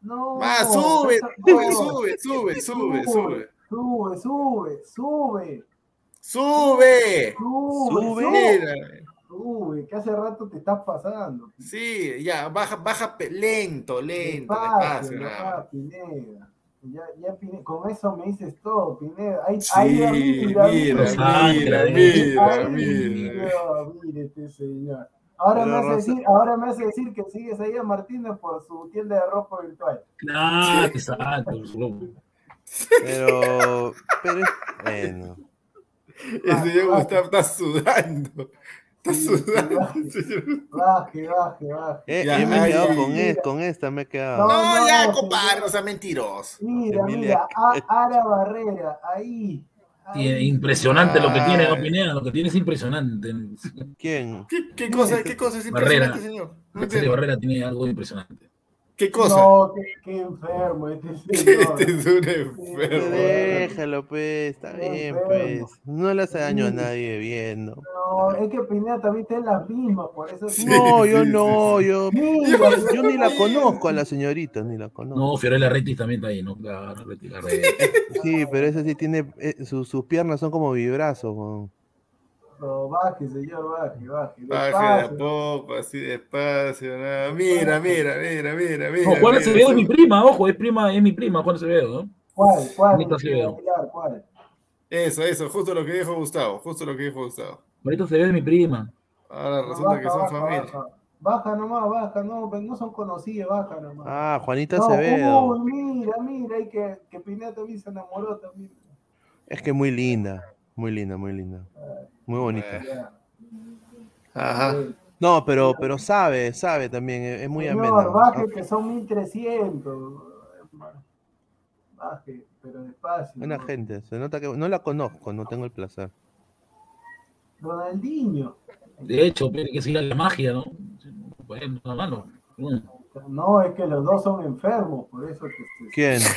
No. Más, sube, sube, sube, sube, sube, sube. Sube, sube, sube. Sube. Sube, Mira. Sube, que hace rato te estás pasando. Sí, ya, baja, baja lento, lento, Despacio, Ya, ya, Pineda, con eso me dices todo, Pineda. Ahí, Sí, ahí mira, arriba. mira, Ahí, mira, ahí, mira. mire este señor. Ahora me, hace decir, ahora me hace decir que sigues ahí a Martínez por su tienda de ropa virtual. Claro, exacto. Pero, pero, bueno. El señor Gustavo está sudando. Baje, baje, baje. Eh, Ya, yo me he quedado con, es- con esta, me he quedado. No, No, ya, no, compadre, no sea mentiroso. Mira, Emilia, mira, a- Ara Barrera, ahí. Impresionante lo que tiene, Pineda, lo que tiene es impresionante. ¿Quién? ¿Qué, qué cosa, qué cosa es Barrera. impresionante, señor? Barrera tiene algo impresionante. ¿Qué cosa? No, qué, qué enfermo este señor. Este es un enfermo. Déjalo, pues, está Qué bien, enfermo. pues. No le hace daño a nadie viendo. No, es que Pineda también está en las mismas, por eso. Sí, No, yo sí, no, yo, yo ni la conozco a la señorita, ni la conozco. No, Fiorella Retis también está ahí, ¿no? Claro, Retis la. Sí, pero esa sí tiene, eh, su- sus piernas son como vibrazos. weón. No, baje, señor, baje, baje. Baje de a poco, así despacio. nada. Mira, mira, mira, mira, mira. No, Juan Acevedo es mi prima, ojo, es prima, es mi prima, Juan Acevedo, ¿no? ¿Cuál? ¿Cuál? Aguilar, ¿Cuál? Eso, eso, justo lo que dijo Gustavo, justo lo que dijo Gustavo. Marito Acevedo es mi prima. Ahora No, resulta que baja, son baja, familia. Baja. Baja nomás, baja, no, no son conocidos, baja nomás. Ah, Juanita No, Acevedo. uy, mira, mira, y que, que Pineda también se enamoró también. Es que muy linda, muy linda, muy linda. Muy bonita. Ajá. No, pero, pero sabe, sabe también, es, es muy Señor, amena. baje que son 1300. Baje, pero despacio. Buena ¿no? gente, se nota que no la conozco, no tengo el placer. Ronaldinho. De hecho, tiene que seguir la magia, ¿no? Bueno, no, mano. No, es que los dos son enfermos, por eso que ¿Quién?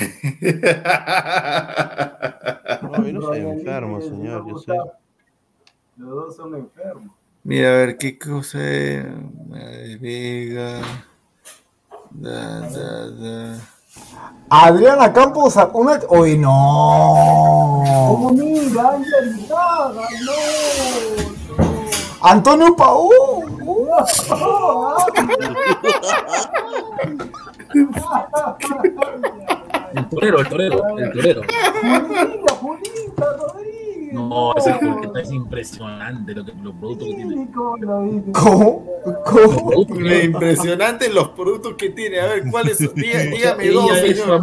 No, yo no soy enfermo, señor, yo sé. Los dos son enfermos. a ver, qué cosa es. Vega. Da, da, da. Adriana Campos sacó una. ¡Uy, no! Mira, Izaga, no. Antonio Paú. El torero, el torero, el torero. Julita, Julita Rodríguez. No, ese es, es impresionante lo que, los productos que tiene. ¿Cómo? ¿Cómo? Impresionante los productos que tiene. A ver, ¿cuáles son? Dígame dos, es señor.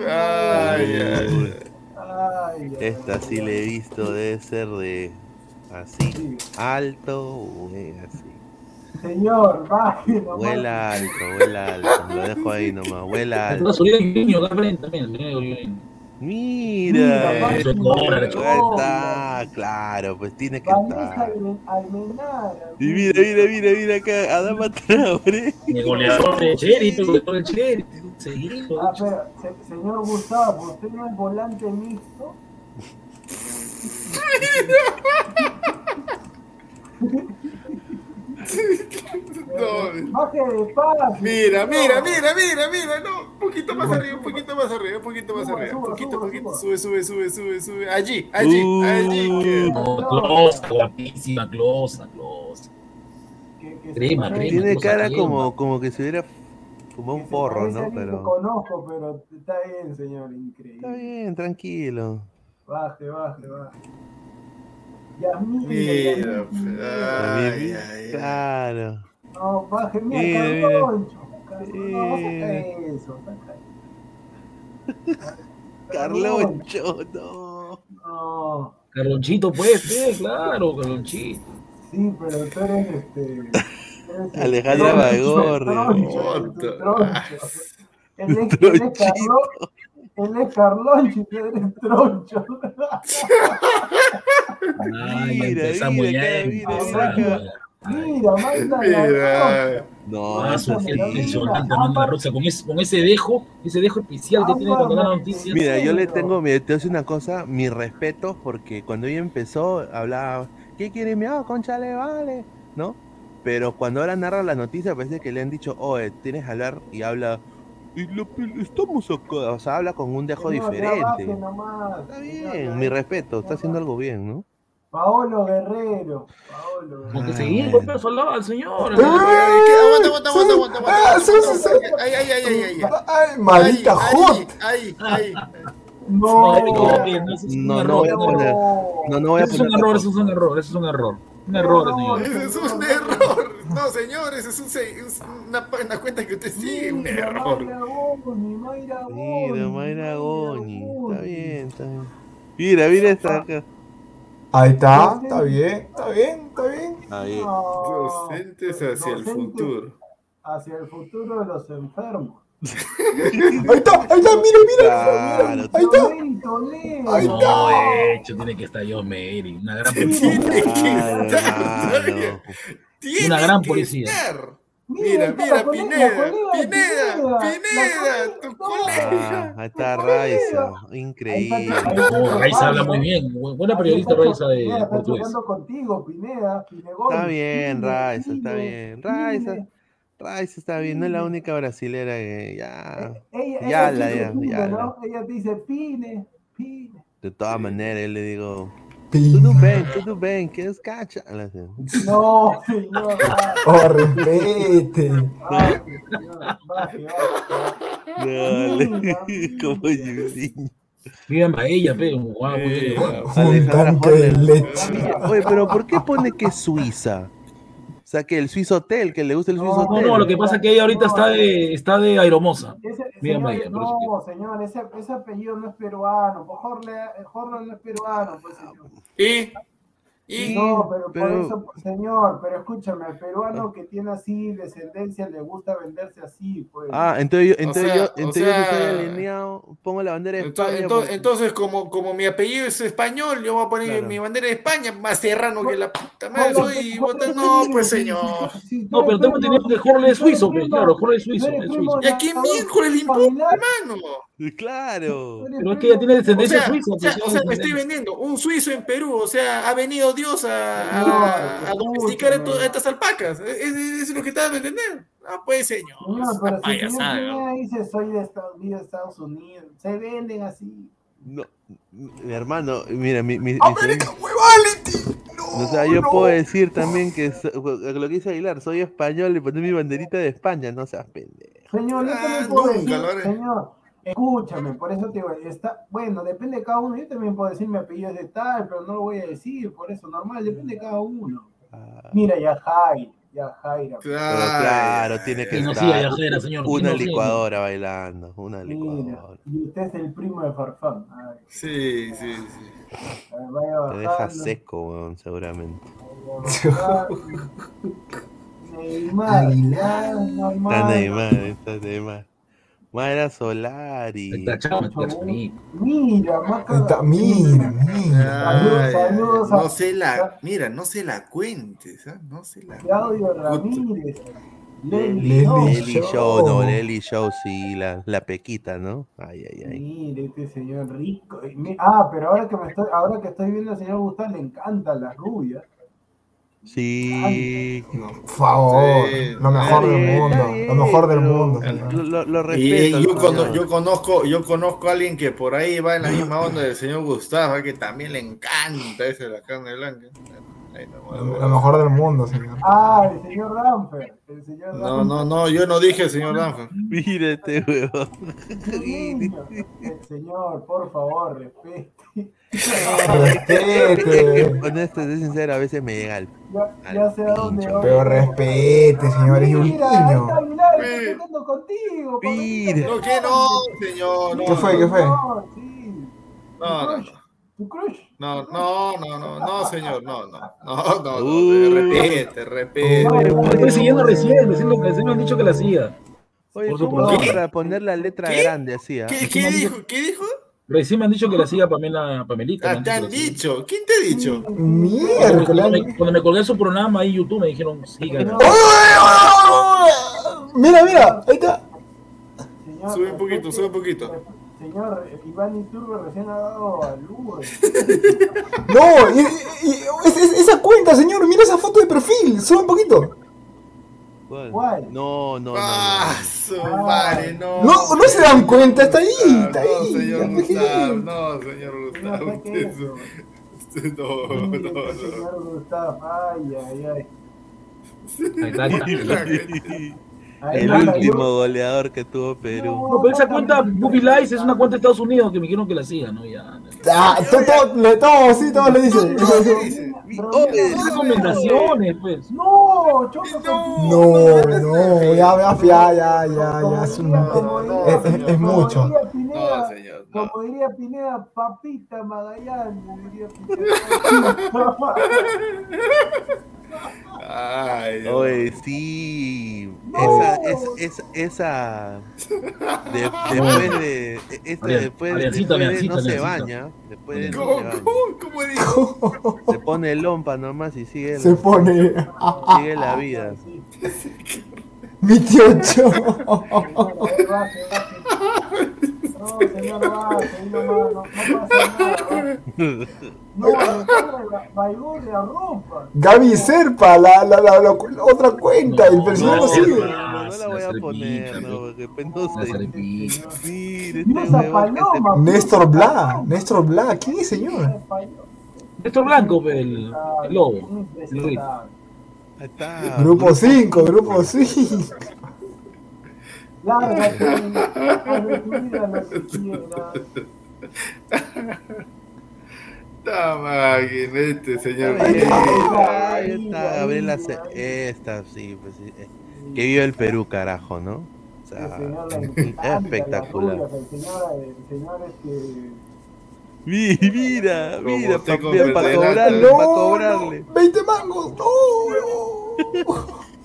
Ay, ay, Ay, ay, Esta sí le he visto, debe ser de así, Sí. alto, güey, así. Señor, baje. Vuela alto, vuela alto. Lo dejo ahí nomás, vuela alto. También. Mira, Mira, cobra, está, claro, pues tiene que Vanessa estar. Almen- Almenara. Y mira, mira, mira, mira acá, Adama Traoré. El goleador de Cherry, el goleador de Cherry. Seguido. Ah, pero, se- señor Gustavo, ¿usted no es volante mixto? No. Mira, mira, mira, mira, mira, no, un poquito más arriba, un poquito más arriba, un poquito más arriba, un poquito, poquito, sube, sube, sube, sube, sube, allí, allí, allí, closa, guapísima, closa, closa. Crema, crema. Tiene cara como, como que se hubiera que un porro, ¿no? Pero. conozco, pero está bien, señor, increíble. Está bien, tranquilo. Baje, baje, baje. Mira, mira. ay. Claro. No, baje, mira, Mira, mira. Carloncho. No, saca Mira. eso, saca Carloncho, no. No, Carlonchito, pues, sí, claro, Carlonchito. sí, pero tú eres este. eres Alejandra troncho, Baigorri. troncho, Troncho. el él es tú eres troncho. Ay, Mira, mira, mira, mira. ya. Mira, manda la Mira, No, Ah, eso es impresionante, Amanda Rosa, con ese, con ese dejo, ese dejo especial que tiene cuando da la noticia. Mira, yo le tengo, mira, te voy a decir una cosa, mi respeto, porque cuando ella empezó, hablaba, ¿qué quiere mi ah, concha le vale? ¿No? Pero cuando ahora narra la noticia, parece que le han dicho, oye, tienes que hablar, y habla, y la pel- estamos acá, o sea, habla con un dejo diferente. nomás, Está bien, mi respeto, está haciendo algo bien, ¿no? Paolo Guerrero. Paolo Guerrero. seguimos, pues, al señor. ay, ¿qué? aguanta, aguanta, aguanta, aguanta, Ah, aguanta, sí, sí, sí. ay, ay, ay, ay, ay, ay. Ay, maldita hot. ay, ay, ay. No, No, voy a no. poner, no, no voy a Ese es un error, ese es un error, ese es un error. Un error, señor. Ese es un error. No, señor, ese es un, una, una cuenta que usted sigue, un Mira, error. Mayra Goni, Mayra Mira, Goni, Mayra Goñi, está Goni. bien, está bien. Mira, mira esta acá. Ahí está, está bien, está bien, está bien. Ahí. No, Docentes hacia el futuro. Hacia el futuro de los enfermos. Ahí está, ahí está, mira, mira. Claro. Ahí está. Ahí está. No, de hecho, tiene que estar yo, Mary. Una gran policía. Tiene que estar. Tiene Una gran policía. estar. Mira, Mira, mira, Pineda, Pineda, Pineda, tu colega. Ah, ahí está Raiza, increíble. Raiza habla muy bien. Bu- Buena periodista Raiza de mira, está portugués. contigo, Pineda. Está bien, Raiza, está bien. Raiza, Raiza está bien, no es la única brasilera que ya. Ella, Ya ella la, ya, Pine, ya ¿no? la. Ella te dice Pine, Pine. De todas maneras, yo le digo, tudo bem, tudo bem, que es cacha. No, señor. Oh, respete. como mira. Julinho. Vivan a ella, pero guau, guau. Un tanque de leche. Oye, pero ¿por qué pone que es Suiza? O sea, que el Suizo Hotel, que le gusta el No, Suizo No, Hotel. no, lo que pasa es que ella ahorita está de, está de aeromosa. Ese, Mira, señor, Maya, por eso no, señor, ese, ese apellido no es peruano. Pues Jorge, Jorge no es peruano, pues, señor. Y, y, No, pero, por pero- eso, señor, pero escúchame, al peruano que tiene así descendencia le gusta venderse así, pues. Ah, entonces yo, entonces sea, yo, o entonces yo sea- estoy alineado, pongo la bandera de entonces, España. entonces, porque- entonces, como, como mi apellido es español, yo voy a poner Claro. mi bandera de España, más serrano que la puta madre Jorge, soy. Jorge, Jorge, No, Jorge, pues señor. No, pero tengo entendido que Jorge es suizo, pues, claro, Jorge es suizo, es suizo. ¿Y a quién lanzador miércoles le importa, hermano? Claro. Pero es que ella tiene O descendencia sea, suiza. o sea, pues, o sea, me estoy vendiendo un suizo en Perú, o sea, ha venido Dios a, No, a, a domesticar a estas alpacas. ¿Es, es- es lo que estás a entender? No, pues señor, es pero si dice soy de Estados Unidos, Estados Unidos, se venden así. No, mi hermano, mira, mi, mi, mi ¡América Huevality! No, O sea, yo no. puedo decir también que so- lo que dice Aguilar, soy español y poner mi banderita de España, no seas pendejo. Señor, yo Ah, también puedo nunca decir, lo haré. señor, escúchame, por eso te digo, está, bueno, depende de cada uno, yo también puedo decir mi apellido es de tal, pero no lo voy a decir, por eso, normal, depende de cada uno. Ah, Mira, ya Jaira, ya Jaira. pero claro, tiene que no estar Yajera, señor. que una no licuadora bailando, una Mira, licuadora. y usted es el primo de Farfán. Ay, Sí, sí, sí. vaya Te deja seco, weón, seguramente. Neymar, Está. Neymar, está Neymar. Mayra Solari. Está. Mira, está, mira, mira. Saludos, no se la, mira, no se la cuentes, ¿ah? no se la Claudio Ramírez. Leslie Show. Show, no, Leslie Show, sí, la, la pequita, ¿no? Ay, ay, ay. Mire, este señor rico. Ah, pero ahora que me estoy, ahora que estoy viendo al señor Gustavo, le encantan las rubias. Sí. Por favor, Sí. lo mejor del mundo, lo mejor del mundo. Lo, lo- lo Y respeto. yo, yo conozco, yo conozco a alguien que por ahí va en la misma onda del señor Gustavo, que también le encanta ese de la carne blanca. Lo mejor del mundo, señor. Ah, el señor Danfer. El señor No, Danfer. no, no, yo no dije señor Danfer. Este huevo. Niño, el señor, por favor, respete. Respete. Honesto, de sincero, a veces me llega el. Ya, ya sé a dónde va. Pero respete, señor, es un niño. tocando contigo. Mira. No, que no, señor. No, ¿Qué fue? ¿Qué fue? No, sí. No, no, tu crush. no, no, no, no, no, señor, no, no, no, no, no, respete. No, la estoy siguiendo recién, recién, lo que- recién me han dicho que la siga. Oye, ¿cómo no para poner la letra ¿Qué? grande así? ah? ¿Qué, qué dijo? ¿Qué dijo? Recién me han dicho que la siga Pamela, Pamelita. me Ah, han te han siga. dicho. ¿Quién te ha dicho? Miércoles. cuando me, cuando me colgué su programa ahí en YouTube me dijeron, síganla. ¡Uy, uy, uy! Mira, mira, ahí está. Sube un poquito, sube un poquito. Señor, Iván Iturbe recién ha dado a luz. No, y, y- y- es- es- esa cuenta, señor, mira esa foto de perfil, sube un poquito. ¿Cuál? ¿Cuál? No, no, no. Ah, no. su madre, no. No, no se dan cuenta, está ahí, está No, ahí. señor ya, Gustavo, no, señor No, Gustavo. saque usted- eso. usted No, no, no. señor Gustavo, ay, ay, ay. Ahí está, El último yo- goleador que tuvo Perú. No, pero esa cuenta Booby Lies es una cuenta de Estados Unidos que me dijeron que la siga, ¿no? Ya. Ah, to- to- le- todos, sí, todos le dicen. Recomendaciones, pues. No, choca No, no, ya, ya, ya, ya, ya, ya, es, un- es- es- es mucho. No, señor. No. como diría Pineda, papita Magallanes, diría Pineda. Ay, Dios. Oye, sí. Esa, es, es- esa. de- después de. Esta, después, después no se baña. Después de no ¿Cómo, se baña. cómo, cómo dijo? Se pone lompa nomás y sigue, Se pone. sigue la vida. Mi tío Cho. No, señor Vázquez, ahí nomás, no, no pasa nada. No, Baigón ropa. Gaby Serpa, la, la, la, otra cuenta, el personal no, sigue. No, no la voy a poner, no, porque pues no este. Néstor Bla, Néstor Bla, ¿quién es señor? Néstor Blanco, pues, el, el lobo. Ahí está. Grupo 5, grupo 5. Lárgate. Está máquina este señor. Ahí está, ahí está, Gabriela Ce- Esta, sí, pues sí. eh, Que vive el Perú, carajo, ¿no? O sea, es espectacular. las rubias, El señor, el señor este. Mi- Mira, Como mira, usted con para cobrarle, No, para cobrarle. no, 20 mangos, no,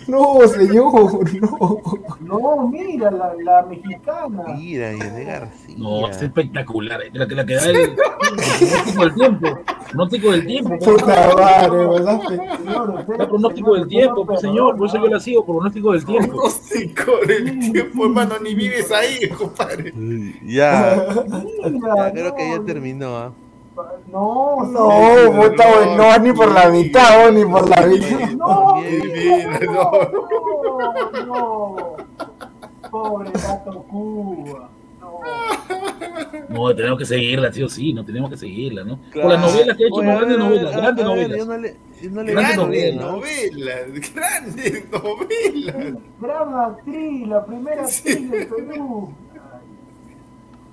no. No, señor, no. No, mira, la, la mexicana. Mira, Yene García. No, es espectacular. La que, la que da el, el pronóstico del tiempo. Pronóstico del tiempo. Puta madre, ¿verdad? Da pronóstico del tiempo, pues, señor. Por eso yo la sigo, pronóstico del tiempo. Pronóstico del tiempo, hermano, ni vives ahí, compadre. Ya, Mira, ya creo que no, ya terminó, ¿ah? No, No, puta, güey, no vas ni por la mitad, ni por la mitad. No, no, no. no, no. Pobre gato Cuba. No. No, tenemos que seguirla, sí o sí, no tenemos que seguirla, ¿no? Por Claro. las novelas que ha hecho, Oye, no, grandes novelas, grandes novelas. Yo no le, yo no le Grandes ¿no? novelas, grandes novelas. Gran actriz, la primera actriz del Perú.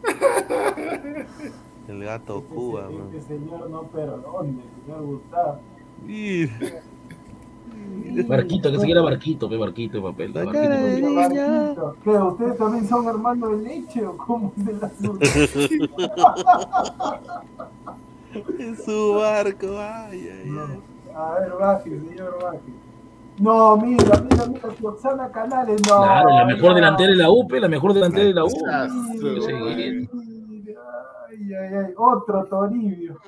El gato Cuba, Este, man. este señor no perdone, señor Gustavo. Mira, Barquito, que se quiera barquito, pe barquito de papel. La barquito, cara de papel. niña. Barquito. ¿Qué? ¿Ustedes también son hermanos de leche o cómo es el asunto? en su barco, ay, ay, ay. A ver, baje, señor, baje. No, mira, mira, mira, Oxana Canales, no. Claro, la mejor delantera de la U, pe, la mejor delantera de la U. Ay, ay, ay, otro Toribio.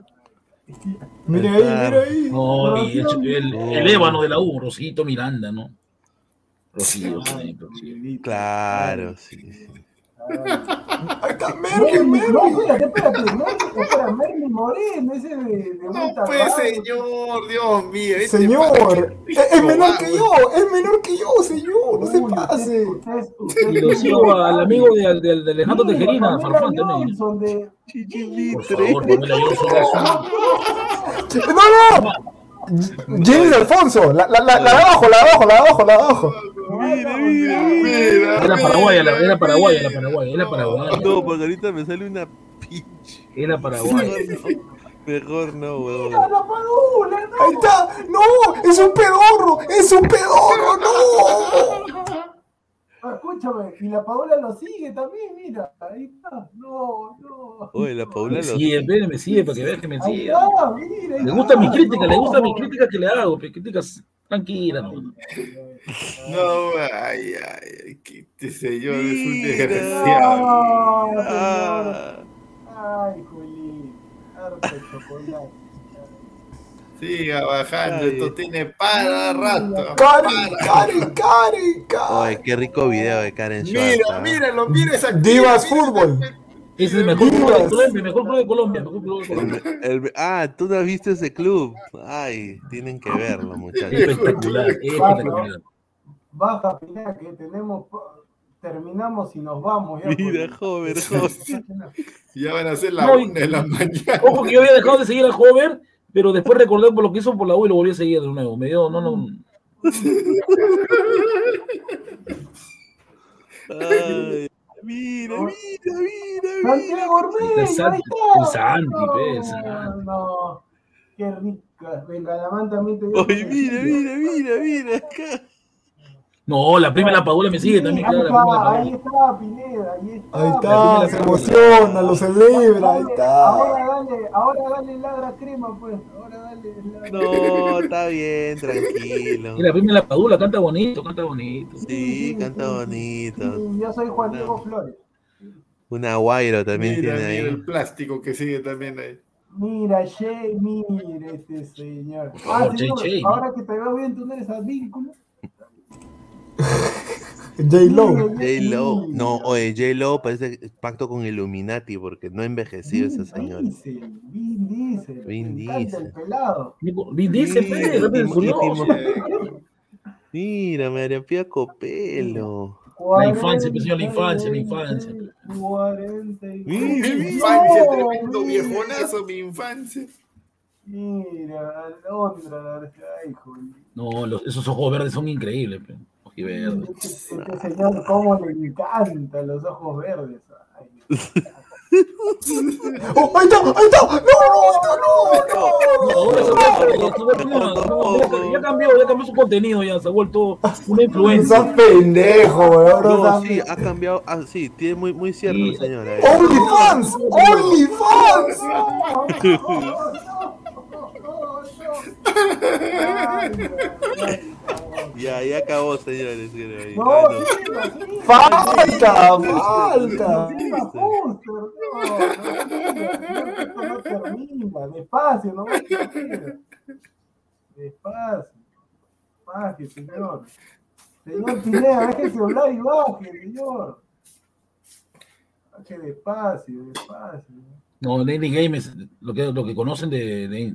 Mira ahí, mira ahí. No, y el, el, el ébano de la U, Rosito Miranda, ¿no? Sí, Rocío. Claro, sí. sí. Ahí está Merlin, Merkel, no, espérate, espérate, Merlin, espera, Merlin Moreno, ese de, de No, pues, señor, Dios mío. este Señor, padre, es, es menor que yo, es menor que yo, señor, no se pase. Y lo sigo al amigo de, de, de Alejandro Tejerina, Farfán también. Por favor, Pamela Johnson. No, no. James Alfonso, la, la, la, la de abajo, la de abajo, la de abajo, la de abajo. Mira, mira, Mira. Era paraguaya, la- era paraguaya, la paraguaya, era paraguaya. No, porque ahorita me sale una pinche. Era paraguaya. Mejor no, weón. Mira la padula, no. Ahí está, no, es un pedorro, es un pedorro, no. Ah, Escúchame, y la Paola lo sigue también, mira, ahí está. No, no. Oye, la Paula Me lo. sigue, ve, me sigue para que veas que me Ahí sigue. está, mira. Le gusta mi crítica, le gusta no. mi crítica que le hago, pero críticas tranquilas. ¿no? No, ay, ay, que este señor es un desgraciado. No, señor. Ah, Ay, Juli. Harto chocolate. Siga bajando, Ay. esto tiene para rato. Karen, para. Karen, Karen, Karen. Oye, qué rico video de Karen Schwartz. Mira, míralo, mira esa Divas mira Fútbol. Es el mejor club de. Colombia, el mejor club de Colombia, mejor club de Colombia. El- ah, tú no has visto ese club. Ay, tienen que verlo, muchachos. Espectacular, espectacular. Baja, Pineda, que tenemos. Terminamos y nos vamos. Ya, Mira, joven, joven. Ya van a ser la No, una de la mañana. Ojo que yo había dejado de seguir a Hover, pero después recordé por lo que hizo por la U y lo volví a seguir de nuevo. Me dio, no, no. Ay, mira, mira, mira, mira. Ormeño, Santi, ahí está. el Santi, no, no, qué rica. Venga, la man también te dio. Oye, mira, mira, mira, mira. acá. No, la prima de la Paola me sigue también, ahí, claro. La prima de la está, ahí Paola. está, Pineda, ahí está. Ahí está, se Paola. emociona, lo celebra, ahí está. Ahora dale, ahora dale ladra crema, pues. Ahora dale ladra No, está bien, tranquilo. Y la prima de la Padula canta bonito, canta bonito. Sí, canta bonito. Sí, yo soy Juan Diego Flores. Una guairo también Mira, tiene mira ahí. el plástico que sigue también ahí. Mira, Che, mira este señor. Ah, señor, Che, Che. ahora que te veo bien, tú no eres advínculo. J-Lo. J-Lo. No, oye, J-Lo parece pacto con Illuminati porque no ha envejecido esa señora. Diesel, Vin Diesel. Vin Diesel. Vin Diesel, Mira, María Pía Copelo. La infancia, señor, la infancia, la infancia. 40 Mi infancia, tremendo viejonazo, mi infancia. Mira, Alondra, ay, joder. No, los- esos ojos verdes son increíbles. pe. Ojiverdes. Este, este señor, cómo le encantan los ojos verdes. Ay, Oh, ahí está, ahí está. No, no, no, no. No, ya, cambió, ya cambió su contenido, ya se ha vuelto una No influencia. seas pendejo, weón. No No, sí, ha cambiado. Ah, sí, tiene muy, muy cierto, señora. eh. OnlyFans, OnlyFans. Ya, ya acabó, señores. No, Ah, no. Falta, falta. no, termina, despacio, no. Despacio, baje, señor. Señor Pineda, el celular y baje, señor. Baje despacio, despacio. No, Lady Game es lo que, lo que conocen de, de,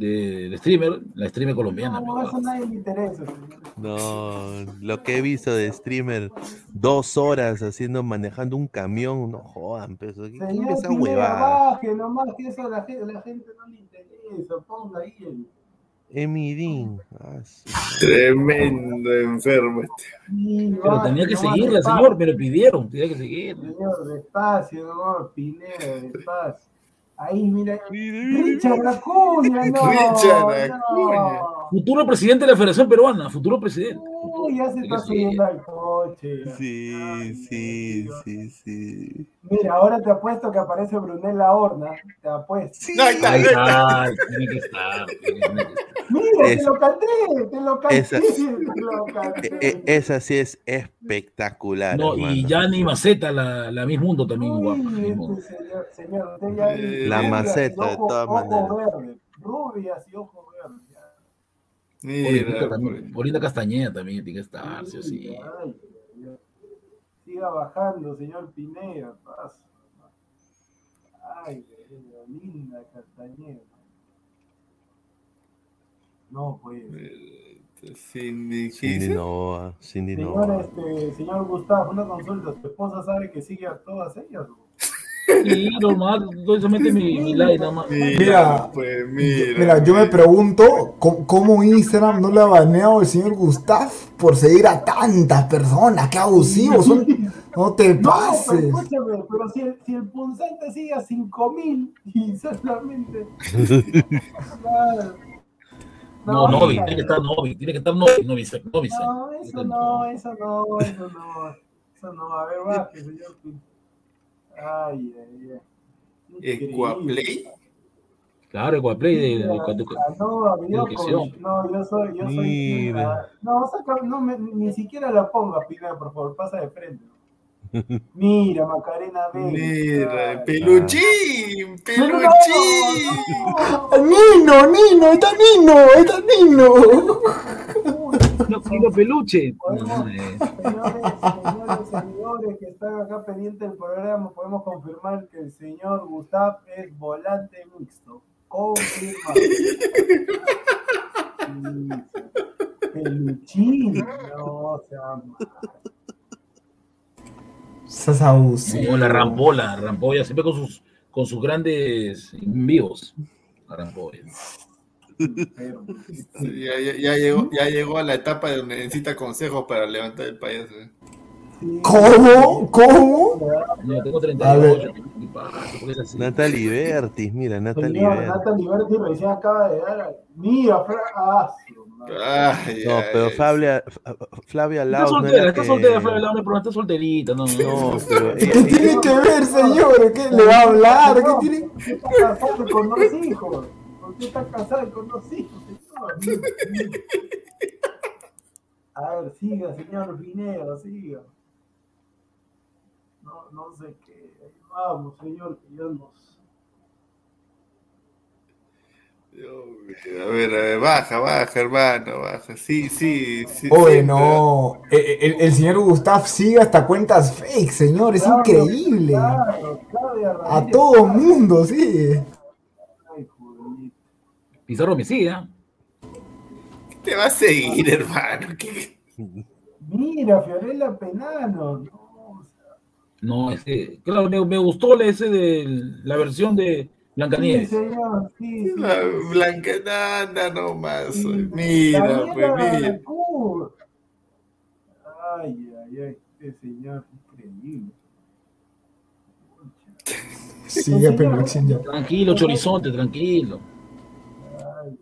de- de streamer, la streamer colombiana. No, eso a nadie le interesa, señor. No, lo que he visto de streamer, dos horas haciendo, manejando un camión, no jodan, pero ¿qué- ¿quién ve Señor esa Pineda, huevada? baje nomás, que eso a la la gente no le interesa. Ponga ahí el. Ah, sí. Tremendo enfermo este. Pero tenía que seguirla, señor, me lo pidieron, tenía que seguirla. Señor, despacio, no, Pineda, despacio. Ahí, mira. Richard Acuña, no. Richard no. Futuro presidente de la Federación Peruana, futuro presidente. Uy, ya se está Sí. subiendo al coche. Sí, Ay, sí, sí, sí. Mira, ahora te apuesto que aparece Brunella Horna. Te apuesto. No, ahí está, Ahí ahí está. está, tiene que estar. tiene que estar. Mira, Es- te lo canté, te lo canté, Esa- te lo E- canté. e- esa sí es espectacular. No, y hermano. Yanni Maceta, la, la Miss Mundo también Uy, guapa. Este señor, señor, usted ya Eh, La rubias y maceta, de todas ojos maneras. rubias y ojos Mira, también- Olinda Castañeda también tiene que estar, sí o sí. Ay. Siga bajando, señor Pineda. pasa. Ay, linda Castañeda. No, pues. Cindy, ¿qué Cindy Cindy Señor, Nova. este, señor Gustavo, una consulta. ¿Su esposa sabe que sigue a todas ellas? Sí, solamente mi, mi like nada más. Mira, pues mira. Mira, yo me pregunto cómo, cómo Instagram no le ha baneado el señor Gustav por seguir a tantas personas. ¡Qué abusivos! son. No te No, pero pases. escúchame, pero si el, si el punzante sigue a 5000 y solamente. Claro. No, No, Novi, tiene que estar Novi, tiene que estar Novi, Novi, Novi. No, eso no, eso no, eso no. Eso no. A ver, baje, señor. Ay, ay, ay. Increíble. Equaplay. Claro, de, de cuando- ah, No, yo soy, yo soy. Mira. No, saca, no, me- ni siquiera la ponga, Pinar, por favor, pasa de frente. Mira, Macarena Vélez. Mira, Ay. peluchín, No, no, peluchín. no, Nino, Nino, está Nino, está Nino. No, Nino Peluche. Podemos- No, Señores, señores seguidores que están acá pendientes del programa, podemos confirmar que el señor Gustav es volante mixto. Confirmado. Sí, Peluchín. No, se llama. Estás abusivo. No, la Rampola, Rampolla, siempre con sus, con sus grandes vivos. La Rampolla. Pero, Sí, Ya, ya- ya llegó, ya llegó a la etapa donde necesita consejos para levantar el payaso. ¿eh? ¿Cómo? ¿Cómo? No, tengo A 38. ¿qué pasa? ¿Por qué es así? Natalie Bertis, mira, Natalie Bertis. Natalie Berti recién acaba de dar. Mira, ah. Ay, No, ay, pero ay. Flavia, Flavia Está Laus no soltera, era está que- soltera, Flavia Laune, pero está solterita. No, no, No, pero ¿Qué ella- tiene que ver, señor? ¿Qué le va a hablar? ¿Qué tiene? ¿Por qué está casado con dos hijos? ¿Por qué está casado con dos hijos, señor? A ver, siga, señor Pineda, siga. No, no sé qué. Vamos, señor, que yo no sé. Dios mío, A ver, a ver, baja, baja, hermano, baja. Sí, sí, sí. Oye, sí, no. El, el- el señor Gustav sigue hasta cuentas fake, señor. Es Claro, increíble. Claro, Claudia A Ramírez. todo mundo, sí. Pizarro me sigue, ¿ah? Te va a seguir, hermano. ¿qué? Mira, Fiorella Penano. No, o sea, No, ese, claro, me, me gustó ese de la versión de sí, Blancanieves. señor, sí, sí. La Blanca, anda nomás. Sí. Mira, pues mira. Ay, ay, ay, este señor, increíble. Sigue ya. Tranquilo, Chorizonte, tranquilo. Ay, ay,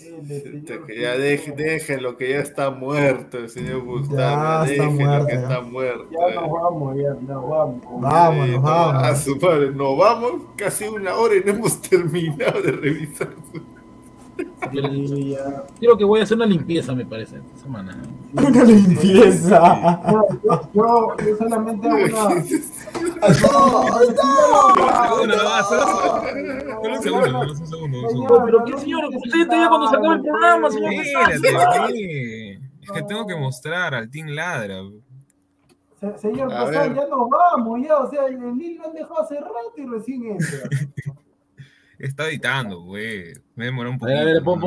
ay. Él, el Puta, señor que ya deje, déjelo, que ya está muerto el señor Gustavo. Ya está muerto, que ya. está muerto. Ya nos vamos, ya nos vamos. Vámonos, Eh, no, vámonos. A su padre, nos vamos casi una hora y no hemos terminado de revisar. Ya. Creo que voy a hacer una limpieza, me parece, esta semana. Una limpieza. Yo, yo, yo, solamente hago una. Segundo, no, un segundo, un pero qué señor, usted ya cuando se acabe el programa, señor. Es que tengo que mostrar al Team Ladra. Se- Señor ver. ya nos vamos, ya. O sea, el Lil lo han dejado hace rato y recién entra. Está editando, güey. Me demoró un ver, a ver, pon,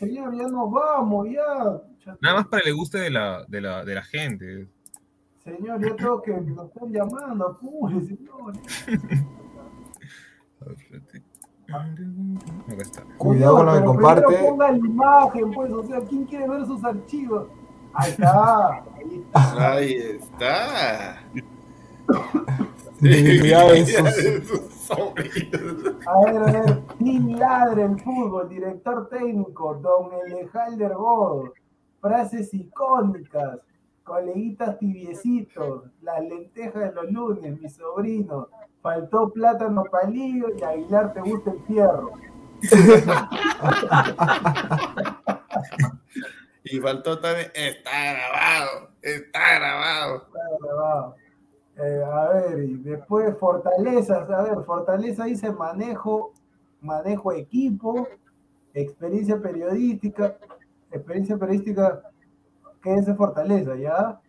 señor, ya nos vamos, ya. Ya- Nada más para el gusto de la, de la, de la gente. Señor, ya tengo que. Nos están llamando, apure, señor. Acá está. Cuidado con lo que comparte. ponga la imagen, pues. O sea, ¿quién quiere ver sus archivos? Ahí está. Ahí está. Ahí está. Dignidad de sus- sus sobrinos. A ver, a ver. Team Ladre el fútbol, director técnico, don Elejalder Gordo. Frases icónicas, coleguitas tibiecitos, las lentejas de los lunes, mi sobrino. Faltó plátano palillo y Aguilar te gusta el fierro. Y faltó también, está grabado, está grabado. Está grabado. Eh, a ver, y después fortalezas, a ver, fortaleza dice manejo, manejo equipo, experiencia periodística, experiencia periodística que es fortaleza, ¿ya?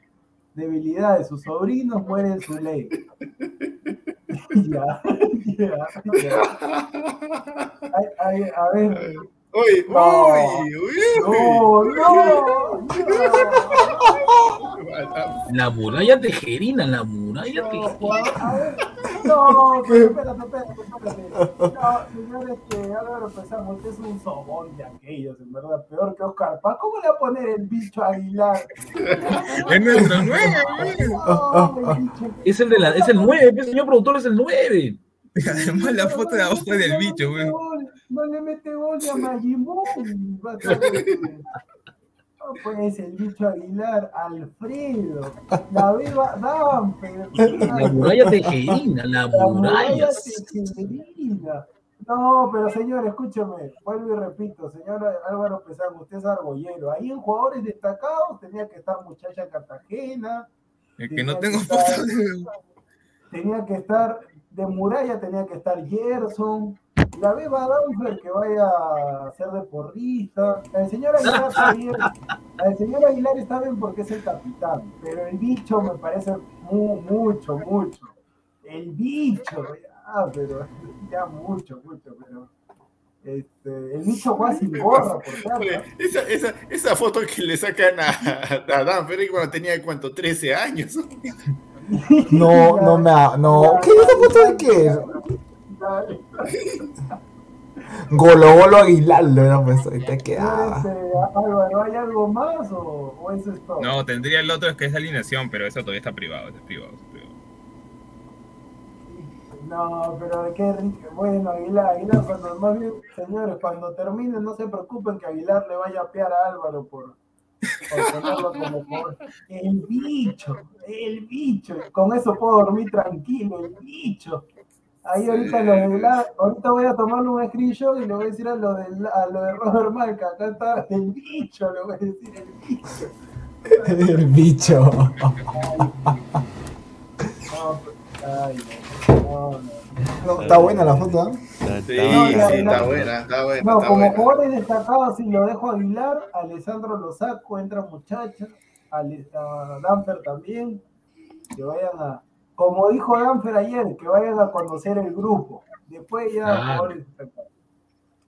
Debilidad de sus sobrinos muere en su ley. ya, ya, ya. Ay, ay, a ver. Uy, No. uy, uy, No, no, La muralla tejerina, la muralla tejerina. A ver, no, pero espérate, espérate, espérate. No, señores, que Álvaro Pesán, usted es un sobón de aquellos, en verdad, peor que Oscar Paz. ¿Cómo le va a poner el bicho Aguilar? Es nuestro nueve, No, el bicho. Es el, de la, es el 9, señor productor, es el 9. Además, la foto de abajo es del bicho, güey. No le mete gol a Magimón. Pues el bicho Aguilar, Alfredo, la beba Damper. La muralla tejerina, la La muralla. tejerina. No, pero señor, escúchame, vuelvo y repito, señor Álvaro Pesán, usted es argollero. Ahí en jugadores destacados tenía que estar Muchacha Cartagena, Es que no tenía tengo que estar- foto de. tenía que estar de muralla, tenía que estar Gerson, la beba Danfer que vaya a ser de porrista. El señor Aguilar está bien, el señor Aguilar está bien porque es el capitán, pero el bicho me parece mu- mucho, mucho. El bicho, ya, pero ya mucho, mucho, pero este, el bicho sin gorra, por esa, esa, esa foto que le sacan a, a Dan Ferry cuando tenía, ¿cuánto? 13 años. No, no me ha. No. ¿Qué es esa foto de qué? Golo Golo Aguilar lo hubiera puesto. Ahí te quedaba. Este, Álvaro, ¿hay algo más o, o eso es todo? No, tendría el otro es que es alineación, pero eso todavía está privado, es privado, es privado. No, pero qué rico. Bueno, Aguilar, Aguilar, cuando más bien, señores, cuando termine, no se preocupen que Aguilar le vaya a pear a Álvaro por, por ponerlo como por el bicho, el bicho. Con eso puedo dormir tranquilo, el bicho. Ahí ahorita lo de Aguilar, ahorita voy a tomarle un screenshot y le voy a decir a lo de, a lo de Robert Marca, acá está el bicho, le voy a decir el bicho. El bicho. No, ay, no, no, no. No, está buena la foto, ¿eh? Sí, No, sí, la- está la- buena, está buena. No, está como buena. jugadores destacados, si lo dejo a Aguilar, Alessandro lo saco, entra muchacha, a Danfer también, que vayan a, como dijo Danfer ayer, que vayan a conocer el grupo. Después ya destacados.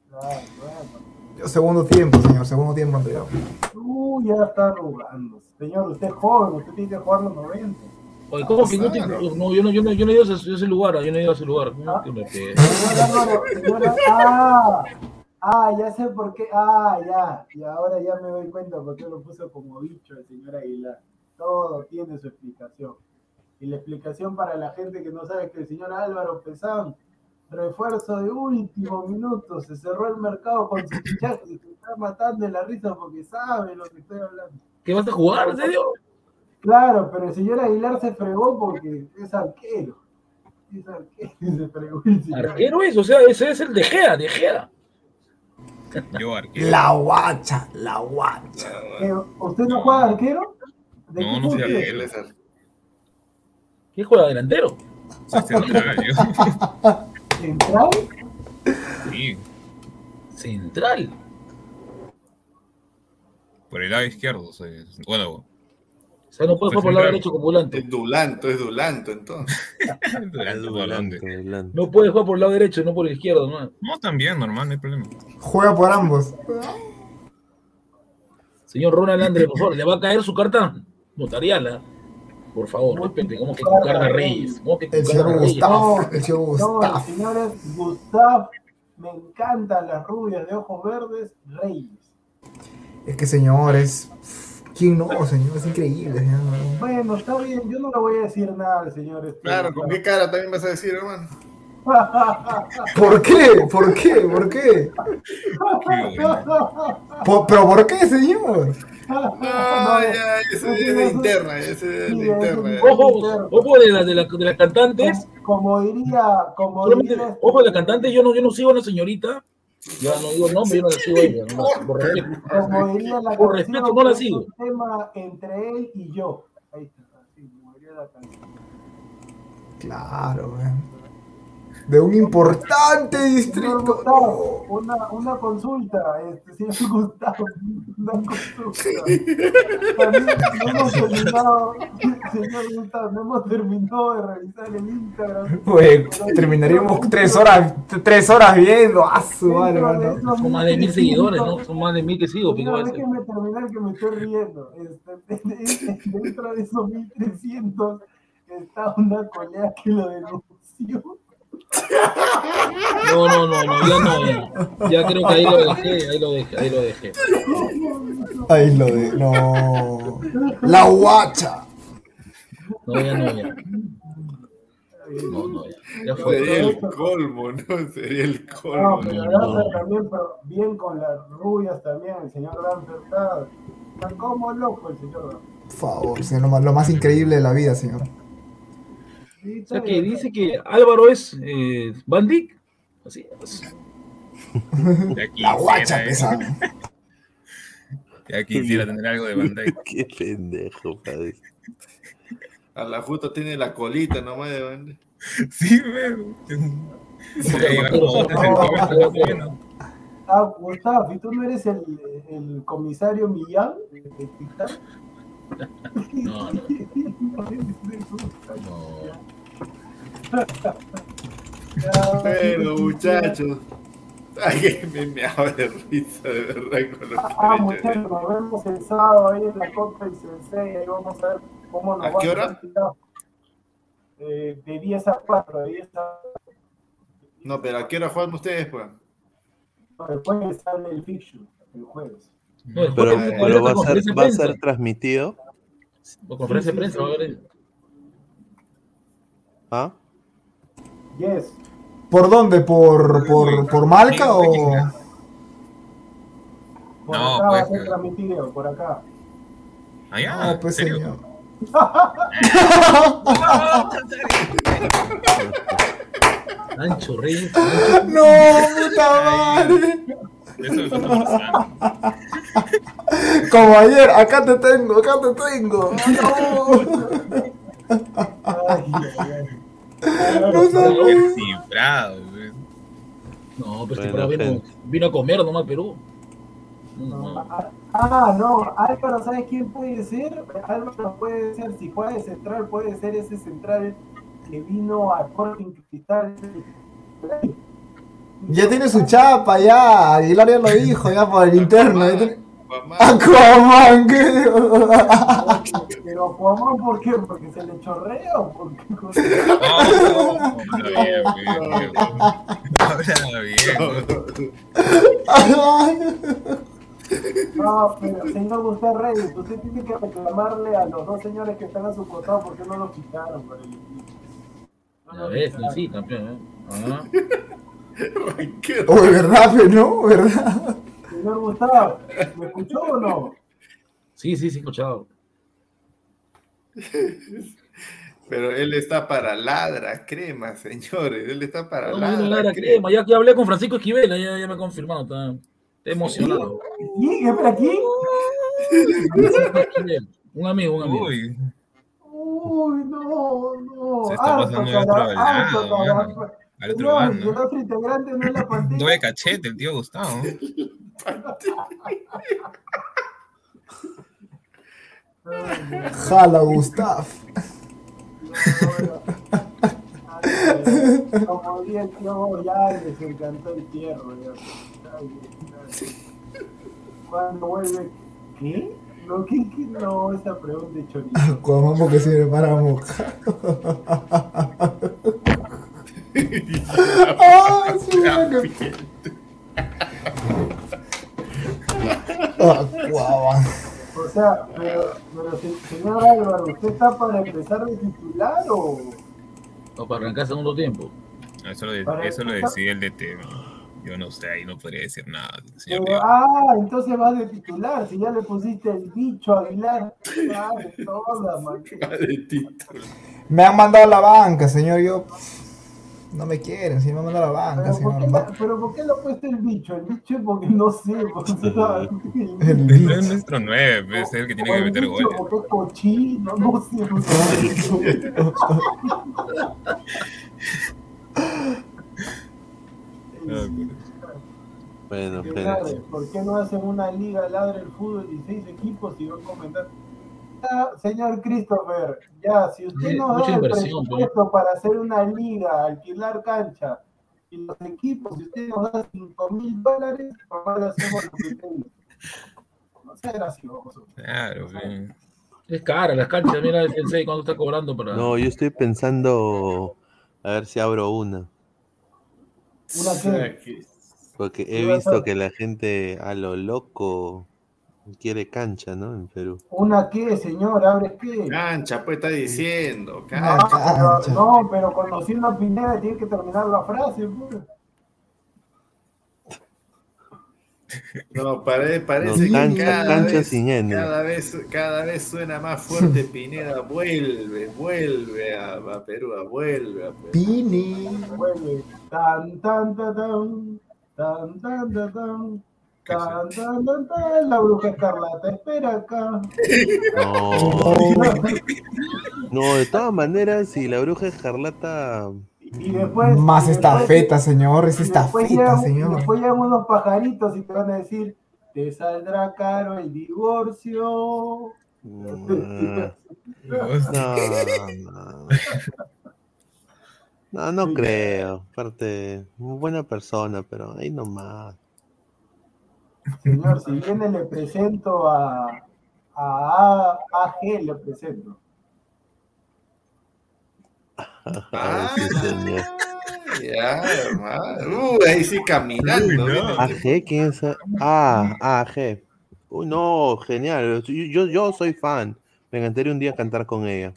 Claro, bueno. Segundo tiempo, señor. Segundo tiempo entregado. Uh, ya está arrugando. Señor, usted es joven, usted tiene que jugar los 90. Oye, ¿cómo que no te- No, yo no, yo no, yo no he ido a ese, ese lugar, yo no he ido a ese lugar. Señor Álvaro, señora- ah, ah, ya sé por qué, ah, ya, y ahora ya me doy cuenta por qué lo puso como bicho el señor Aguilar. Todo tiene su explicación. Y la explicación para la gente que no sabe es que el señor Álvaro Pesán, refuerzo de último minuto, se cerró el mercado con su fichaje y se está matando de la risa porque sabe lo que estoy hablando. ¿Qué vas a jugar, en serio? Claro, pero el señor Aguilar se fregó porque es arquero. Es arquero y se fregó el señor Arquero es, o sea, ese es el de Gea, de Gea. Yo arquero. La guacha, la guacha. Eh, ¿Usted no juega arquero? ¿De No, no soy arquero. Es ar- ¿Qué juega delantero? Central, yo. ¿Central? Sí, Central. por el lado izquierdo soy. Bueno, O sea, no puede jugar por el lado derecho como volante. es Dulanto, es Dulanto, entonces. durante volante. No puede jugar por el lado derecho, no por el izquierdo, ¿no? No, también, normal, no hay problema. Juega por ambos. Señor Ronald Andrés, por favor, ¿le va a caer su carta notarial? Por favor, respete, ¿cómo que con Carla Reyes? ¿Cómo que con El señor? Gustavo. El señor Gustavo. señores, Gustav, me encantan las rubias de ojos verdes, Reyes. Es que, señores. ¿Quién no, señor? Es increíble, señor. Bueno, está bien, yo no le voy a decir nada al señor. este- Claro, ¿con qué cara también vas a decir, hermano? ¿Por qué? ¿Por qué? ¿Por qué? ¿Por- ¿Pero por qué, señor? No, ya, ese es de interna, ese es de interna. Ojo, ojo de, la, de, la, de las cantantes. Como diría, como diría, este- ojo de las cantantes, yo no, yo no sigo a una señorita. Ya no digo nombre, yo no la sigo a ella. no por respeto. como diría la Por respeto, no la sigo. un tema entre él y yo. Ahí está, así como diría la canción. Claro, weón. De un importante distrito. Gustavo, una, una consulta, este, señor Gustavo, una consulta. También no hemos terminado, señor Gustavo, no hemos terminado de revisar el Instagram. Pues terminaríamos tres horas, tres horas viendo. ¡Ah, su madre, mano! Son más de mil seguidores, ¿no? Son más de mil que sigo, pico. Señor, ese. déjeme terminar que me estoy riendo. Este, dentro de esos 1300 está una colega que lo denunció. No, no, no, no, ya no, ya. Ya creo que ahí lo dejé, ahí lo dejé, ahí lo dejé. Ahí lo de. No. La guacha. No, ya no, ya. No, no, ya. Ya Sería fue. el colmo, ¿no? Sería el No, colmo. pero Danfer también, pero bien con las rubias también, el señor Danfer está, está como loco el señor. Por favor, señor, lo más, lo más increíble de la vida, señor. Sí, O sea que dice que Álvaro es eh, Van Dijk. Así es. La guacha quisiera, pesada. ¿eh? Ya quisiera tener algo de Bandai. Qué pendejo, padre. A la justa tiene la colita nomás de banda. Sí, weón. Se le lleva como 8 centímetros, más o menos. Ah, Gustavo, ¿y tú no eres el, el comisario Millán? de Titán? No, no. Pero muchachos. Me meaba de risa, de verdad, con lo que Ah, han hecho. muchachos, nos vemos el sábado ahí en la Copa y Sensei, ahí vamos a ver cómo nos ¿A va qué hora? tirado. Eh, de 10 a 4, de 10 a No, pero ¿a qué hora juegan ustedes, pues? El jueves sale el fiction, el jueves. No, Pero, ver va, a ser, va a ser transmitido. La conferencia de prensa va a haber. ¿Ah? Yes. ¿Por dónde? ¿Por, por, por Malca o.? Por No, acá va a ser transmitido, por acá. Allá, No, pues ¿en serio? señor. Ancho Reyes. ¡No, puta madre! Eso es. Como ayer, acá te tengo, acá te tengo. Ay, ay, ay. No, no sabía. Cifrado. No, pero Bueno, este vino, vino a comer nomás a Perú. No, Ah, Ah, no, Álvaro, ¿sabes quién puede ser? Álvaro puede ser, si puede central, puede ser ese central que vino a Sporting Cristal. Ya tiene su chapa, ya. Aguilar ya lo dijo, ya por el interno. ya tiene- Aquaman, ¿qué? Pero Aquaman, ¿por qué? ¿Porque se le chorrea o por qué? No, no, no, habla bien. Habla bien. No, pero señor Gustavo Reyes, usted tiene que reclamarle a los dos señores que están a su costado porque no lo quitaron por el. No ves, sí, campeón. ¿eh? Ah. qué Oh, ¿verdad, pe? ¿No? ¿Verdad? Señor Gustavo, ¿me escuchó o no? Sí, sí, sí, escuchado. Pero él está para ladra crema, señores. Él está para No, ladra, no, Lara crema. Crema. Ya, ya hablé con Francisco Esquivel, ya, ya me ha confirmado. Está, está emocionado. ¿Y espera aquí? Francisco Esquivel, Un amigo, un amigo. Uy, Uy, no, no. Se está pasando de otro lado, al otro No, el otro integrante no es la pantalla. Doble cachete, el tío Gustavo. Jala, Gustav. Como diría el tío, ya les encantó el tierro. ¿Cuándo vuelve? ¿Qué? No, ¿qué, qué? No, esa pregunta de chorizo. Aquaman porque sirve para mojar. ¡Ah, sí, Aquaman. O sea, pero, pero se- señor Álvaro, ¿usted está para empezar de titular o...? No, para arrancar segundo tiempo. Eso lo, eso lo decide el DT. Yo no sé, ahí no podría decir nada, señor Pero- Diego. ah, entonces vas de titular, si ya le pusiste el bicho a Aguilar. De todas, man. Me han mandado a la banca, señor. Yo no me quieren, si me mando a la banca. Pero, ¿por, qué la, pero ¿por qué lo ha puesto el bicho? El bicho es porque no sé. Porque, el bicho es nuestro 9, es el que tiene que meter goles. Porque cochino, no sé. Ah, bueno, pero... ¿Por qué no hacen una liga ladra el fútbol 16 equipos y van a comentar? Señor Christopher, ya, si usted Sí, nos da el inversión, pues. presupuesto para hacer una liga, alquilar cancha y los equipos, si usted nos da 5 mil dólares, papá le hacemos lo que dice. No sea gracioso. Claro, sí. Es cara las canchas, mira el Sensei cuánto está cobrando para. No, yo estoy pensando a ver si abro una. ¿Una qué? Porque ¿Qué he visto que la gente a lo loco quiere cancha, ¿no? En Perú. ¿Una qué, señor? ¿Abres qué? Cancha, pues está diciendo. No, Cancha. pero, no, pero conociendo a Pineda tiene que terminar la frase. pues. No, pare- parece No, que cancha- cada, cancha vez, sin N. cada, vez, cada vez suena más fuerte Pineda. Vuelve, vuelve a, a Perú, vuelve a Perú. Pini. Vuelve. Tan, tan, tan, tan, tan, tan, tan, tan. Tan, tan, tan, tan, la bruja escarlata espera acá. No. No, de todas maneras, si la bruja escarlata. Y después. Más y después- estafeta, señor. Es estafeta, llegan- señor. después llegan unos pajaritos y te van a decir: Te saldrá caro el divorcio. No, no. No, no creo. Aparte, muy buena persona, pero ahí nomás. Señor, si viene le presento a, a, AG, le presento. Ay, sí, señor. Ya, hermano. Uh, ahí sí caminando. Uy, no. AG, ¿quién es? Ah, AG. Uy, no, genial. Yo, yo, yo soy fan. Me encantaría un día cantar con ella.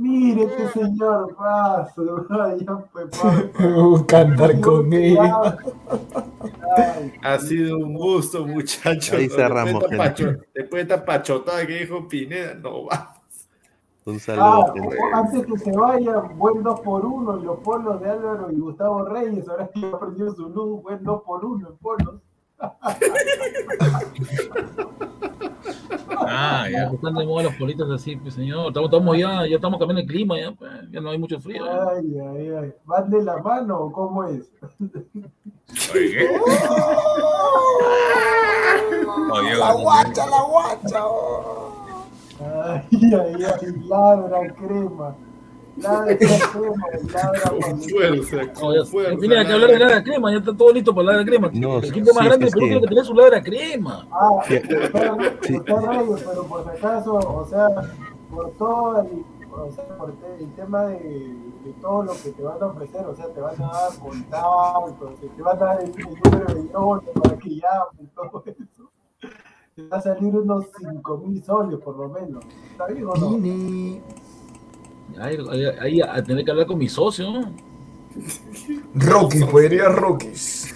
Mire este señor, paso, ya fue paso. Uh, Cantar con ella. Ay, Ha sido un gusto, muchachos. Ahí cerramos, Después de esta gente. pacho- después de esta pachotada que dijo Pineda, no va. Un ah, saludo, gente. antes que se vaya, buen 2 por 1 y los polos de Álvaro y Gustavo Reyes, ahora que perdió su luz, buen 2 por 1 en polos. Ah, ya. Están de moda los politos así, pues señor. Estamos, estamos ya, ya estamos cambiando el clima, ya, pues, ya no hay mucho frío. ya. Ay, ay, ay. ¿Van de la mano o cómo es? Oye, ¿qué? Oye, La guacha, la guacha. Ay, ay, ay, ladra crema. Ladra crema, ladra Con con fuerza, No, con ya, fuerza. tenía que hablar de ladra crema, ya está todo listo para ladra crema. No, el equipo más grande del Perú tiene que tener su ladra crema. Ah, Sí. usted Reyes, pero por si acaso, o sea, por todo el, o sea, por el tema de, de todo lo que te van a ofrecer, o sea, te van a dar contactos, te van a dar el, el número de Yolo para que llamen, todo eso. Te va a salir unos 5 mil soles por lo menos. ¿Está bien o no? Ahí, ahí- ahí a tener que hablar con mi socio, ¿no? Rocky, podría Rockies.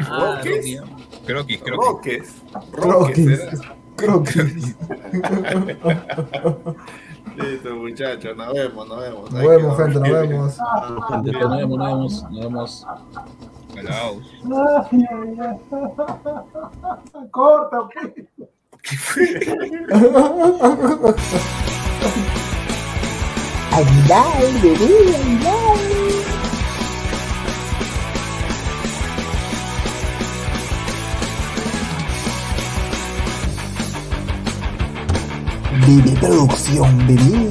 Ah, ya. croquis, Rockies. Croquis. Listo, muchachos, nos vemos, nos vemos. Nos vemos, gente, nos vemos. Pues, nos vemos, nos vemos, nos vemos. Ay, ay, ay. Aguilar, bebé, Aguilar. Bebé Producción, bebé.